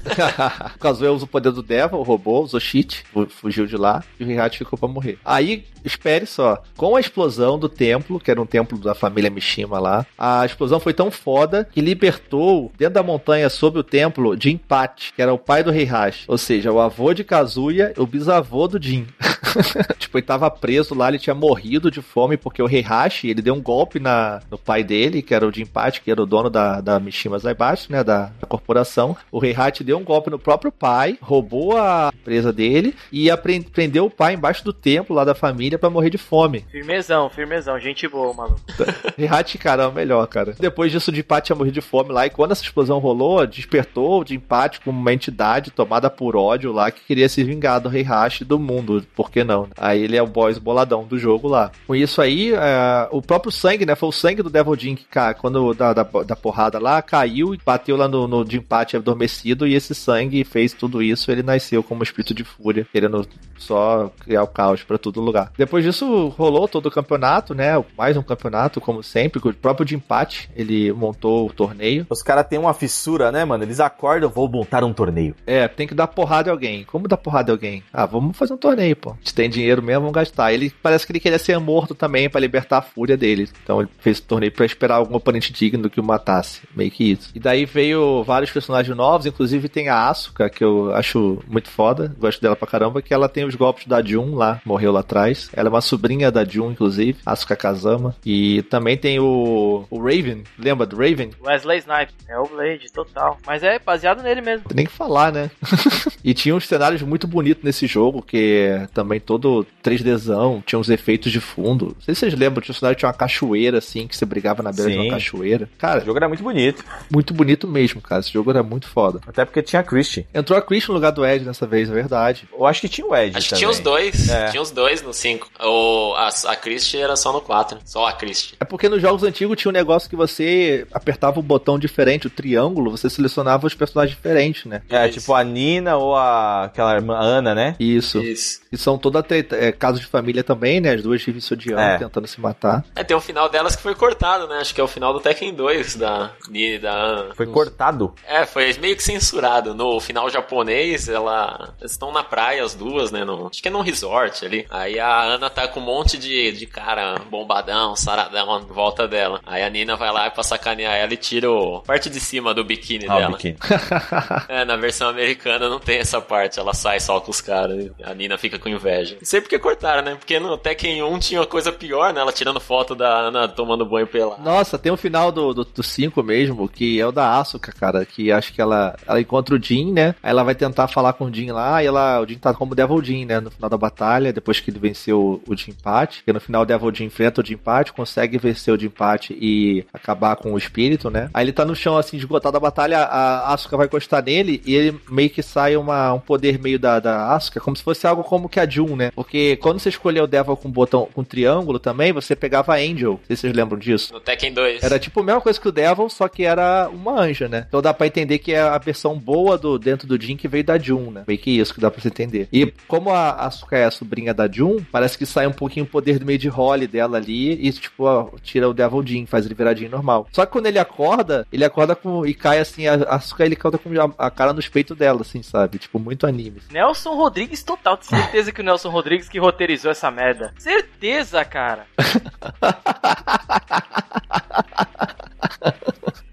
O Kazuya usa o poder do Devil, o robô, usou cheat, fu- fugiu de lá, e o Heihachi ficou pra morrer. Aí, espere só, com a explosão do templo, que era um templo da família Mishima lá, a explosão foi tão foda que libertou, dentro da montanha, sob o templo, Jin Pat, que era o pai do Heihachi. Ou seja, o avô de Kazuya e o bisavô do Jin. tipo, ele tava preso lá, ele tinha morrido de fome porque o Heihachi, ele deu um golpe na, no pai dele, que era o Jinpachi, que era o dono da, da Mishima Zaibashi, né, da, da corporação. O Heihachi deu um golpe no próprio pai, roubou a empresa dele e prendeu o pai embaixo do templo lá da família pra morrer de fome. Firmezão, firmezão, gente boa, maluco. Heihachi, cara, é o melhor, cara. Depois disso, o Jinpachi tinha morrido de fome lá e quando essa explosão rolou, despertou o Jinpachi como uma entidade tomada por ódio lá que queria se vingar do Heihachi do mundo. Por que não? Aí ele é o boss boladão do jogo lá. Com isso aí, é, o próprio sangue, né? Foi o sangue do Devil Jin que ca- quando da, da, da porrada lá, caiu e bateu lá no, no Jinpachi adormecido e esse sangue fez tudo isso. Ele nasceu como espírito de fúria, querendo só criar o caos pra todo lugar. Depois disso, rolou todo o campeonato, né? Mais um campeonato, como sempre, com o próprio Jinpachi, ele montou o torneio. Os caras têm uma fissura, né, mano? Eles acordam, vou montar um torneio. É, tem que dar porrada em alguém. Como dar porrada em alguém? Ah, vamos fazer um torneio, pô. A gente tem dinheiro mesmo, vamos gastar. Ele parece que ele queria ser morto também pra libertar a fúria dele. Então ele fez o torneio pra esperar algum oponente digno que o matasse. Meio que isso. E daí veio vários personagens novos, inclusive tem a Asuka, que eu acho muito foda. Gosto dela pra caramba, que ela tem os golpes da Jun lá, morreu lá atrás. Ela é uma sobrinha da Jun, inclusive, Asuka Kazama. E também tem o, o Raven. Lembra do Raven? Wesley Snipes. É o Blade, total. Mas é baseado nele mesmo. Tem nem que falar, né? e tinha uns cenários muito bonitos nesse jogo, que é também todo 3Dzão, tinha uns efeitos de fundo. Não sei se vocês lembram, tinha um cenário que tinha uma cachoeira, assim, que você brigava na beira de Sim. uma cachoeira. O Cara, jogo era muito bonito. muito bonito mesmo, cara. Esse jogo era muito foda. Até porque tinha a Christie. Entrou a Chris no lugar do Ed dessa vez, é verdade. Eu acho que tinha o Ed Acho que tinha os dois. É. Tinha os dois no 5. O, a, a Christie era só no 4. Só a Christie. É porque nos jogos antigos tinha um negócio que você apertava o botão diferente, o triângulo, você selecionava os personagens diferentes, né? É, Isso. tipo a Nina ou a aquela irmã Ana, né? Isso. Isso. que são são toda treta, é, caso de família também, né? As duas vivem se odiando, é. tentando se matar. É, tem um final delas que foi cortado, né? Acho que é o final do Tekken 2 da Ni da Ana. Foi cortado? É, foi meio que censurado. No final japonês, ela. Eles estão na praia, as duas, né? No... Acho que é num resort ali. Aí a Ana tá com um monte de, de cara bombadão, saradão em volta dela. Aí a Nina vai lá pra sacanear ela e tira o parte de cima do biquíni ah, dela. Biquíni. é, na versão americana não tem essa parte. Ela sai só com os caras. A Nina fica com inveja. Não sei porque cortaram, né? Porque no Tekken 1 tinha uma coisa pior, né? Ela tirando foto da Ana tomando banho pela. Nossa, tem o um final do, do, do 5 mesmo, que é o da Asuka, cara. Que acho que ela, ela encontra o Jin, né? Aí ela vai tentar falar com o Jin lá, e ela, o Jin tá como Devil Jin, né? No final da batalha, depois que ele venceu o, o Jin empate. Que no final o Devil Jin enfrenta o Jin empate, consegue vencer o Jin empate e acabar com o espírito, né? Aí ele tá no chão, assim, esgotado da batalha, a Asuka vai encostar nele e ele meio que sai uma, um poder meio da, da Asuka, como se fosse algo como que a Né? Porque quando você escolheu o Devil com botão com triângulo também, você pegava a Angel. Não sei se vocês lembram disso. No Tekken 2. Era tipo a mesma coisa que o Devil, só que era uma anja, né? Então dá pra entender que é a versão boa do dentro do Jin que veio da Jun, né? Meio que isso que dá pra você entender. E como a Asuka é a sobrinha da Jun, parece que sai um pouquinho o poder do meio de role dela ali e, tipo, ó, tira o Devil Jin, faz ele virar Jin normal. Só que quando ele acorda, ele acorda com. e cai assim, a Asuka ele canta com a, cara nos peitos dela, assim, sabe? Tipo, muito anime. Nelson Rodrigues total. Tenho certeza que o Nelson Rodrigues que roteirizou essa merda. Certeza, cara.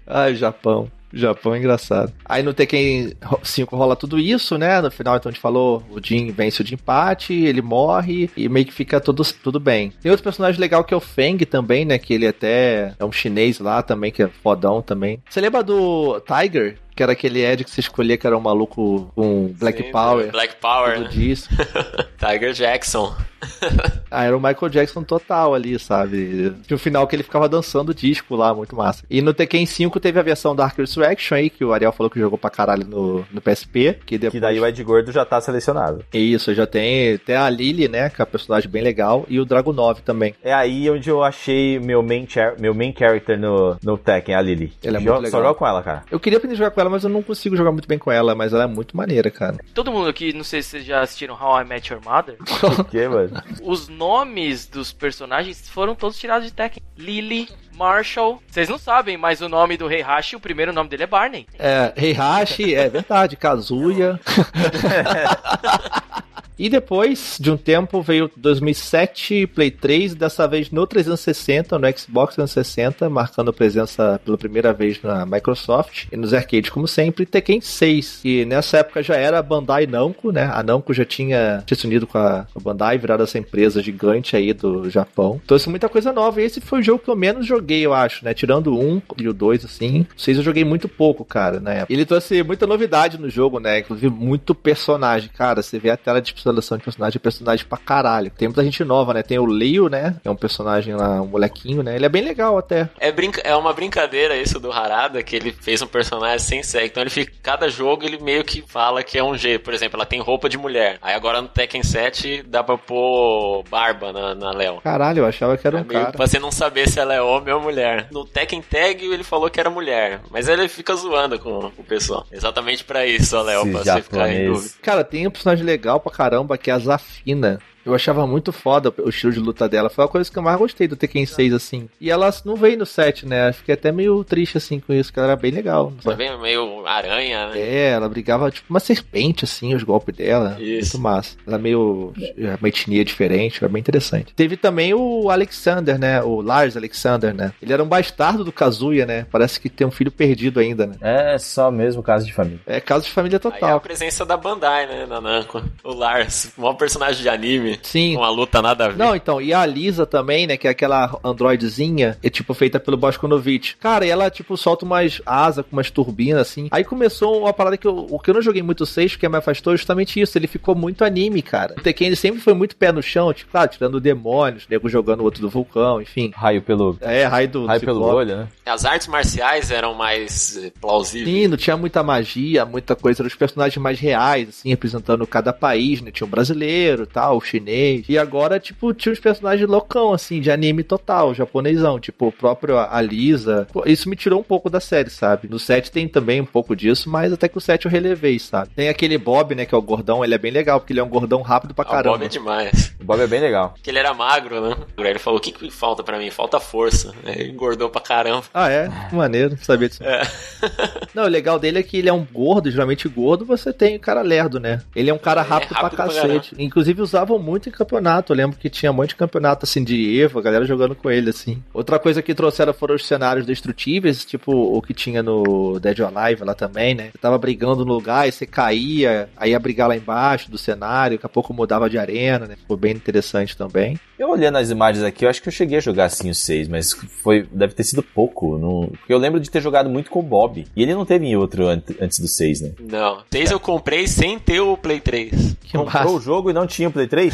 Ai, Japão. Japão é engraçado. Aí no Tekken 5 rola tudo isso, né? No final, então a gente falou, o Jin vence o de empate, ele morre e meio que fica tudo, tudo bem. Tem outro personagem legal que é o Feng também, né? Que ele até é um chinês lá também, que é fodão também. Você lembra do Tiger? Que era aquele Ed que você escolhia que era um maluco com Black Sim, Power. Black Power. Tudo né? disso. Tiger Jackson. Ah, era o Michael Jackson total ali, sabe? Tinha um final que ele ficava dançando disco lá, muito massa. E no Tekken 5 teve a versão Dark Resurrection aí, que o Ariel falou que jogou pra caralho no, no PSP. Que, depois... que daí o Ed Gordo já tá selecionado. Isso, já tem, tem a Lily, né, que é uma personagem bem legal, e o Dragon 9 também. É aí onde eu achei meu main, meu main character no, no Tekken, a Lily. Ela é muito legal. Só joga com ela, cara. Eu queria aprender a jogar com ela, mas eu não consigo jogar muito bem com ela, mas ela é muito maneira, cara. Todo mundo aqui, não sei se vocês já assistiram How I Met Your Mother. o quê, mano? Os nomes dos personagens foram todos tirados de Tekken. Lily, Marshall. Vocês não sabem, mas o nome do Heihachi, o primeiro nome dele é Barney. É, Heihachi, é verdade, Kazuya. E depois de um tempo veio 2007 Play 3, dessa vez no 360, no Xbox 360, marcando presença pela primeira vez na Microsoft e nos arcades como sempre, Tekken 6. E nessa época já era Bandai Namco, né? A Namco já tinha, se unido com a, Bandai, virado essa empresa gigante aí do Japão. Trouxe muita coisa nova e esse foi o jogo que eu menos joguei, eu acho, né? Tirando 1 e o 2, assim. 6 eu joguei muito pouco, cara, né? Ele trouxe muita novidade no jogo, né? Inclusive muito personagem, cara. Você vê a tela de seleção de personagem, é personagem pra caralho. Tem muita gente nova, né? Tem o Leo, né? É um personagem lá, um molequinho, né? Ele é bem legal até. É, brinca é uma brincadeira isso do Harada, que ele fez um personagem sem sexo. Então ele fica, cada jogo ele meio que fala que é um jeito. Por exemplo, ela tem roupa de mulher. Aí agora no Tekken 7 dá pra pôr barba na, na Léo. Caralho, eu achava que era é um cara. Pra você não saber se ela é homem ou mulher. No Tekken Tag ele falou que era mulher. Mas ele fica zoando com o pessoal. Exatamente pra isso, a Léo, pra você ficar em dúvida. Cara, tem um personagem legal pra caramba que é a Zafina. Eu achava muito foda o estilo de luta dela. Foi a coisa que eu mais gostei do Tekken 6, assim. E ela não veio no 7, né? Fiquei até meio triste, assim, com isso, que ela era bem legal. Ela veio meio aranha, né? É, ela brigava tipo uma serpente, assim, os golpes dela. Isso. Muito massa. Ela é meio. uma etnia diferente, era bem interessante. Teve também o Alexander, né? O Lars Alexander, né? Ele era um bastardo do Kazuya, né? Parece que tem um filho perdido ainda, né? É só mesmo caso de família. É caso de família total. Aí é a presença da Bandai, né? Na Namco. O Lars, o maior personagem de anime. Sim. Uma luta nada a ver. Não, então, e a Lisa também, né, que é aquela androidezinha, é tipo feita pelo Boskonovich. Cara, e ela tipo solta umas asas com umas turbinas assim. Aí começou uma parada que eu, o que eu não joguei muito 6, que me afastou é justamente isso, ele ficou muito anime, cara. O Tekken ele sempre foi muito pé no chão, tipo, claro, tirando demônios, nego jogando o outro do vulcão, enfim. Raio pelo É, raio do raio pelo olho, né? As artes marciais eram mais eh, plausíveis. Sim, não tinha muita magia, muita coisa, eram os personagens mais reais, assim, representando cada país, né? Tinha um brasileiro, tal, o chinês chinês. E agora, tipo, tinha uns personagens loucão, assim, de anime total, japonesão. Tipo, o próprio a Lisa. Isso me tirou um pouco da série, sabe? No set tem também um pouco disso, mas até que o set eu relevei, sabe? Tem aquele Bob, né, que é o gordão, ele é bem legal, porque ele é um gordão rápido pra caramba. Ah, o Bob é demais. O Bob é bem legal. Porque ele era magro, né? Ele falou: o que, que falta pra mim? Falta força. Aí ele engordou pra caramba. Ah, é? Maneiro, sabia disso. É. Não, o legal dele é que ele é um gordo, geralmente gordo, você tem o cara lerdo, né? Ele é um cara rápido, é rápido pra cacete. Pra Inclusive usavam muito em campeonato. Eu lembro que tinha um monte de campeonato assim de Evo, a galera jogando com ele, assim. Outra coisa que trouxeram foram os cenários destrutíveis, tipo o que tinha no Dead or Alive lá também, né? Você tava brigando no lugar e você caía, aí ia brigar lá embaixo do cenário, daqui a pouco mudava de arena, né? Ficou bem interessante também. Eu olhando as imagens aqui, eu acho que eu cheguei a jogar assim o 6, mas foi, deve ter sido pouco. Não, porque eu lembro de ter jogado muito com o Bob. E ele não teve em outro antes do 6, né? Não. 6 é. eu comprei sem ter o Play 3. Que Comprou massa. o jogo e não tinha o Play 3?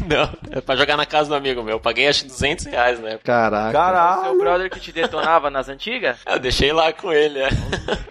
não, é pra jogar na casa do amigo meu. Eu paguei acho 200 reais, né? Caraca. Caralho. Seu brother que te detonava nas antigas? Eu deixei lá com ele, é.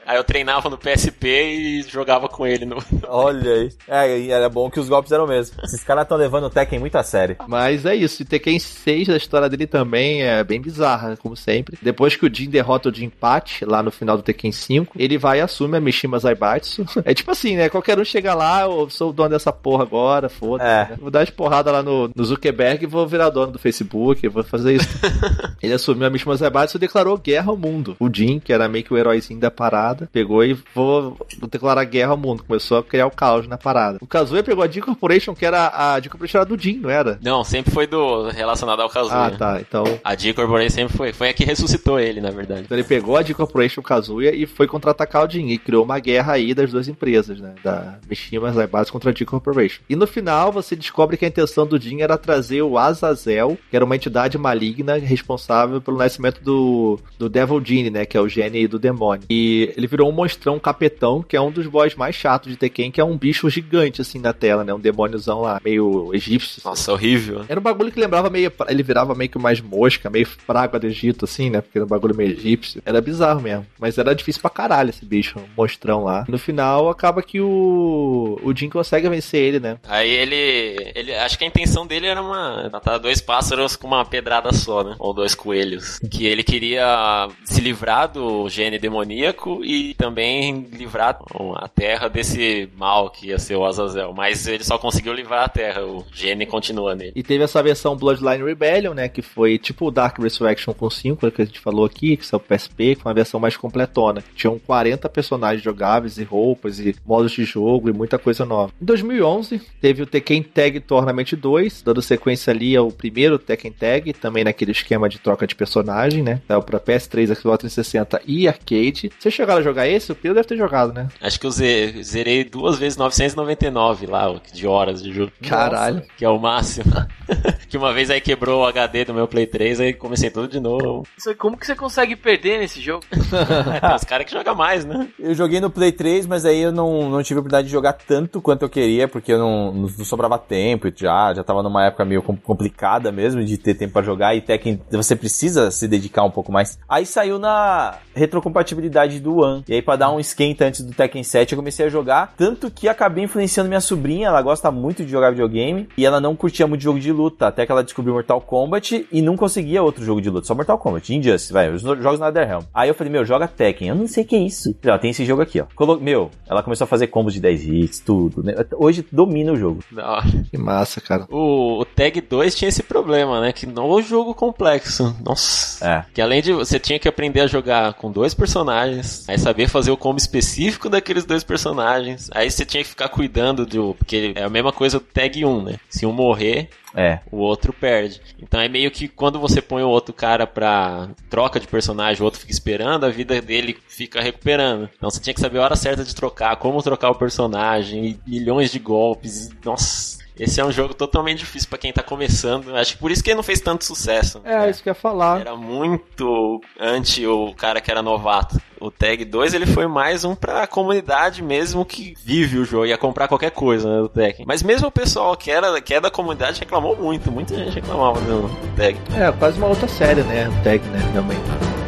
Aí eu treinava no PSP e jogava com ele no. Olha aí. É, era bom que os golpes eram mesmo. Esses caras estão levando o Tekken muito a sério. Mas é isso. E Tekken 6, a história dele também é bem bizarra, como sempre. Depois que o Jin derrota o empate lá no final do Tekken 5, ele vai e assume a Mishima Zaibatsu. É tipo assim, né? Qualquer um chega lá, eu sou o dono dessa porra agora, foda-se. É. Né? Vou dar de porrada lá no, no Zuckerberg e vou virar dono do Facebook, vou fazer isso. ele assumiu a Mishima Zaibatsu e declarou guerra ao mundo. O Jin, que era meio que o heróizinho da parada, pegou e vou, declarar guerra ao mundo. Começou a criar o caos na parada. O Kazuya pegou a D Corporation, que era a D Corporation era do Jin, não era? Não, sempre foi do relacionado ao Kazuya. Ah, tá. Então. A D Corporation sempre foi, foi a que ressuscitou ele, na verdade. Então ele pegou a D Corporation Kazuya e foi contra-atacar o Jin. E criou uma guerra aí das duas empresas, né? Da Mishima Zaibatsu contra a D Corporation. E no final você descobre que a intenção do Jin era trazer o Azazel, que era uma entidade maligna responsável pelo nascimento do, do Devil Genie, né? Que é o gene do demônio. E ele virou um monstrão capetão, que é um dos boss mais chatos de Tekken, que é um bicho gigante assim na tela, né? Um demôniozão lá, meio egípcio. Nossa, horrível. Era um bagulho que lembrava meio. Ele virava meio que mais mosca, meio praga do Egito, assim, né? Porque era um bagulho meio egípcio. Era bizarro mesmo. Mas era difícil pra caralho esse bicho, um monstrão lá. No final, acaba que o. O Jin consegue vencer ele, né? Aí ele. ele acho que a intenção dele era uma. matar dois pássaros com uma pedrada só, né? Ou dois coelhos. Que ele queria se livrar do gene demoníaco e também livrar a terra desse mal que ia ser o Azazel. Mas ele só conseguiu livrar a terra, o gene continua nele. E teve essa versão Bloodline Rebellion, né? Que foi tipo o Dark Resurrection com 5, que a gente falou aqui, que saiu PSP, que foi uma versão mais completona. Tinham 40 personagens jogáveis e roupas e modos de jogo e muita coisa nova. Em 2011, teve o Tekken Tag Tournament 2, dando sequência ali ao primeiro Tekken Tag, também naquele esquema de troca de personagem, né? Saiu pra PS3, Xbox 360 e arcade. Vocês chegaram a jogar esse? O Pedro deve ter jogado, né? Acho que eu zerei duas vezes 999 lá, de horas de jogo. Caralho. Nossa, que é o máximo. que uma vez aí quebrou o HD do meu Play 3, aí comecei tudo de novo. Como que você consegue perder nesse jogo? Tem os caras que jogam mais, né? Eu joguei no Play 3, mas aí eu não, não tive a oportunidade de jogar tanto quanto eu queria, porque eu não, não, não sobrava tempo já, já tava numa época meio complicada mesmo de ter tempo para jogar e Tekken você precisa se dedicar um pouco mais. Aí saiu na retrocompatibilidade do One. E aí para dar um esquenta antes do Tekken 7 eu comecei a jogar, tanto que acabei influenciando minha sobrinha, ela gosta muito de jogar videogame e ela não curtia muito jogo de luta, até que ela descobriu Mortal Kombat e não conseguia outro jogo de luta, só Mortal Kombat, Injustice, vai, os jogos na Netherrealm. Aí eu falei, meu, joga Tekken. Eu não sei o que é isso. Ó, tem esse jogo aqui, ó. Colo meu, ela começou a fazer combos de 10 hits, tudo. Né? Hoje domina o jogo. Não. Que massa, cara. O, o Tag 2 tinha esse problema, né? Que não um jogo complexo. Nossa. É. Que além de você tinha que aprender a jogar com dois personagens, aí saber fazer o combo específico daqueles dois personagens. Aí você tinha que ficar cuidando do. Porque é a mesma coisa do Tag 1, né? Se um morrer, é. O outro perde. Então é meio que quando você põe o outro cara pra troca de personagem, o outro fica esperando, a vida dele fica recuperando. Então você tinha que saber a hora certa de trocar, como trocar o personagem, milhões de golpes. Nossa. Esse é um jogo totalmente difícil para quem tá começando. Acho que por isso que ele não fez tanto sucesso. É, é. isso que eu ia falar. Era muito anti o cara que era novato. O Tag 2 ele foi mais um pra comunidade mesmo que vive o jogo, ia comprar qualquer coisa, né, do Tag. Mas mesmo o pessoal que, era, que é da comunidade reclamou muito, muita gente reclamava do Tag. É, quase uma outra série, né, o Tag, né, realmente.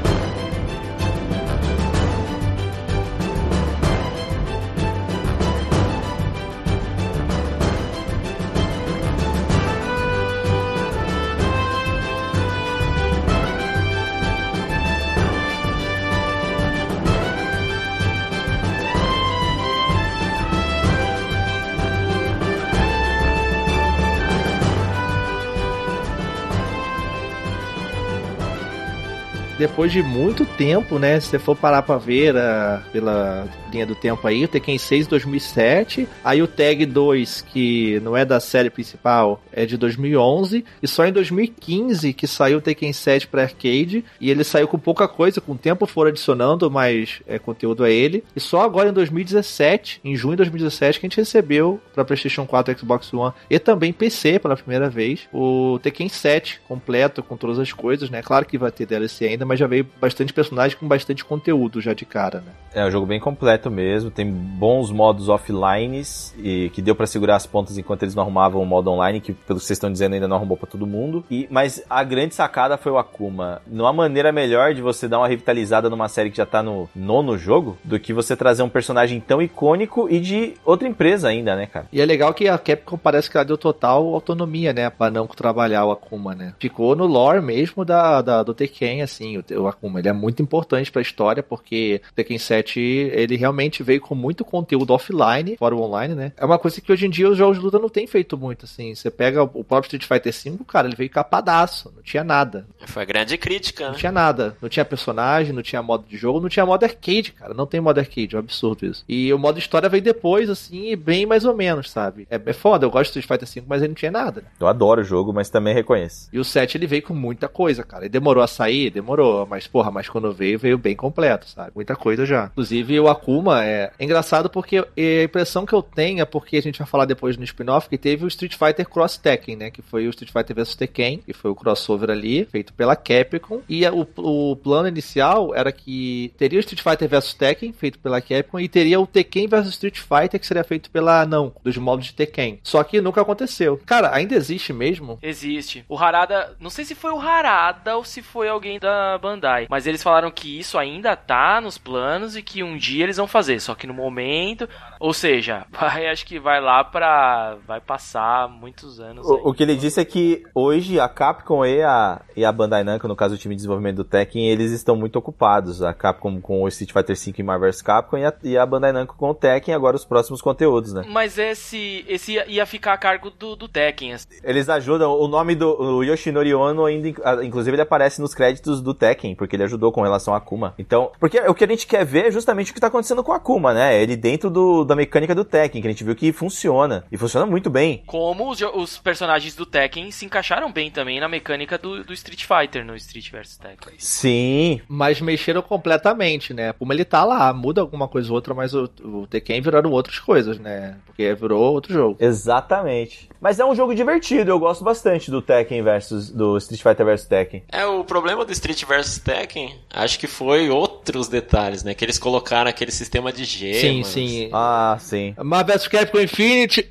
Depois de muito tempo, né? Se você for parar pra ver a, pela linha do tempo aí, o Tekken 6 2007, aí o Tag 2, que não é da série principal, é de 2011, e só em 2015 que saiu o Tekken 7 para arcade, e ele saiu com pouca coisa, com o tempo foram adicionando mais é, conteúdo a ele, e só agora em 2017, em junho de 2017, que a gente recebeu para PlayStation 4, Xbox One e também PC pela primeira vez, o Tekken 7 completo com todas as coisas, né? Claro que vai ter DLC ainda, mas já veio bastante personagem com bastante conteúdo já de cara, né? É um jogo bem completo mesmo, tem bons modos offline e que deu para segurar as pontas enquanto eles não arrumavam o modo online, que pelo que vocês estão dizendo ainda não arrumou para todo mundo. E mas a grande sacada foi o Akuma. Não há maneira melhor de você dar uma revitalizada numa série que já tá no nono jogo do que você trazer um personagem tão icônico e de outra empresa ainda, né, cara? E é legal que a Capcom parece que ela deu total autonomia, né, para não trabalhar o Akuma, né? Ficou no lore mesmo da, da do Tekken, assim, o, o Akuma. Ele é muito importante para a história porque o Tekken 7 ele realmente veio com muito conteúdo offline, fora o online, né? É uma coisa que hoje em dia os jogos de luta não tem feito muito, assim. Você pega o próprio Street Fighter V, cara, ele veio capadaço, não tinha nada. Foi a grande crítica, né? Não tinha nada. Não tinha personagem, não tinha modo de jogo, não tinha modo arcade, cara. Não tem modo arcade, é um absurdo isso. E o modo história veio depois, assim, bem mais ou menos, sabe? É, é foda, eu gosto do Street Fighter V, mas ele não tinha nada. Eu adoro o jogo, mas também reconheço. E o 7 ele veio com muita coisa, cara. Ele demorou a sair, demorou, mas porra, mas quando veio, veio bem completo, sabe? Muita coisa já. Inclusive o Akuma é, é engraçado porque a impressão que eu tenho é porque a gente vai falar depois no spin-off que teve o Street Fighter Cross Tekken, né? Que foi o Street Fighter vs Tekken, que foi o crossover ali, feito pela Capcom. E o, o plano inicial era que teria o Street Fighter vs Tekken, feito pela Capcom, e teria o Tekken vs Street Fighter, que seria feito pela não, dos modos de Tekken. Só que nunca aconteceu. Cara, ainda existe mesmo? Existe. O Harada, não sei se foi o Harada ou se foi alguém da Bandai, mas eles falaram que isso ainda tá nos planos e que um dia eles vão fazer, só que no momento, ou seja, vai, acho que vai lá pra. vai passar muitos anos. O, o, que ele disse é que hoje a Capcom e a, e a Bandai Namco, no caso o time de desenvolvimento do Tekken, eles estão muito ocupados. A Capcom com o Street Fighter V e Marvel vs Capcom e a, e a Bandai Namco com o Tekken, agora os próximos conteúdos, né? Mas esse, esse ia, ficar a cargo do, do Tekken. Assim. Eles ajudam, o nome do Yoshinori Ono ainda, inclusive ele aparece nos créditos do Tekken, porque ele ajudou com relação a Akuma. Então, porque o que a gente quer ver é justamente o que tá acontecendo com a Akuma, né? Ele dentro do, da mecânica do Tekken, que a gente viu que funciona. E funciona muito bem. Como os, os personagens do Tekken se encaixaram bem também na mecânica do, do Street Fighter, no Street vs Tekken. Sim. Mas mexeram completamente, né? Como ele tá lá, muda alguma coisa ou outra, mas o, o Tekken viraram outras coisas, né? Porque virou outro jogo. Exatamente. Mas é um jogo divertido, eu gosto bastante do Tekken versus do Street Fighter vs Tekken. É, o problema do Street vs Tekken, acho que foi outros detalhes, né? Que eles colocaram aquele sistema de gemas. Sim, sim. Ah, sim. Marvel vs Capcom Infinity.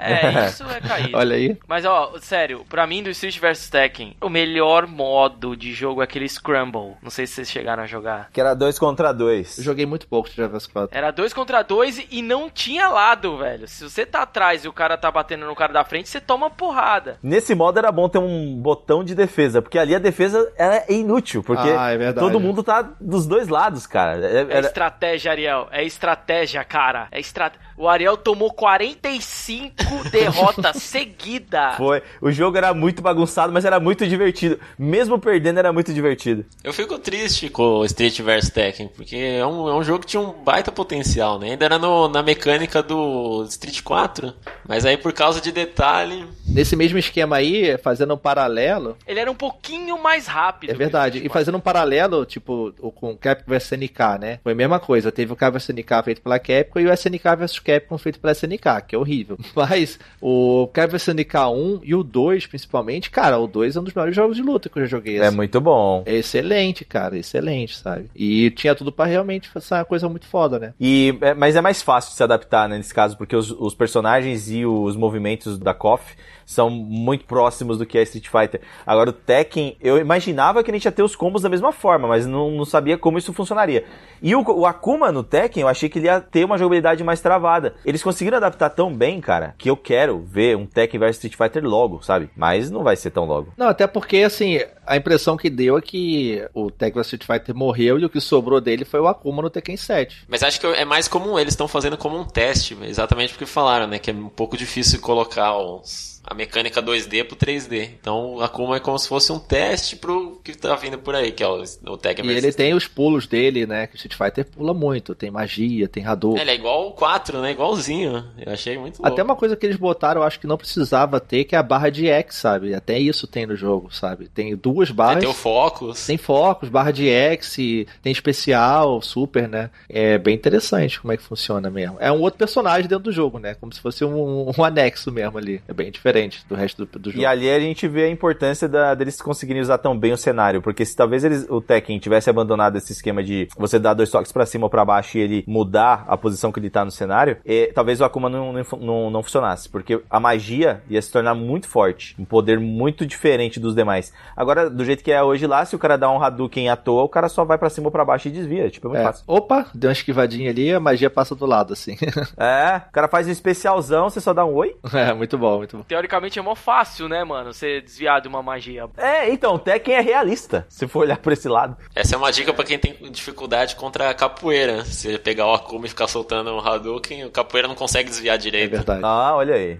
É, isso é caído. Olha aí. Mas, ó, sério, pra mim do Street vs Tekken, o melhor modo de jogo é aquele Scramble. Não sei se vocês chegaram a jogar. Que era dois contra dois. Eu joguei muito pouco Street vs 4. Era dois contra dois e não tinha lado, velho. Se você tá atrás e o cara tá batendo no cara da frente, você toma porrada. Nesse modo era bom ter um botão de defesa, porque ali a defesa é inútil, porque ah, é todo mundo tá dos dois lados, cara. É, é estratégia, Ariel. É estratégia, cara. É estratégia. O Ariel tomou 45 derrotas seguidas. Foi. O jogo era muito bagunçado, mas era muito divertido. Mesmo perdendo, era muito divertido. Eu fico triste com o Street vs Tekken, porque é um, é um jogo que tinha um baita potencial, né? Ainda era no, na mecânica do Street 4, mas aí por causa de detalhe. Nesse mesmo esquema aí, fazendo um paralelo. Ele era um pouquinho mais rápido. É verdade. E fazendo um paralelo, tipo, com o Capcom vs SNK, né? Foi a mesma coisa. Teve o Capcom vs SNK feito pela Capcom e o SNK vs Capcom feito pela SNK, que é horrível. Mas o Capcom SNK 1 e o 2, principalmente, cara, o 2 é um dos melhores jogos de luta que eu já joguei. É assim. É muito bom. É excelente, cara, excelente, sabe? E tinha tudo para realmente fazer uma coisa muito foda, né? E, é, mas é mais fácil de se adaptar, né, nesse caso, porque os, os personagens e os movimentos da KOF são muito próximos do que é Street Fighter. Agora o Tekken, eu imaginava que a gente ia ter os combos da mesma forma, mas não, não sabia como isso funcionaria. E o, o, Akuma no Tekken, eu achei que ele ia ter uma jogabilidade mais travada. Eles conseguiram adaptar tão bem, cara, que eu quero ver um Tekken vs Street Fighter logo, sabe? Mas não vai ser tão logo. Não, até porque, assim, A impressão que deu é que o Tekken Street Fighter morreu e o que sobrou dele foi o Akuma no Tekken 7. Mas acho que é mais comum, eles estão fazendo como um teste, exatamente porque falaram, né? Que é um pouco difícil colocar os a mecânica 2D pro 3D. Então o Akuma é como se fosse um teste pro que tá vindo por aí, que é o, o Tekken E ele tem os pulos dele, né? Que o Street Fighter pula muito. Tem magia, tem Hadouken. É, ele é igual o 4, né? Igualzinho. Eu achei muito louco. Até uma coisa que eles botaram, eu acho que não precisava ter, que é a barra de X, sabe? Até isso tem no jogo, sabe? Tem duas barras. É, tem o Focus. Tem Focus, barra de X, tem especial, super, né? É bem interessante como é que funciona mesmo. É um outro personagem dentro do jogo, né? Como se fosse um, um anexo mesmo ali. É bem diferente diferente do resto do, do jogo. E ali a gente vê a importância da, deles conseguirem usar tão bem o cenário, porque se talvez eles, o Tekken tivesse abandonado esse esquema de você dar dois toques para cima ou pra baixo e ele mudar a posição que ele tá no cenário, e, talvez o Akuma não, não, não, não funcionasse, porque a magia ia se tornar muito forte, um poder muito diferente dos demais. Agora, do jeito que é hoje lá, se o cara dá um Hadouken à toa, o cara só vai para cima ou pra baixo e desvia, tipo, é muito é. fácil. Opa, deu uma esquivadinha ali, a magia passa do lado, assim. é, o cara faz um especialzão, você só dá um oi. É, muito bom, muito bom. Teoricamente é mó fácil, né, mano? Você desviar de uma magia. É, então, Tekken é realista, se for olhar por esse lado. Essa é uma dica para quem tem dificuldade contra a capoeira. Se pegar o Akuma e ficar soltando o Hadouken, o capoeira não consegue desviar direito. É verdade. Ah, olha aí.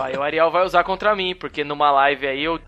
Aí o Ariel vai usar contra mim, porque numa live aí eu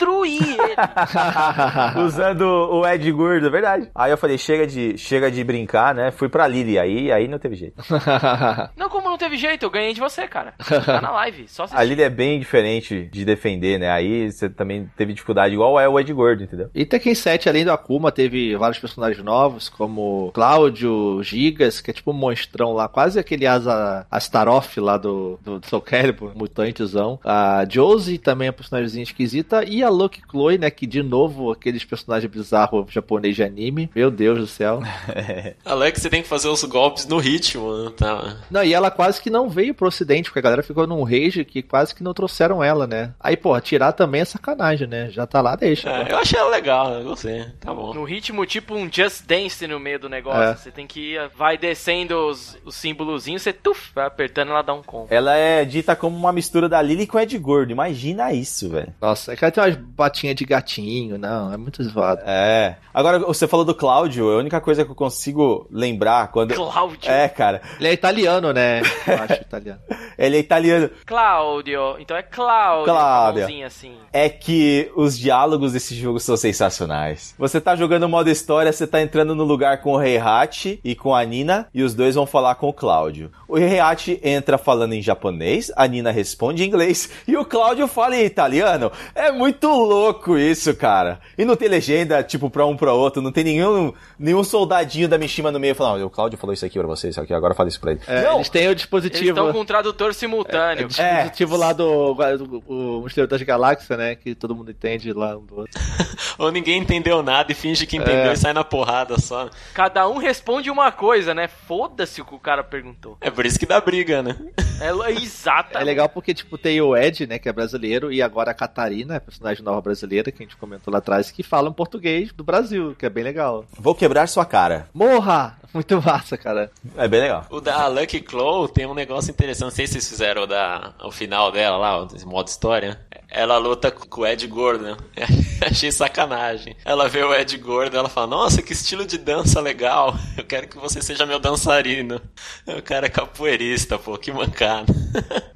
destruí ele. Usando o Ed Gordo, é verdade. Aí eu falei, chega de, chega de brincar, né? Fui pra Lily, aí, aí não teve jeito. não, como não teve jeito? Eu ganhei de você, cara. Tá na live, só A Lily é bem diferente de defender, né? Aí você também teve dificuldade, igual é o Ed Gordo, entendeu? E Tekken 7, além do Akuma, teve vários personagens novos, como Cláudio, Gigas, que é tipo um monstrão lá, quase aquele asa Astaroth lá do, do, do Soul Calibur, mutantezão. A Josie também é um personagem esquisita, e a Lucky Chloe, né, que de novo, aqueles personagens bizarros japonês de anime. Meu Deus do céu. Alex, você tem que fazer os golpes no ritmo, né? tá? Não, e ela quase que não veio pro ocidente, porque a galera ficou num rage que quase que não trouxeram ela, né? Aí, pô, tirar também é sacanagem, né? Já tá lá, deixa. É, eu achei ela legal, eu gostei. Tá bom. No ritmo, tipo um Just Dance no meio do negócio. É. Você tem que ir, vai descendo os, os símbolozinhos, você tuf, vai apertando ela dá um combo. Ela é dita como uma mistura da Lily com Ed Gordo. Imagina isso, velho. Nossa, é que ela tem umas batinhas de gatinho, não, é muito zoado. É. Agora, você falou do Cláudio, a única coisa que eu consigo lembrar quando. Cláudio. É, cara. Ele é italiano, né? Eu acho italiano. Ele é italiano. Cláudio. Então é Cláudio. Cláudio. Assim. É que os diálogos desse jogo são sensacionais. Você tá jogando modo história, você tá entrando no lugar com o Heihachi e com a Nina, e os dois vão falar com o Cláudio. O Heihachi entra falando em japonês, a Nina responde em inglês, e o Cláudio fala em italiano. É muito louco isso, cara. E não tem legenda, tipo, pra um pra outro, não tem nenhum, nenhum soldadinho da Mishima no meio falando, o Cláudio falou isso aqui pra vocês, aqui, agora fala isso pra ele. É, não. Eles têm o dispositivo. Eles estão com um tradutor simultâneo. É, é dispositivo é. lá do, do, Mistério das Galáxias, né? Que todo mundo entende lá um do outro. Ou ninguém entendeu nada e finge que entendeu é. e sai na porrada só. Cada um responde uma coisa, né? Foda-se o que o cara perguntou. É por isso que dá briga, né? É, exata. É legal porque, tipo, tem o Ed, né? Que é brasileiro, e agora a Catarina, personagem nova brasileira, que a gente comentou lá atrás, que fala um português do Brasil, que é bem legal. Vou quebrar sua cara. Morra! Muito massa, cara. É bem legal. O da Lucky Claw tem um negócio interessante. Não sei se vocês fizeram o, da, o final dela lá, o modo história. Ela luta com o Ed Gordon. Achei sacanagem. Ela vê o Ed Gordon ela fala: Nossa, que estilo de dança legal. Eu quero que você seja meu dançarino. O cara é capoeirista, pô, que mancada.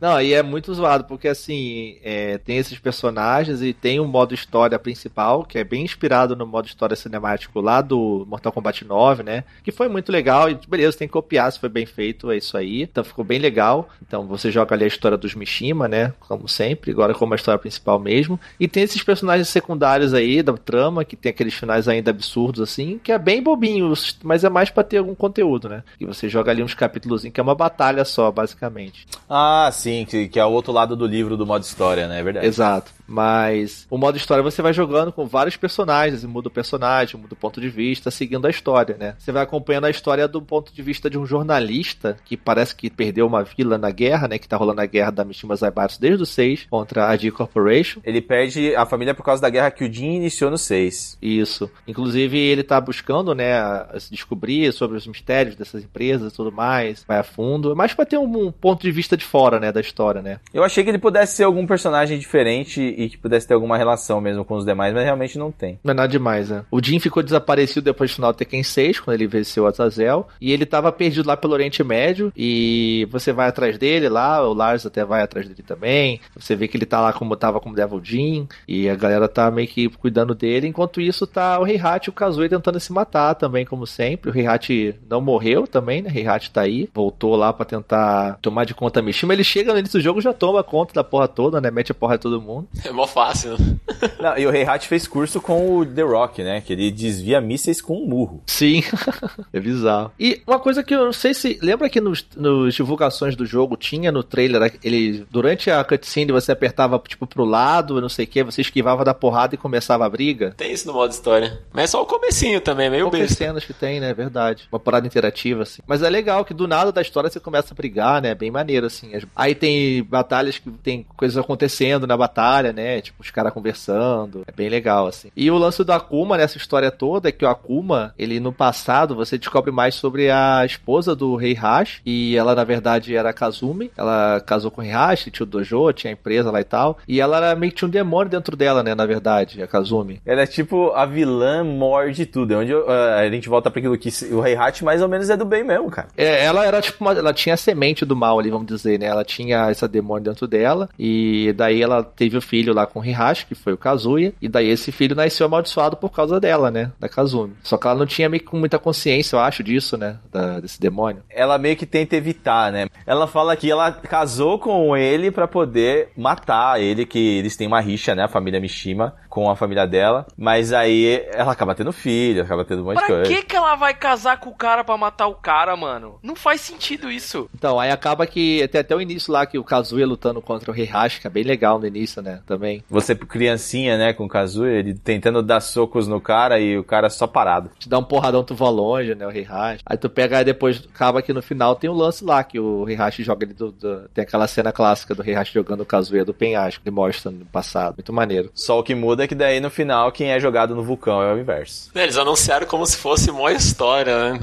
Não, e é muito zoado, porque assim, é, tem esses personagens e tem o um modo história principal, que é bem inspirado no modo história cinemático lá do Mortal Kombat 9, né? Que foi muito legal e beleza, tem que copiar se foi bem feito, é isso aí. Então ficou bem legal. Então você joga ali a história dos Mishima, né? Como sempre, agora como a história principal mesmo. E tem esses personagens secundários aí da trama, que tem aqueles finais ainda absurdos assim, que é bem bobinho, mas é mais para ter algum conteúdo, né? E você joga ali uns capítulos que é uma batalha só, basicamente. Ah, sim, que, que é o outro lado do livro do modo história, né? É verdade. Exato. Mas o modo história você vai jogando com vários personagens, e muda o personagem, muda o ponto de vista, seguindo a história, né? Você vai acompanhando a história do ponto de vista de um jornalista que parece que perdeu uma vila na guerra, né? Que tá rolando a guerra da Mishima Zaibatsu desde o 6 contra a G Corporation. Ele perde a família por causa da guerra que o Jin iniciou no 6. Isso. Inclusive, ele tá buscando, né, se descobrir sobre os mistérios dessas empresas e tudo mais, vai a fundo, mas pra ter um, um ponto de vista de fora, né, da história, né? Eu achei que ele pudesse ser algum personagem diferente e que pudesse ter alguma relação mesmo com os demais, mas realmente não tem. Não é nada demais, né? O Jin ficou desaparecido depois do final do Tekken 6, quando ele venceu o Azazel, e ele tava perdido lá pelo Oriente Médio, e você vai atrás dele lá, o Lars até vai atrás dele também, você vê que ele tá lá como tava como Devil Jin, e a galera tá meio que cuidando dele, enquanto isso tá o Heihachi e o Kazooie tentando se matar também, como sempre. O Heihachi não morreu também, né? Heihachi tá aí, voltou lá para tentar tomar de conta a Mishima, ele chega no início do jogo já toma conta da porra toda, né? Mete a porra de todo mundo. É mó fácil. Não, e o Heihachi fez curso com o The Rock, né? Que ele desvia mísseis com um murro. Sim, é bizarro. E uma coisa que eu não sei se. Lembra que nos, nos divulgações do jogo tinha no trailer, ele. Durante a cutscene você apertava tipo pro lado, não sei o que, você esquivava da porrada e começava a briga. Tem isso no modo história. Mas é só o comecinho também, meio Poucas besta. cenas que tem, né? Verdade. Uma parada interativa, assim. Mas é legal que do nada da história você começa a brigar, né? Bem maneiro, assim. Aí tem batalhas que tem coisas acontecendo na batalha, né? Tipo, os caras conversando. É bem legal, assim. E o lance do Akuma nessa história toda é que o Akuma, ele no passado, você descobre mais sobre a esposa do Rei Hash. E ela, na verdade, era a Kazumi. Ela casou com o Rei Hash, tinha o dojo, tinha a empresa lá e tal. E ela era meio que tinha um demônio dentro dela, né? Na verdade, a Kazumi. Ela é tipo a vilã mor de tudo. É onde uh, a gente volta para aquilo que o Rei Hat mais ou menos é do bem mesmo, cara. É, ela era tipo uma, ela tinha a semente do mal ali, vamos dizer, né? Ela tinha essa demônio dentro dela e daí ela teve o filho lá com o Hihashi, que foi o Kazuya, e daí esse filho nasceu amaldiçoado por causa dela, né? Da Kazumi. Só que ela não tinha meio com muita consciência, eu acho, disso, né? Da, desse demônio. Ela meio que tenta evitar, né? Ela fala que ela casou com ele para poder matar ele, que eles têm uma rixa, né? A família Mishima com a família dela, mas aí ela acaba tendo filho, acaba tendo um monte pra de coisa. que que ela vai casar com o cara pra matar o cara, mano? Não faz sentido isso. Então, aí acaba que tem até o início lá que o Kazuya lutando contra o Heihachi, que é bem legal no início, né? Também. Você criancinha, né, com o Kazuya, ele tentando dar socos no cara e o cara só parado. Te dá um porradão, tu voa longe, né, o Heihachi. Aí tu pega e depois acaba que no final tem o lance lá, que o Heihachi joga ele do, do, Tem aquela cena clássica do Heihachi jogando o Kazuya do penhasco, que ele mostra no passado. Muito maneiro. Só o que muda é que daí no final quem é jogado no vulcão é o inverso. Eles anunciaram como se fosse uma história, né?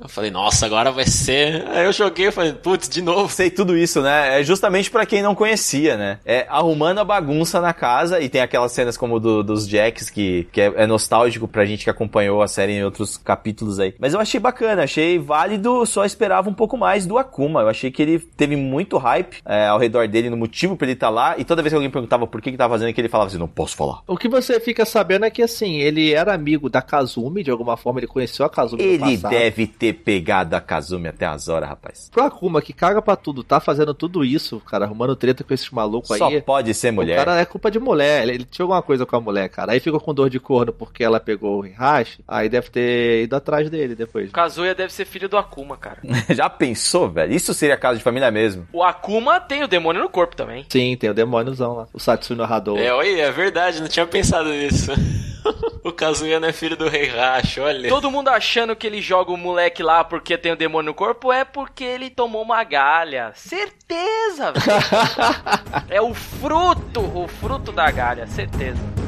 Eu falei, nossa, agora vai ser. Aí eu joguei e falei, putz, de novo. Sei tudo isso, né? É justamente para quem não conhecia, né? É arrumando a bagunça na casa e tem aquelas cenas como do, dos Jacks que, que é, é, nostálgico pra gente que acompanhou a série em outros capítulos aí. Mas eu achei bacana, achei válido, só esperava um pouco mais do Akuma. Eu achei que ele teve muito hype é, ao redor dele no motivo pra ele estar tá lá e toda vez que alguém perguntava por que que tava fazendo aquilo, ele falava assim, não posso falar. O que você fica sabendo é que assim, ele era amigo da Kazumi, de alguma forma ele conheceu a Kazumi Ele deve ter pegado a Kazumi até as horas, rapaz. Pro Akuma, que caga pra tudo, tá fazendo tudo isso, cara, arrumando treta com esses malucos aí. Só pode ser mulher. O cara é culpa de mulher, ele, ele, tinha alguma coisa com a mulher, cara. Aí ficou com dor de corno porque ela pegou o Hihashi, aí deve ter ido atrás dele depois. O Kazuya deve ser filho do Akuma, cara. Já pensou, velho? Isso seria caso de família mesmo. O Akuma tem o demônio no corpo também. Sim, tem o demôniozão lá. O Satsui Hadou. É, oi, é verdade, não tinha pensado nisso. o Kazuya não é filho do Rei Hash, olha. Todo mundo achando que ele joga o moleque lá porque tem o demônio no corpo é porque ele tomou uma galha. Certeza, velho. é o fruto, o fruto da galha, certeza.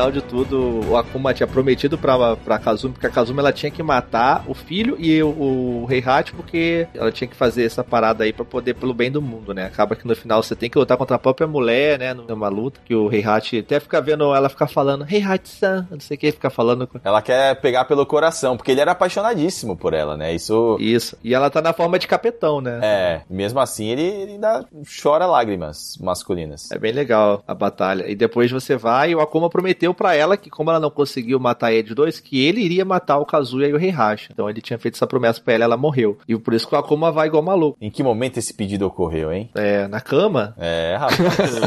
Final de tudo, o Akuma tinha prometido pra, pra Kazumi, porque a Kazumi ela tinha que matar o filho e o, o Heihachi, porque ela tinha que fazer essa parada aí pra poder, pelo bem do mundo, né? Acaba que no final você tem que lutar contra a própria mulher, né? Numa luta, que o Heihachi até fica vendo ela ficar falando, Heihachi-san, não sei o que, ficar falando. Ela quer pegar pelo coração, porque ele era apaixonadíssimo por ela, né? Isso. Isso. E ela tá na forma de capetão, né? É, mesmo assim ele, ele ainda chora lágrimas masculinas. É bem legal a batalha. E depois você vai e o Akuma prometeu prometeu para ela que, como ela não conseguiu matar eles dois, que ele iria matar o Kazuya e o Heihachi. Então ele tinha feito essa promessa pra ela, ela morreu. E por isso que o Akuma vai igual maluco. Em que momento esse pedido ocorreu, hein? É, na cama? É, rapaz.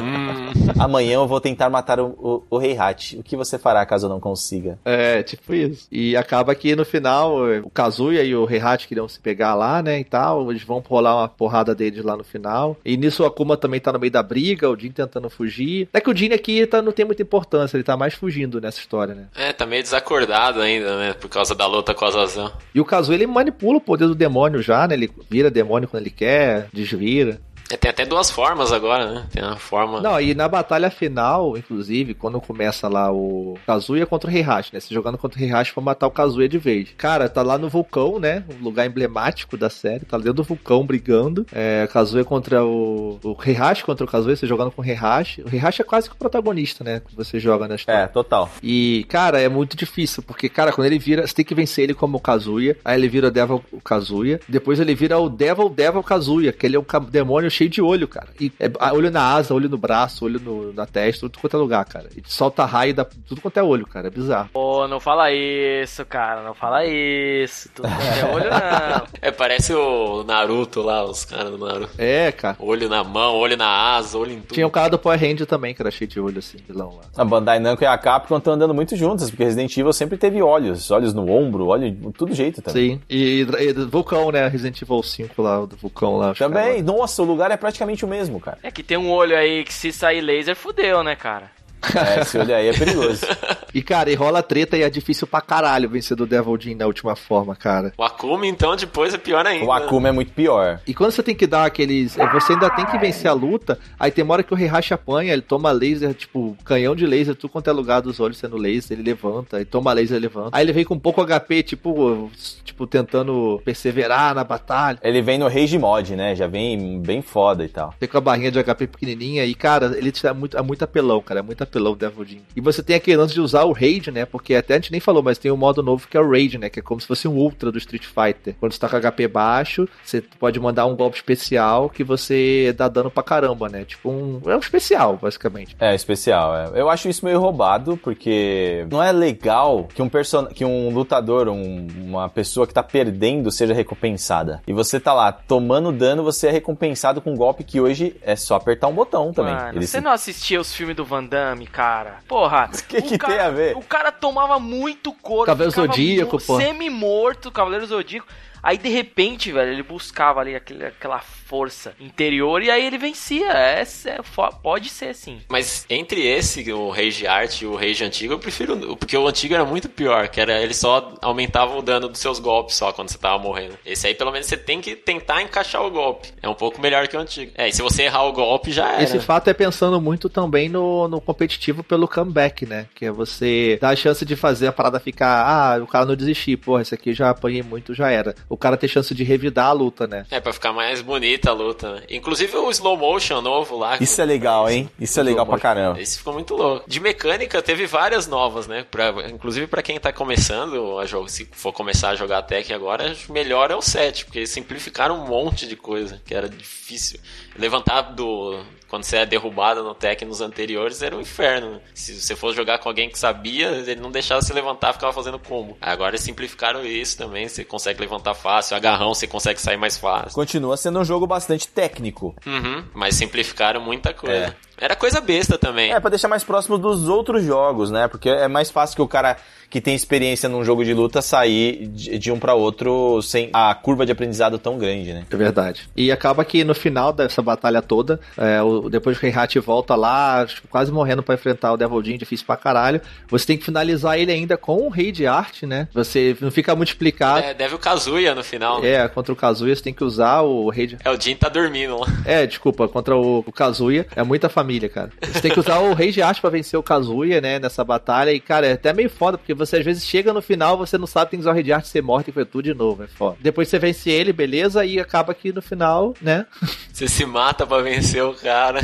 Amanhã eu vou tentar matar o, o, o Heihachi. O que você fará caso eu não consiga? É, tipo isso. E acaba que no final o Kazuya e o Heihachi queriam se pegar lá, né, e tal. Eles vão rolar uma porrada deles lá no final. E nisso o Akuma também tá no meio da briga, o Jin tentando fugir. É que o Jin aqui tá, não tem muita importância, ele tá mais mais fugindo nessa história, né? É, tá meio desacordado ainda, né? Por causa da luta com a Zazan. E o Kazuya, ele manipula o poder do demônio já, né? Ele vira demônio quando ele quer, desvira. É, tem até duas formas agora, né? Tem a forma. Não, e na batalha final, inclusive, quando começa lá o Kazuya contra o Heihachi, né? Se jogando contra o Heihachi pra matar o Kazuya de vez. Cara, tá lá no vulcão, né? Um lugar emblemático da série. Tá dentro do vulcão brigando. É, Kazuya contra o. O Heihachi contra o Kazuya, você jogando com o Heihachi. O Heihachi é quase que o protagonista, né? Que você joga na história. É, total. E, cara, é muito difícil, porque, cara, quando ele vira, você tem que vencer ele como o Kazuya, aí ele vira o Devil o Kazuya, depois ele vira o Devil Devil Kazuya, que ele é um demônio cheio de olho, cara. E é, olho na asa, olho no braço, olho no, na testa, tudo quanto é lugar, cara. E solta raio da tudo quanto é olho, cara. É bizarro. Pô, não fala isso, cara. Não fala isso. Tudo quanto é olho, não. É, parece o Naruto lá, os caras do Naruto. É, cara. Olho na mão, olho na asa, olho em tudo. Tinha o cara do Power Ranger também, que era cheio de olho, assim, vilão lá. A Bandai Namco e a Capcom estão andando muito juntas, porque Resident Evil sempre teve olhos. Olhos no ombro, olho tudo jeito também. Sim. E, e, e Vulcão, né? Resident Evil 5 lá, do Vulcão lá. Também. Nossa, o lugar é praticamente o mesmo, cara. É que tem um olho aí que se sair laser, fudeu, né, cara? É, esse olho aí é perigoso. e, cara, e rola treta e é difícil pra caralho vencer do Devil Jin na última forma, cara. O Akuma, então, depois é pior ainda. O Akuma é muito pior. E quando você tem que dar aqueles. é, Você ainda tem que vencer a luta, aí tem uma hora que o Heihachi apanha, ele toma laser, tipo, canhão de laser, tudo quanto é lugar dos olhos sendo laser, ele levanta, ele toma laser, ele levanta. Aí ele vem com pouco HP, tipo, tipo, tentando perseverar na batalha. Ele vem no Rage Mod, né? Já vem bem foda e tal. Tem com a barrinha de HP pequenininha e, cara, ele é muito, é muito apelão, cara, é muito apelão o Devil Jin. E você tem aquele lance de usar o Raid, né? Porque até a gente nem falou, mas tem um modo novo que é o Raid, né? Que é como se fosse um Ultra do Street Fighter. Quando você tá com HP baixo, você pode mandar um golpe especial que você dá dano pra caramba, né? Tipo um. É um especial, basicamente. É, especial. É. Eu acho isso meio roubado, porque não é legal que um, person... que um lutador, um... uma pessoa que tá perdendo, seja recompensada. E você tá lá tomando dano, você é recompensado com um golpe que hoje é só apertar um botão também. Mano, Ele você não assistia os filmes do Van Damme, cara? Porra. Que o que cara- tem a ver? O cara tomava muito couro. Cavaleiro Zodíaco, pô. Semi-morto, Cavaleiro Zodíaco. Aí, de repente, velho, ele buscava ali aquele, aquela força interior e aí ele vencia. É, é pode ser, sim. Mas entre esse, o Rage Art e o Rage Antigo, eu prefiro. o- Porque o antigo era muito pior, que era ele só aumentava o dano dos seus golpes só quando você tava morrendo. Esse aí, pelo menos, você tem que tentar encaixar o golpe. É um pouco melhor que o antigo. É, e se você errar o golpe, já era. Esse fato é pensando muito também no, no competitivo pelo comeback, né? Que é você dar a chance de fazer a parada ficar, ah, o cara não desistir, porra, esse aqui já apanhei muito, já era. O cara ter chance de revidar a luta, né? É, pra ficar mais bonita a luta, né? Inclusive o slow motion novo lá. Isso é legal, hein? Isso é legal pra caramba. Esse ficou muito louco. De mecânica, teve várias novas, né? Pra, inclusive pra quem tá começando a jogar, se for começar a jogar Tekken agora, melhor é o 7, porque eles simplificaram um monte de coisa que era difícil. Levantar do. Quando você é derrubado no Tekken nos anteriores era um inferno. Se você fosse jogar com alguém que sabia, ele não deixava você levantar, ficava fazendo combo. Agora simplificaram isso também, você consegue levantar fácil, agarrão você consegue sair mais fácil. Continua sendo um jogo bastante técnico. Uhum, mas simplificaram muita coisa. Era coisa besta também. É, pra deixar mais próximo dos outros jogos, né? Porque é mais fácil que o cara que tem experiência num jogo de luta sair de, de um pra outro sem a curva de aprendizado tão grande, né? É verdade. E acaba que no final dessa batalha toda, é, o- depois que o Heihachi volta lá, tipo, quase morrendo pra enfrentar o Devil Jin, difícil pra caralho, você tem que finalizar ele ainda com um rei de arte, né? Você não fica muito explicado. É, deve o Kazuya no final. É, contra o Kazuya você tem que usar o rei de... É, o Jin tá dormindo lá. É, desculpa, contra o, o Kazuya. É muita família, cara. Você tem que usar o Rei de Arte pra vencer o Kazuya, né, nessa batalha. E, cara, é até meio foda, porque você às vezes chega no final, você não sabe, tem que usar o Rei de Arte, você morre e foi tudo de novo. É foda. Depois você vence ele, beleza, e acaba que no final, né? Você se mata pra vencer o cara.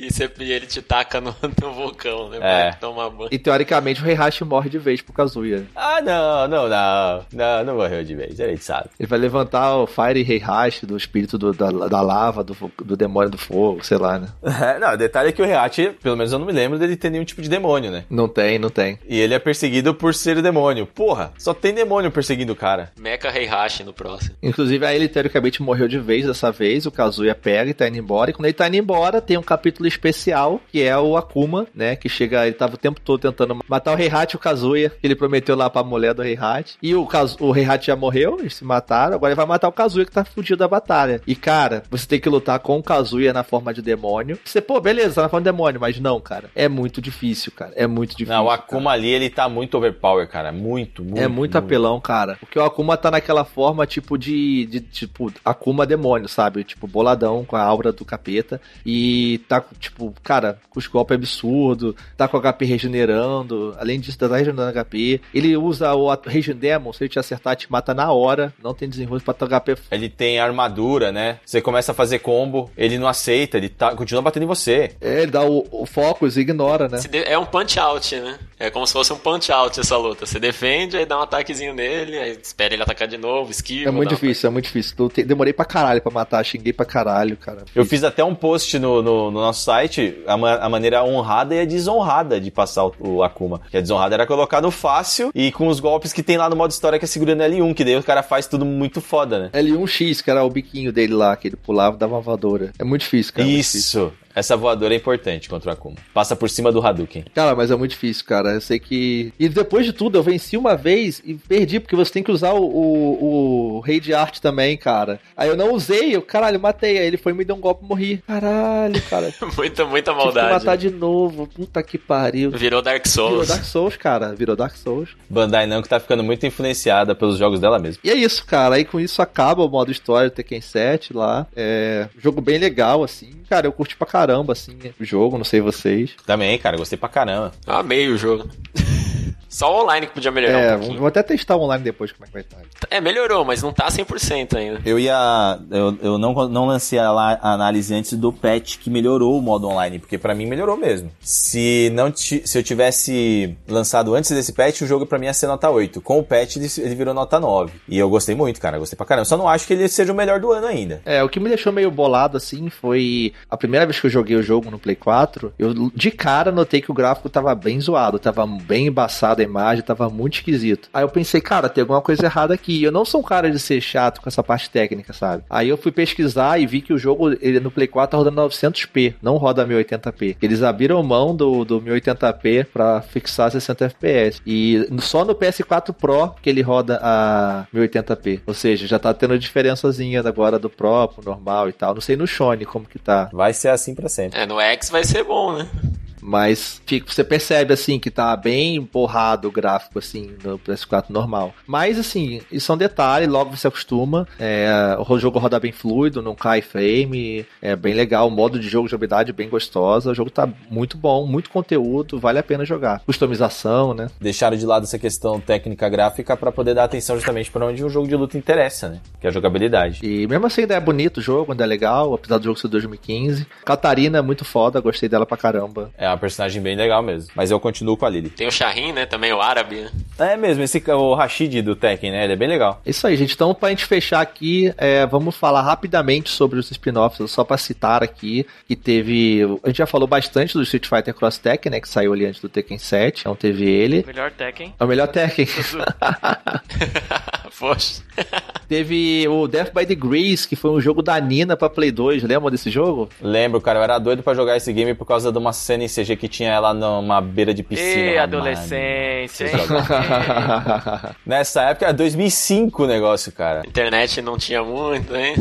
E, você, e ele te taca no, no vulcão, né? É. Pra tomar banho. E teoricamente o Heihachi morre de vez pro Kazuya. Ah, não, não, não. Não, não morreu de vez, a gente sabe. Ele vai levantar o Fire Heihachi do espírito do- da, da lava, do, do demônio do fogo, sei lá, né? É, não, o detalhe é que o React, pelo menos eu não me lembro dele ter nenhum tipo de demônio, né? Não tem, não tem. E ele é perseguido por ser demônio. Porra, só tem demônio perseguindo o cara. Mecha Heihachi no próximo. Inclusive, aí ele teoricamente morreu de vez dessa vez. O Kazuya pega e tá indo embora. E quando ele tá indo embora, tem um capítulo especial, que é o Akuma, né? Que chega, ele tava o tempo todo tentando matar o Heihachi e o Kazuya, que ele prometeu lá pra mulher do Heihachi. E o, Kazu, o Heihachi já morreu, eles se mataram, agora ele vai matar o Kazuya que tá fugido da batalha. E cara, você tem que lutar com o Kazuya na forma de demônio. Você, pô, beleza, tá na forma de demônio, mas não, cara. É muito difícil, cara. É muito difícil. Não, o Akuma cara. ali, ele tá muito overpower, cara. Muito, muito. É muito, muito, apelão, cara. Porque o Akuma tá naquela forma, tipo, de, de tipo, Akuma demônio, sabe? Tipo, boladão com a aura do capeta. E tá, tipo, cara, com os golpes absurdos, tá com o HP regenerando. Além disso, tá regenerando HP. Ele usa o Regen Demon, se ele te acertar, te mata na hora. Não tem desenrolo pra tua HP. Ele tem armadura, né? Você começa a fazer combo, ele não aceita, ele tá, continua batendo em você. É, ele dá o, o focus e ignora, né? É um punch out, né? É como se fosse um punch out essa luta. Você defende, aí dá um ataquezinho nele, aí espera ele atacar de novo, esquiva. É muito difícil, é muito difícil. Eu demorei pra caralho pra matar, xinguei pra caralho, cara. Eu fiz até um post no, no, no nosso site, a, a, maneira honrada e a desonrada de passar o, o, Akuma. Que a desonrada era colocar no fácil e com os golpes que tem lá no modo história que é segurando L1, que daí o cara faz tudo muito foda, né? L1X, que era o biquinho dele lá, que ele pulava e dava uma voadora. É muito difícil, cara. Isso. Essa voadora é importante contra o Akuma. Passa por cima do Hadouken. Cara, mas é muito difícil, cara. Eu sei que. E depois de tudo, eu venci uma vez e perdi, porque você tem que usar o, o, o Rei de Arte também, cara. Aí eu não usei, eu, caralho, matei. Aí ele foi me deu um golpe e morri. Caralho, cara. muita, muita maldade. Tive que matar de novo. Puta que pariu. Virou Dark Souls. Virou Dark Souls, cara. Virou Dark Souls. Bandai Namco tá ficando muito influenciada pelos jogos dela mesmo. E é isso, cara. Aí com isso acaba o modo história do Tekken 7 lá. É. Jogo bem legal, assim. Cara, eu curti pra caramba, assim o jogo, não sei vocês. Também, cara, gostei pra caramba. Amei o jogo. Só o online que podia melhorar é, um pouquinho. Vou até testar o online depois como é que vai estar. É, melhorou, mas não tá 100% ainda. Eu ia... Eu, eu não, não lancei a, a, análise antes do patch que melhorou o modo online, porque para mim melhorou mesmo. Se não se eu tivesse lançado antes desse patch, o jogo para mim ia ser nota 8. Com o patch ele virou nota 9. E eu gostei muito, cara, gostei pra caramba. Só não acho que ele seja o melhor do ano ainda. É, o que me deixou meio bolado assim foi a primeira vez que eu joguei o jogo no Play 4, eu de cara notei que o gráfico tava bem zoado, tava bem embaçado a imagem, tava muito esquisito. Aí eu pensei, cara, tem alguma coisa errada aqui. Eu não sou um cara de ser chato com essa parte técnica, sabe? Aí eu fui pesquisar e vi que o jogo, ele no Play 4 tá rodando 900p, não roda 1080p. Eles abriram mão do, do 1080p para fixar 60 fps. E só no PS4 Pro que ele roda a 1080p. Ou seja, já tá tendo diferençazinha agora do Pro pro normal e tal. Não sei no Shone como que tá. Vai ser assim para sempre. É, no X vai ser bom, né? Mas fica, você percebe assim que tá bem borrado o gráfico assim no PS4 normal. Mas assim, isso é um detalhe, logo você acostuma. É, o jogo roda bem fluido, não cai frame, é bem legal, o modo de jogo de habilidade bem gostosa. O jogo tá muito bom, muito conteúdo, vale a pena jogar. Customização, né? Deixaram de lado essa questão técnica gráfica para poder dar atenção justamente para onde o jogo de luta interessa, né? Que é a jogabilidade. E mesmo assim ainda é bonito o jogo, ainda é legal, apesar do jogo ser 2015. Catarina é muito foda, gostei dela pra caramba. É uma personagem bem legal mesmo. Mas eu continuo com a Lily. Tem o Shahin, né? Também o árabe, né? É mesmo, esse o Rashid do Tekken, né? Ele é bem legal. Isso aí, gente. Então, pra gente fechar aqui, é, vamos falar rapidamente sobre os spin-offs, só pra citar aqui, que teve. A gente já falou bastante do Street Fighter Cross Tekken, né? Que saiu ali antes do Tekken 7. Então teve ele. O melhor Tekken. É o melhor Tekken. Poxa. Teve o Death by Degrees, que foi um jogo da Nina pra Play 2. Lembra desse jogo? Lembro, cara. Eu era doido pra jogar esse game por causa de uma cena em CG que tinha ela numa beira de piscina. Ei, adolescência, hein? Nessa época era 2005 o negócio, cara. Internet não tinha muito, hein?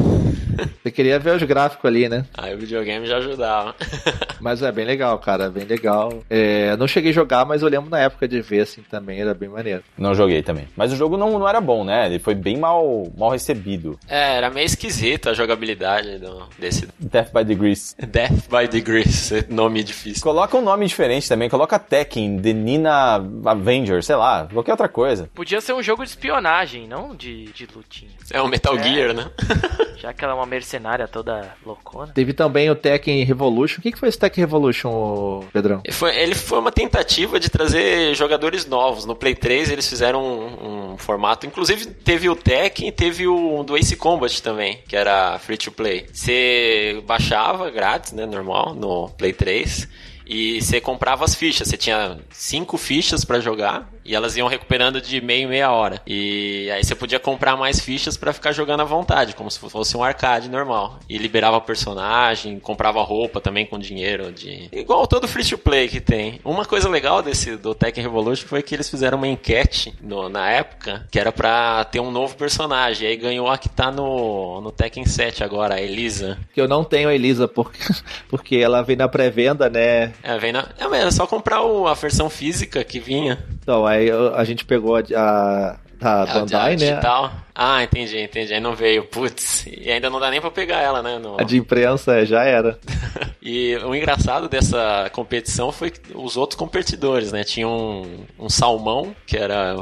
Você queria ver os gráficos ali, né? Aí o videogame já ajudava. mas é bem legal, cara, bem legal. É, não cheguei a jogar, mas eu lembro na época de ver assim também, era bem maneiro. Não joguei também. Mas o jogo não, não era bom, né? Ele foi bem mal, mal recebido. É, era meio esquisito a jogabilidade do, desse. Death by Degrees. Death by Degrees, nome difícil. Coloca um nome diferente também, coloca Tekken, The Nina Avenger, sei lá, qualquer outra coisa. Podia ser um jogo de espionagem, não de, de lutinha. É um Metal é. Gear, né? Já que ela é uma mercenária toda loucona. Teve também o Tekken Revolution. O que, que foi esse Tekken Revolution, Pedrão? Ele foi, ele foi uma tentativa de trazer jogadores novos. No Play 3 eles fizeram um, um formato. Inclusive teve o Tekken e teve o do Ace Combat também, que era free to play. Você baixava grátis, né? Normal, no Play 3 e você comprava as fichas. Você tinha cinco fichas para jogar E elas iam recuperando de meia em meia hora. E aí você podia comprar mais fichas para ficar jogando à vontade, como se fosse um arcade normal. E liberava personagem, comprava roupa também com dinheiro de. Igual todo free to play que tem. Uma coisa legal desse do Tekken Revolution foi que eles fizeram uma enquete no, na época que era pra ter um novo personagem. E aí ganhou a que tá no, no Tekken 7 agora, a Elisa. Que eu não tenho a Elisa porque, porque ela vem na pré-venda, né? É, vem na. É, mas é só comprar o, a versão física que vinha. Então, aí a gente pegou a, a da É, Bandai, né? digital. Ah, entendi, entendi. Aí não veio. Putz, e ainda não dá nem pra pegar ela, né? no- A de imprensa é, já era. E o engraçado dessa competição foi os outros competidores, né? Tinha um, um salmão, que era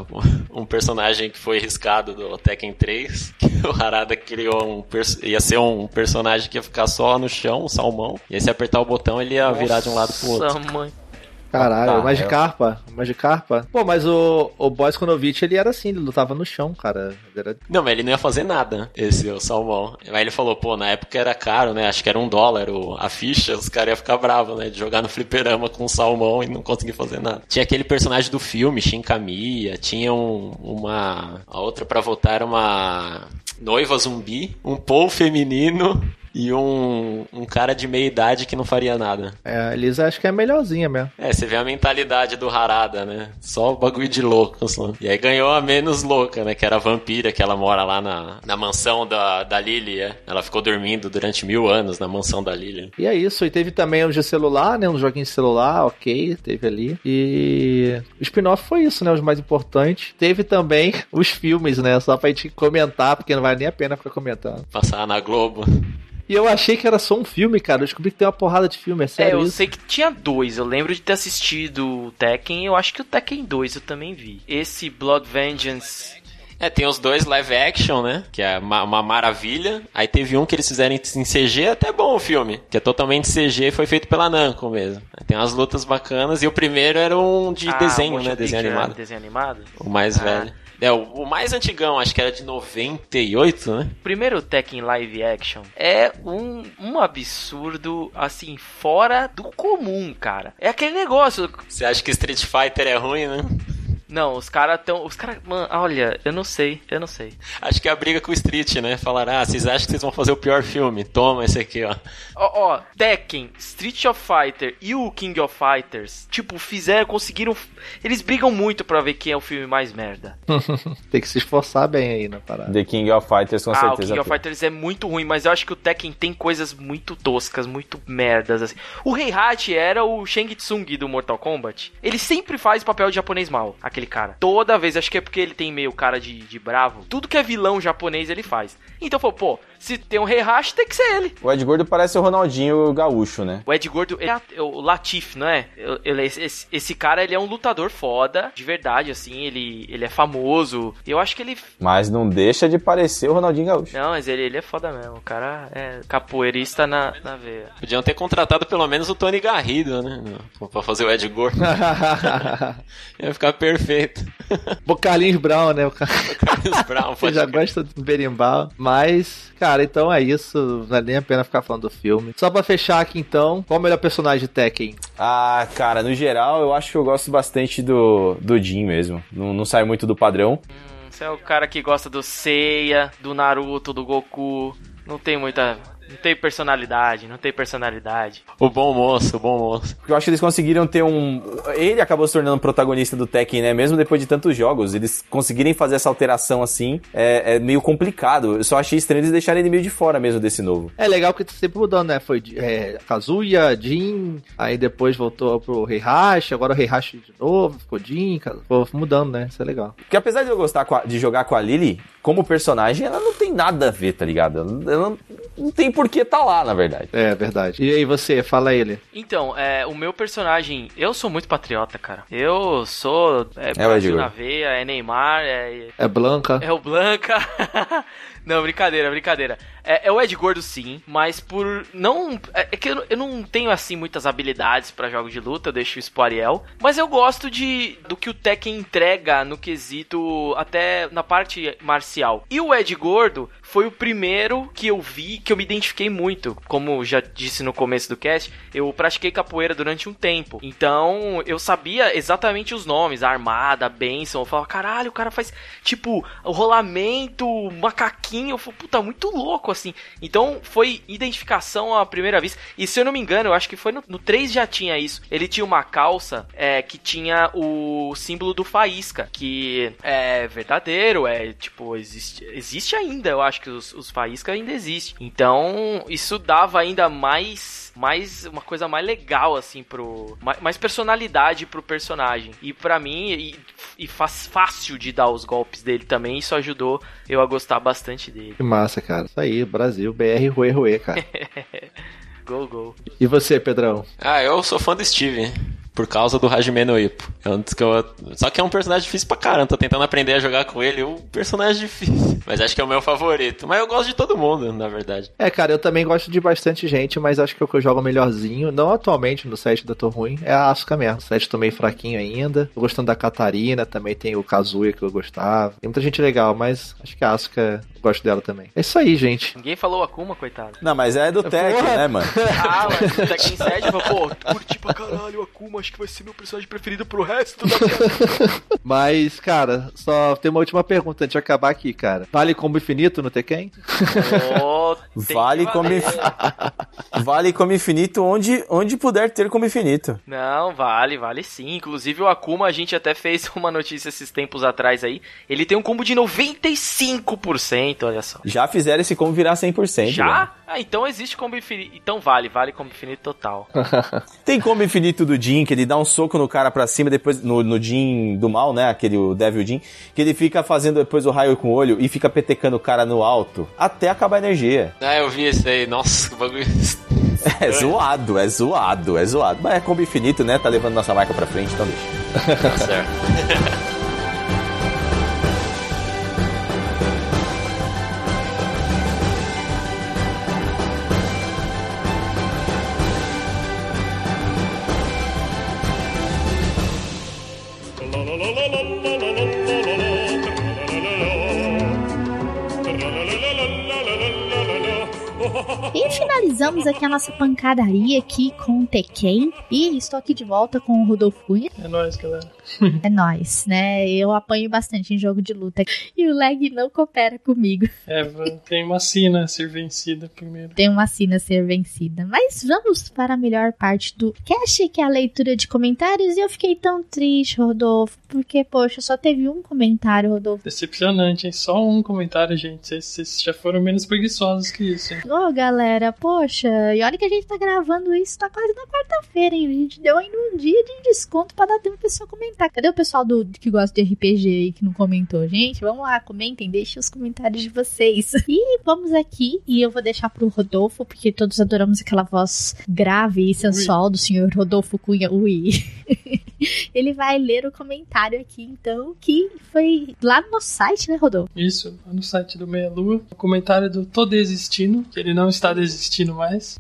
um personagem que foi riscado do Tekken 3. Que o Harada criou um. ia ser um personagem que ia ficar só no chão, um salmão. E aí se apertar o botão, ele ia virar de um lado pro outro. Nossa, mãe. Caralho, Tá, o Magikarpa. o Magikarpa. Pô, mas o, o Boys Konovich, ele era assim, ele lutava no chão, cara. Ele era... Não, mas ele não ia fazer nada, esse o salmão. Aí ele falou, pô, na época era caro, né? Acho que era um dólar o- a ficha, os caras iam ficar bravos, né? De jogar no fliperama com um salmão e não conseguir fazer nada. Tinha aquele personagem do filme, Shin Kamiya, tinha um- uma... A outra pra votar era uma noiva zumbi, um Paul feminino e um, um cara de meia idade que não faria nada. É, a Elisa acho que é melhorzinha mesmo. É, você vê a mentalidade do Harada, né? Só o bagulho de louco, só. E aí ganhou a menos louca, né? Que era a vampira, que ela mora lá na, na mansão da, da Lily, é. Ela ficou dormindo durante mil anos na mansão da Lily. E é isso, e teve também os de celular, né? Um joguinho de celular, ok, teve ali. E o spin-off foi isso, né? Os mais importantes. Teve também os filmes, né? Só pra gente comentar, porque não vale nem a pena ficar comentando. Passar na Globo. E eu achei que era só um filme, cara. Eu descobri que tem uma porrada de filme, é É, sério eu isso? sei que tinha dois. Eu lembro de ter assistido o Tekken. Eu acho que o Tekken 2 eu também vi. Esse Blood Vengeance. É, tem os dois live action, né? Que é uma, uma maravilha. Aí teve um que eles fizeram em CG, é até bom o filme. Que é totalmente CG, foi feito pela Namco mesmo. Tem umas lutas bacanas. E o primeiro era um de Ah, desenho, né? Desenho animado. Desenho animado? O mais Ah. velho. É, o, o mais antigão, acho que era de 98, né? O primeiro Tekken live action é um, um absurdo, assim, fora do comum, cara. É aquele negócio. Você acha que Street Fighter é ruim, né? Não, os caras tão. Os caras. Mano, olha, eu não sei, eu não sei. Acho que é a briga com o Street, né? Falaram, ah, vocês acham que vocês vão fazer o pior filme? Toma esse aqui, ó. Ó, ó, Tekken, Street of Fighter e o King of Fighters, tipo, fizeram, conseguiram. Eles brigam muito pra ver quem é o filme mais merda. Tem que se esforçar bem aí na parada. The King of Fighters com ah, o certeza. King of. Fighters é muito ruim, mas eu acho que o Tekken tem coisas muito toscas, muito merdas, assim. O Heihachi era o Shang Tsung do Mortal Kombat. Ele sempre faz papel de japonês mal, aquele cara. Toda vez, acho que é porque ele tem meio cara de, de bravo. Tudo que é vilão japonês ele faz. Então, falou, pô, se tem um Heihachi, tem que ser ele. O Ed Gordo parece o Ronaldinho gaúcho, né? O Ed Gordo é é o Latif, não é? Eu- ele- esse, esse cara, ele é um lutador foda, de verdade, assim, ele, ele é famoso. Eu acho que ele... Mas não deixa de parecer o Ronaldinho gaúcho. Não, mas ele, ele é foda mesmo. O cara é capoeirista na, na veia. Podiam ter contratado pelo menos o Tony Garrido, né? Pra fazer o Ed Gordo. Ia ficar perfeito. o Carlinhos Brown, né? O Car... Carlos Brown, Você pode já gosta do berimbau. Mas, cara, então é isso. Não vale nem a pena ficar falando do filme. Só pra fechar aqui então, qual o melhor personagem de Tekken? Ah, cara, no geral eu acho que eu gosto bastante do, do Jin mesmo. Não, não sai muito do padrão. Você é o cara que gosta do Seiya, do Naruto, do Goku. Não tem muita... Não tem personalidade, não tem personalidade. O bom moço, o bom moço. Eu acho que eles conseguiram ter um. Ele acabou se tornando protagonista do Tekken, né? Mesmo depois de tantos jogos. Eles conseguirem fazer essa alteração assim é, é meio complicado. Eu só achei estranho eles deixarem ele meio de fora mesmo desse novo. É legal que tá sempre mudando, né? Foi é, Kazuya, Jin, aí depois voltou pro Heihachi, agora o Heihachi de novo, ficou Jin, ficou mudando, né? Isso é legal. Porque apesar de eu gostar com a- de jogar com a Lily, como personagem, ela não tem nada a ver, tá ligado? Ela não, não tem por que tá lá, na verdade. É verdade. E aí você, fala ele. Então, é, o meu personagem... Eu sou muito patriota, cara. Eu sou... É, É o Brasil na veia, é Neymar, é... É Blanca. É o Blanca. Não, brincadeira, brincadeira. É, é, o Ed Gordo sim, mas por não. É, é que eu, eu, não tenho assim muitas habilidades para jogos de luta, eu deixo isso pro Ariel. Mas eu gosto de do que o Tekken entrega no quesito até na parte marcial. E o Ed Gordo foi o primeiro que eu vi que eu me identifiquei muito. Como já disse no começo do cast, eu pratiquei capoeira durante um tempo. Então eu sabia exatamente os nomes, armada, benção. Eu falava, caralho, o cara faz tipo rolamento, macaquinho. Eu falei, puta, muito louco assim. Então foi identificação à primeira vista. E se eu não me engano, eu acho que foi no, no 3 já tinha isso. Ele tinha uma calça é, que tinha o símbolo do faísca, que é verdadeiro, é tipo, existe, existe ainda, eu acho acho que os, os faísca ainda existem. Então, isso dava ainda mais mais uma coisa mais legal assim pro mais personalidade pro personagem. E para mim e, e faz fácil de dar os golpes dele também, isso ajudou eu a gostar bastante dele. Que massa, cara. Isso aí, Brasil, BR Rue Rue, cara. go, go. E você, Pedrão? Ah, eu sou fã do Steve por causa do Hajime no Ippo. Antes que eu... Só que é um personagem difícil pra caramba, tô tentando aprender a jogar com ele, é um personagem difícil. Mas acho que é o meu favorito. Mas eu gosto de todo mundo, na verdade. É, cara, eu também gosto de bastante gente, mas acho que o que eu jogo melhorzinho, não atualmente no set da Tô Ruim, é a Asuka mesmo. O set tô meio fraquinho ainda. Tô gostando da Catarina, também tem o Kazuya que eu gostava. Tem muita gente legal, mas acho que a Asuka gosto dela também. É isso aí, gente. Ninguém falou Akuma, coitado. Não, mas é do Tekken, né, mano? ah, mas Tekken 7, pô, curti pra caralho o Akuma, acho que vai ser meu personagem preferido pro resto da Mas, cara, só tem uma última pergunta antes de acabar aqui, cara. Vale combo infinito no Tekken? Oh, vale como infinito. vale como infinito onde, onde puder ter como infinito. Não, vale, vale sim. Inclusive o Akuma, a gente até fez uma notícia esses tempos atrás aí. Ele tem um combo de 95% olha só. Já fizeram esse combo virar 100%. Já? Né? Ah, então existe combo infinito. Então vale, vale combo infinito total. Tem combo infinito do Jin, que ele dá um soco no cara pra cima, depois no, no Jin do mal, né? Aquele o Devil Jin, que ele fica fazendo depois o raio com o olho e fica petecando o cara no alto até acabar a energia. Ah, eu vi isso aí. Nossa, que bagulho. É zoado, é zoado, é zoado. Mas é combo infinito, né? Tá levando nossa marca pra frente, então deixa. Tá certo. finalizamos aqui a nossa pancadaria aqui com o Tekken. E estou aqui de volta com o Rodolfo Cunha. É nóis, galera. é nóis, né? Eu apanho bastante em jogo de luta. E o lag não coopera comigo. É, tem uma sina a ser vencida primeiro. Tem uma sina a ser vencida. Mas vamos para a melhor parte do cast, que é a leitura de comentários. E eu fiquei tão triste, Rodolfo, porque, poxa, só teve um comentário, Rodolfo. Decepcionante, hein? Só um comentário, gente. Vocês já foram menos preguiçosos que isso, hein? Ô, oh, galera, poxa, e olha que a gente tá gravando isso, tá quase na quarta-feira, hein? A gente deu ainda um dia de desconto para dar tempo pra pessoa comentar. Cadê o pessoal do, que gosta de RPG aí que não comentou? Gente, vamos lá, comentem, deixem os comentários de vocês. E vamos aqui, e eu vou deixar pro Rodolfo, porque todos adoramos aquela voz grave e sensual ui. do senhor Rodolfo Cunha. Ui. Ele vai ler o comentário aqui, então, que foi lá no nosso site, né, Rodolfo? Isso, lá no site do Meia Lua. O comentário do Tô Desistindo, que ele não está desistindo mais.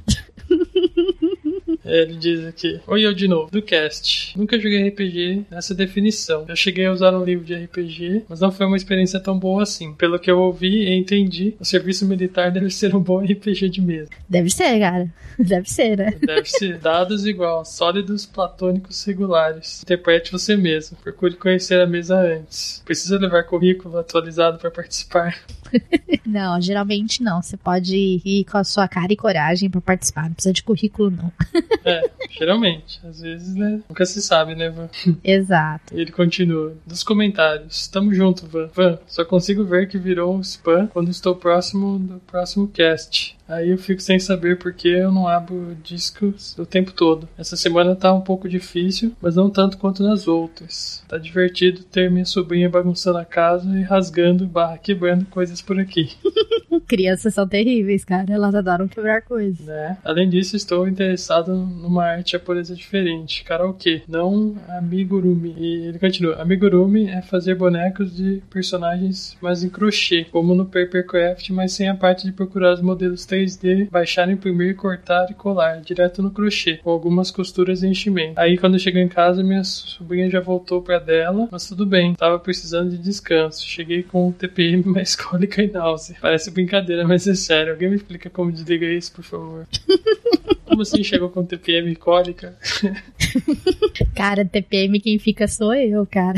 Ele diz aqui: Oi, eu de novo, do cast. Nunca joguei RPG nessa definição. Eu cheguei a usar um livro de RPG, mas não foi uma experiência tão boa assim. Pelo que eu ouvi e entendi, o serviço militar deve ser um bom RPG de mesa. Deve ser, cara. Deve ser, né? Deve ser. Dados igual, sólidos platônicos regulares. Interprete você mesmo. Procure conhecer a mesa antes. Precisa levar currículo atualizado para participar. não, geralmente não. Você pode ir com a sua cara e coragem para participar. Não precisa de currículo, não. É, geralmente. Às vezes, né? Nunca se sabe, né, Van? Exato. Ele continua. Dos comentários. Tamo junto, Van. Van, só consigo ver que virou um spam quando estou próximo do próximo cast. Aí eu fico sem saber porque eu não abro discos o tempo todo. Essa semana tá um pouco difícil, mas não tanto quanto nas outras. Tá divertido ter minha sobrinha bagunçando a casa e rasgando, barra quebrando coisas por aqui. Crianças são terríveis, cara. Elas adoram quebrar coisas. Né? Além disso, estou interessado numa arte japonesa diferente, karaokê, não amigurumi. E ele continua: amigurumi é fazer bonecos de personagens, mas em crochê, como no Papercraft, mas sem a parte de procurar os modelos 3D, baixar, imprimir, cortar e colar, direto no crochê, com algumas costuras e enchimento. Aí quando chegou em casa, minha sobrinha já voltou pra dela, mas tudo bem, tava precisando de descanso. Cheguei com TPM mais cólica e náusea. Parece brincadeira, mas é sério. Alguém me explica como desliga isso, por favor? Como assim chegou com TPM cólica? Cara, TPM quem fica sou eu, cara.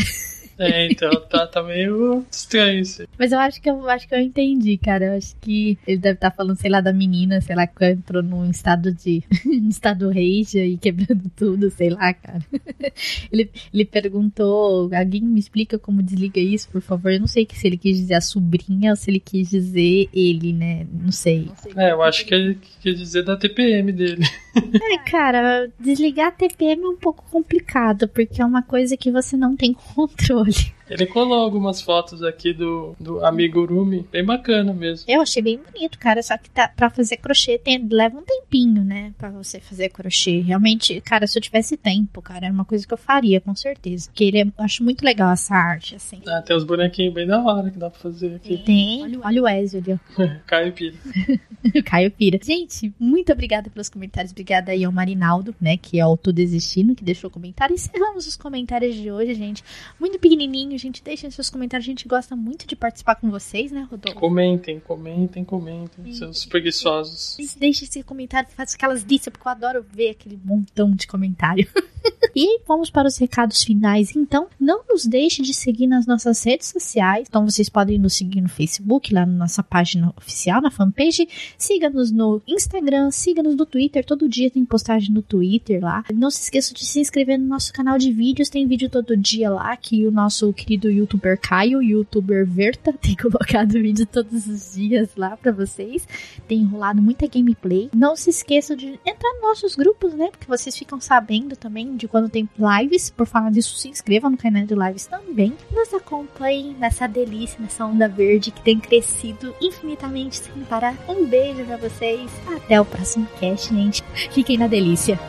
É, então tá, tá meio estranho isso. Mas eu acho que eu acho que eu entendi, cara. Eu acho que ele deve estar falando, sei lá, da menina, sei lá, que entrou num estado de. num estado rage e quebrando tudo, sei lá, cara. ele, ele perguntou: alguém me explica como desliga isso, por favor? Eu não sei se ele quis dizer a sobrinha ou se ele quis dizer ele, né? Não sei. É, eu acho que ele quis dizer da TPM dele. É, cara, desligar a TPM é um pouco complicado, porque é uma coisa que você não tem controle. only. Ele colou algumas fotos aqui do, do amigurumi, bem bacana mesmo. Eu achei bem bonito, cara, só que tá, pra fazer crochê tem, leva um tempinho, né, pra você fazer crochê. Realmente, cara, se eu tivesse tempo, cara, é uma coisa que eu faria, com certeza. Porque ele é, eu acho muito legal essa arte, assim. Ah, tem uns bonequinhos bem da hora que dá pra fazer aqui. Tem, olha o Ezio ali, ó. Caio Pira. Caio Pira. Gente, muito obrigada pelos comentários. Obrigada aí ao Marinaldo, né? Que é o Tô Desistindo, que deixou o comentário. Encerramos os comentários de hoje, gente. Muito pequenininho, gente. Deixem seus comentários. A gente gosta muito de participar com vocês, né, Rodolfo? Comentem, comentem, comentem. Seus preguiçosos. Deixem esse comentário, façam aquelas listas, porque eu adoro ver aquele montão de comentário. e vamos para os recados finais. Então, não nos deixe de seguir nas nossas redes sociais. Então, vocês podem nos seguir no Facebook, lá na nossa página oficial, na fanpage. Siga-nos no Instagram, siga-nos no Twitter. Todo dia tem postagem no Twitter lá. Não se esqueça de se inscrever no nosso canal de vídeos. Tem vídeo todo dia lá que o nosso querido youtuber Caio, youtuber Verta, tem colocado vídeo todos os dias lá para vocês. Tem enrolado muita gameplay. Não se esqueçam de entrar nos nossos grupos, né? Porque vocês ficam sabendo também de quando tem lives. Por falar disso, se inscrevam no canal de lives também. Nos acompanhem nessa delícia, nessa onda verde que tem crescido infinitamente sem parar. Um beijo pra vocês. Até o próximo cast, gente. Fiquem na delícia.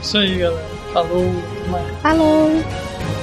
Isso aí, galera. Falou. Falou!